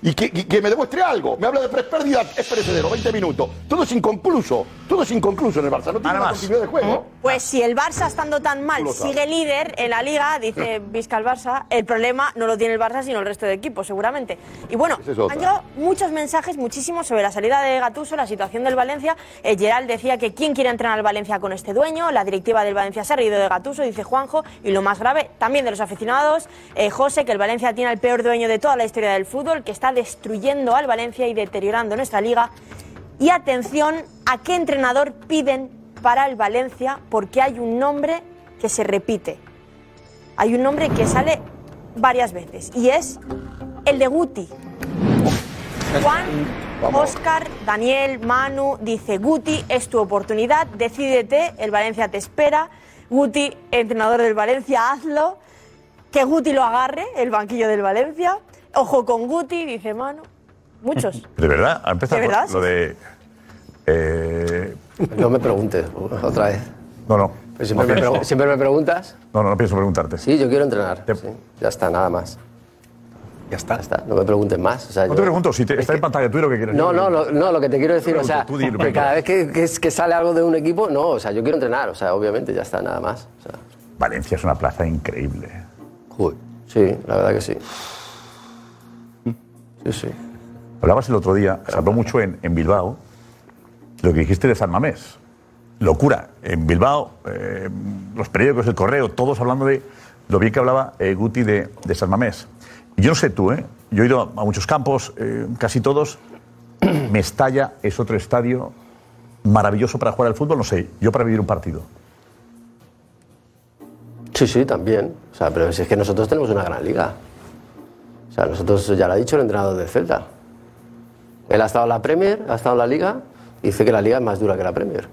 Y que, y que me demuestre algo. Me habla de tres pérdidas, es perecedero, 20 minutos. Todo es inconcluso. Todo es inconcluso en el Barça. No tiene una continuidad de juego. Pues si el Barça estando tan mal sigue líder en la liga, dice Vizca el Barça, el problema no lo tiene el Barça sino el resto de equipos, seguramente. Y bueno, es han llegado muchos mensajes, muchísimos sobre la salida de Gatuso, la situación del Valencia. Eh, Gerald decía que quién quiere entrenar al Valencia con este dueño, la directiva del Valencia se ha reído de Gatuso, dice Juanjo, y lo más grave, también de los aficionados, eh, José, que el Valencia tiene al peor dueño de toda la historia del fútbol, que está destruyendo al Valencia y deteriorando nuestra liga. Y atención a qué entrenador piden para el Valencia, porque hay un nombre que se repite. Hay un nombre que sale varias veces y es el de Guti. Juan, Oscar, Daniel, Manu, dice Guti, es tu oportunidad, decídete, el Valencia te espera. Guti, entrenador del Valencia, hazlo. Que Guti lo agarre, el banquillo del Valencia. Ojo con Guti, dice Manu. Muchos. De verdad, ha empezado ¿De verdad? lo de. eh, No me preguntes otra vez. no, no. Pues siempre, no, me pienso, pregu- siempre me preguntas. no, no, no pienso preguntarte. Sí, yo quiero entrenar. sí. Ya está, nada más. Ya está. Ya está, no me preguntes más. O sea, No yo- te pregunto si te, está en pantalla tú y lo que quieres. No, no, lo, no, lo que te quiero decir, o sea, que cada vez que, que es- que sale algo de un equipo, no, o sea, yo quiero entrenar, o sea, obviamente, ya está, nada más. o sea. Valencia es una plaza increíble. Sí, la verdad que sí. Sí, sí. Hablabas el otro día, se habló mucho en, en Bilbao, lo que dijiste de San Mamés. Locura. En Bilbao, eh, los periódicos, el correo, todos hablando de lo bien que hablaba eh, Guti de, de San Mamés. Yo no sé tú, ¿eh? Yo he ido a muchos campos, eh, casi todos. Mestalla es otro estadio maravilloso para jugar al fútbol, no sé, yo para vivir un partido. Sí, sí, también. O sea, pero si es que nosotros tenemos una gran liga. O sea, nosotros, ya lo ha dicho el entrenador del Celta. Él ha estado en la Premier, ha estado en la Liga, y dice que la Liga es más dura que la Premier.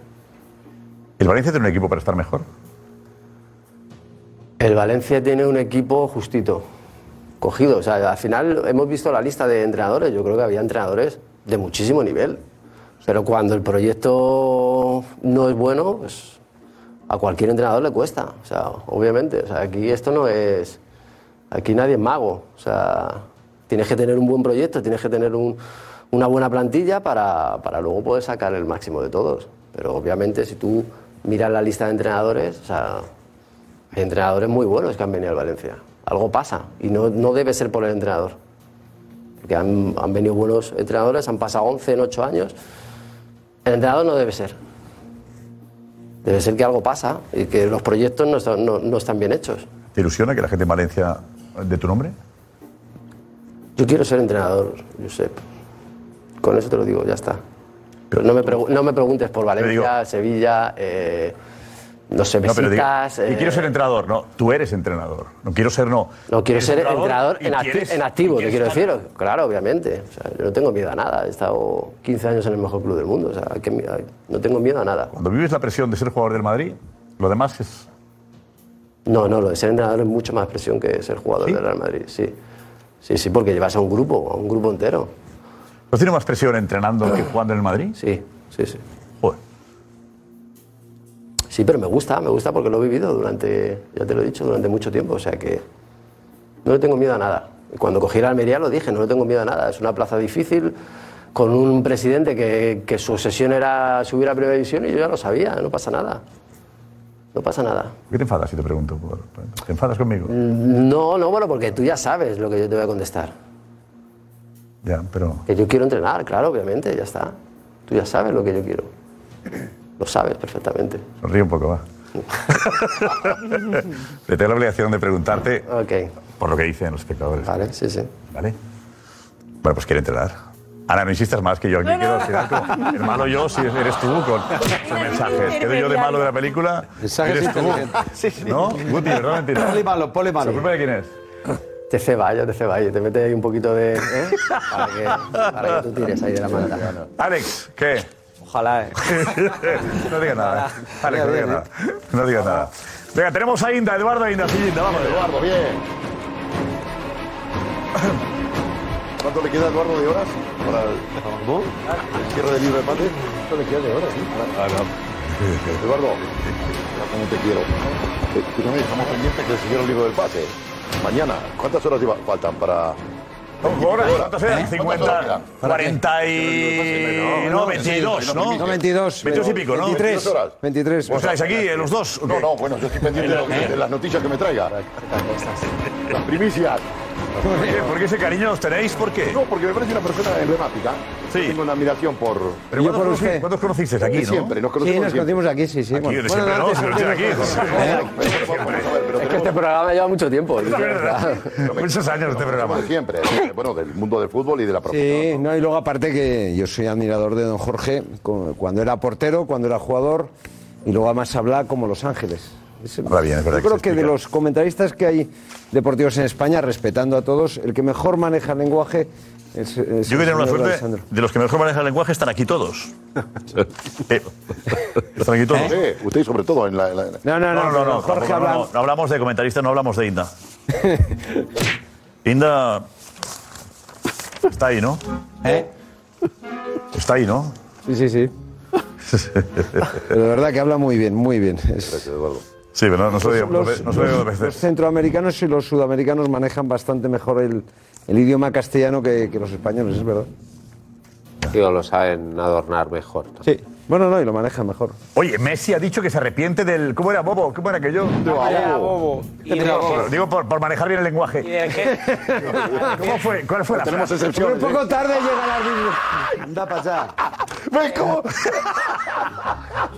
¿El Valencia tiene un equipo para estar mejor? El Valencia tiene un equipo justito, cogido. O sea, al final hemos visto la lista de entrenadores. Yo creo que había entrenadores de muchísimo nivel. Pero cuando el proyecto no es bueno, pues a cualquier entrenador le cuesta. O sea, obviamente. O sea, aquí esto no es. Aquí nadie es mago. O sea, tienes que tener un buen proyecto, tienes que tener un- una buena plantilla para, para luego poder sacar el máximo de todos. Pero obviamente, si tú miras la lista de entrenadores, o sea, hay entrenadores muy buenos que han venido al Valencia. Algo pasa y no, no debe ser por el entrenador. Porque han, han venido buenos entrenadores, han pasado 11 en 8 años. El entrenador no debe ser. Debe ser que algo pasa y que los proyectos no no- no están bien hechos. ¿Te ilusiona que la gente en Valencia de tu nombre? Yo quiero ser entrenador, Josep. Con eso te lo digo, ya está. Pero no me, no me preguntes por Valencia, Sevilla, eh, no sé, No, pero digo, Besitas, y eh, quiero ser entrenador, no. Tú eres entrenador. No quiero ser, no. No, quiero ser entrenador y en, acti- quieres- en activo, te quiero decir. Claro, obviamente. O sea, yo no tengo miedo a nada. He estado 15 años en el mejor club del mundo. O sea, ¿qué mi- no tengo miedo a nada. Cuando vives la presión de ser jugador del Madrid, lo demás es. No, no, lo de ser entrenador es mucho más presión que ser jugador del Real Madrid. Sí. Sí, sí, porque llevas a un grupo, a un grupo entero. ¿No tiene más presión entrenando que jugando en el Madrid? Sí, sí, sí. Joder. Sí, pero me gusta, me gusta porque lo he vivido durante, ya te lo he dicho, durante mucho tiempo. O sea que no le tengo miedo a nada. Cuando cogí la Almería lo dije, no le tengo miedo a nada. Es una plaza difícil, con un presidente que, que su obsesión era subir a primera división y yo ya lo sabía, no pasa nada. No pasa nada. ¿Por qué te enfadas si te pregunto? ¿Te enfadas conmigo? No, no, bueno, porque tú ya sabes lo que yo te voy a contestar. Ya, pero... Que yo quiero entrenar, claro, obviamente, ya está. Tú ya sabes lo que yo quiero. Lo sabes perfectamente. Sonríe un poco, va. Le tengo la obligación de preguntarte por lo que dicen los espectadores. Vale, sí, sí. ¿Vale? Bueno, pues quiere entrenar. Ana, no insistas más que yo aquí No, no. quiero tirar como- El malo yo, si eres tú con esos mensajes. ¿Quedo yo de malo de la película? Mensajes Eres tú. inteligentes. ¿No? Guti, ¿verdad mentira? Poli malo, poli malo. ¿La culpa de quién es? Te ceballo, te ceballo, te metes ahí un poquito de. ¿eh? Para, que, para que tú tires ahí de la manta. Alex, ¿qué? Ojalá, ¿eh? no digas nada. Alex, no digas nada. No digas nada. Venga, tenemos a Inda, Eduardo e Inda. Sí, Inda, vamos. Eduardo, bien. ¿Cuánto le queda a Eduardo de horas para el, el cierre del libro de empate? ¿Cuánto le queda de horas? sí? Eduardo, mira cómo te quiero. Eh, Escúchame, estamos pendientes que se cierre el libro del pase. Mañana, ¿cuántas horas faltan para...? Horas, ¿cuántas eran? ¿Eh? 50, 40 y... No, 22, ¿no? No, 22. 22 y pico, ¿no? 23. 23. ¿Vos estáis aquí, eh, los dos? No, no, bueno, yo estoy pendiente de, lo que- de las noticias que me traiga. Las primicias. ¿Por qué? ¿Por qué ese cariño os tenéis? ¿Por qué? No, porque me parece una persona emblemática. Sí. Tengo una admiración por... Pero ¿cuándo os conocí- cuándo os conocisteis aquí, no? Siempre, nos Sí, conocemos nos conocimos aquí, sí, sí. Aquí, Bueno, siempre, bueno, ¿no? estoy aquí. Es que este programa lleva mucho tiempo. Es verdad. Muchos años este programa. Siempre, bueno, del mundo del fútbol y de la profesión. Sí, no, y luego aparte que yo soy admirador de don Jorge cu- cuando era portero, cuando era jugador y luego además habla como Los Ángeles. Es el- Ahora bien, es verdad yo creo que de los comentaristas que hay deportivos en España, respetando a todos, el que mejor maneja el lenguaje es, es Yo el que tengo la suerte de los que mejor manejan el lenguaje están aquí todos. Eh, están aquí todos. Usted, usted sobre todo en la... en la- No, no, no, no, no, no, Jorge habla- no, no, no hablamos de comentaristas, no hablamos de Inda. Inda está ahí, ¿no? ¿Eh? Está ahí, ¿no? Sí, sí, sí. Pero de verdad que habla muy bien, muy bien. Es- Sí, pero no, no se lo digo, los, no dos los- los veces. centroamericanos y los sudamericanos manejan bastante mejor el, el idioma castellano que, que los españoles, es verdad. Digo, lo saben adornar mejor. ¿no? Sí. Bueno, no, y lo manejan mejor. Oye, Messi ha dicho que se arrepiente del. ¿Cómo era Bobo? ¿Cómo era que yo? Vaya, bobo. Y de- Digo, digo por, por manejar bien el y lenguaje. del gesto. ¿Cómo fue? ¿Cuál fue la Tenemos frase? Un poco ¿eh? tarde llega la Biblia. Anda para allá. ¿Ves cómo?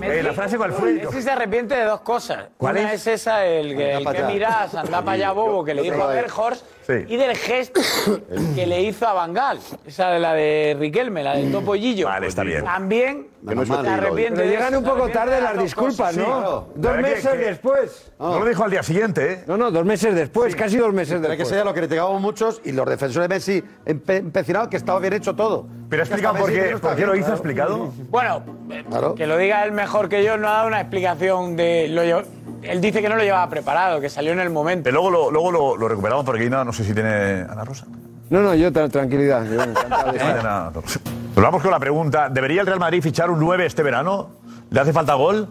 Eh, ¿La frase cuál fue? Messi se arrepiente de dos cosas. ¿Cuál Una es? es esa, el que, el que mirás, anda para allá, bobo, que le dijo a Berghorst. Sí. Y del gesto que le hizo a Bangal. Esa de la de Riquelme, la del topollillo. Vale, está bien. También no arrepiente Pero llegan eso, un poco tarde de las disculpas. ¿no? claro. Dos meses que- que- después. No lo dijo al día siguiente, ¿eh? No, no, dos meses después, casi dos meses hay que después. ser a lo que criticamos muchos y los defensores de Messi empe- empecinados que estaba bien hecho todo. Pero ha explicado por qué, por qué lo hizo, ha explicado. Bueno, eh, Claro. que lo diga él mejor que yo, no ha dado una explicación de. Lo llev- él dice que no lo llevaba preparado, que salió en el momento. Luego lo, luego lo, lo recuperamos porque Inda no sé si tiene Ana Rosa. No, no, yo tra- tranquilidad. Yo encantado de No. Nos vamos con la pregunta. ¿Debería el Real Madrid fichar un 9 este verano? ¿Le hace falta gol?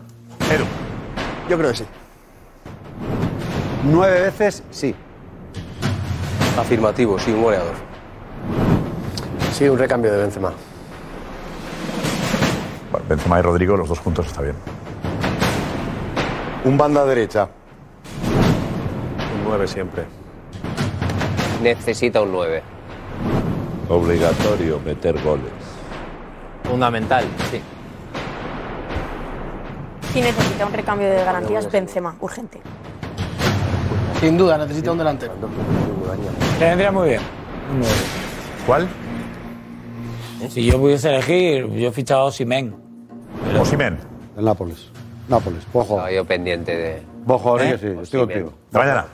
Edu. Yo creo que sí. Nueve veces sí. Afirmativo, sí, un goleador. Sí, un recambio de Benzema. Bueno, Benzema y Rodrigo, los dos juntos está bien. Un banda derecha. Un 9 siempre. Necesita un 9. Obligatorio meter goles. Fundamental, sí. Y necesita un recambio de garantías Benzema, urgente. Sin duda, necesita un delantero. Le vendría muy bien. ¿Cuál? Si yo pudiese elegir, yo he fichado a Osimhen. Osimen. El Nápoles. Nápoles, ojo. Estaba yo pendiente de. Ojo, ¿Eh? sí, estoy contigo. Hasta mañana.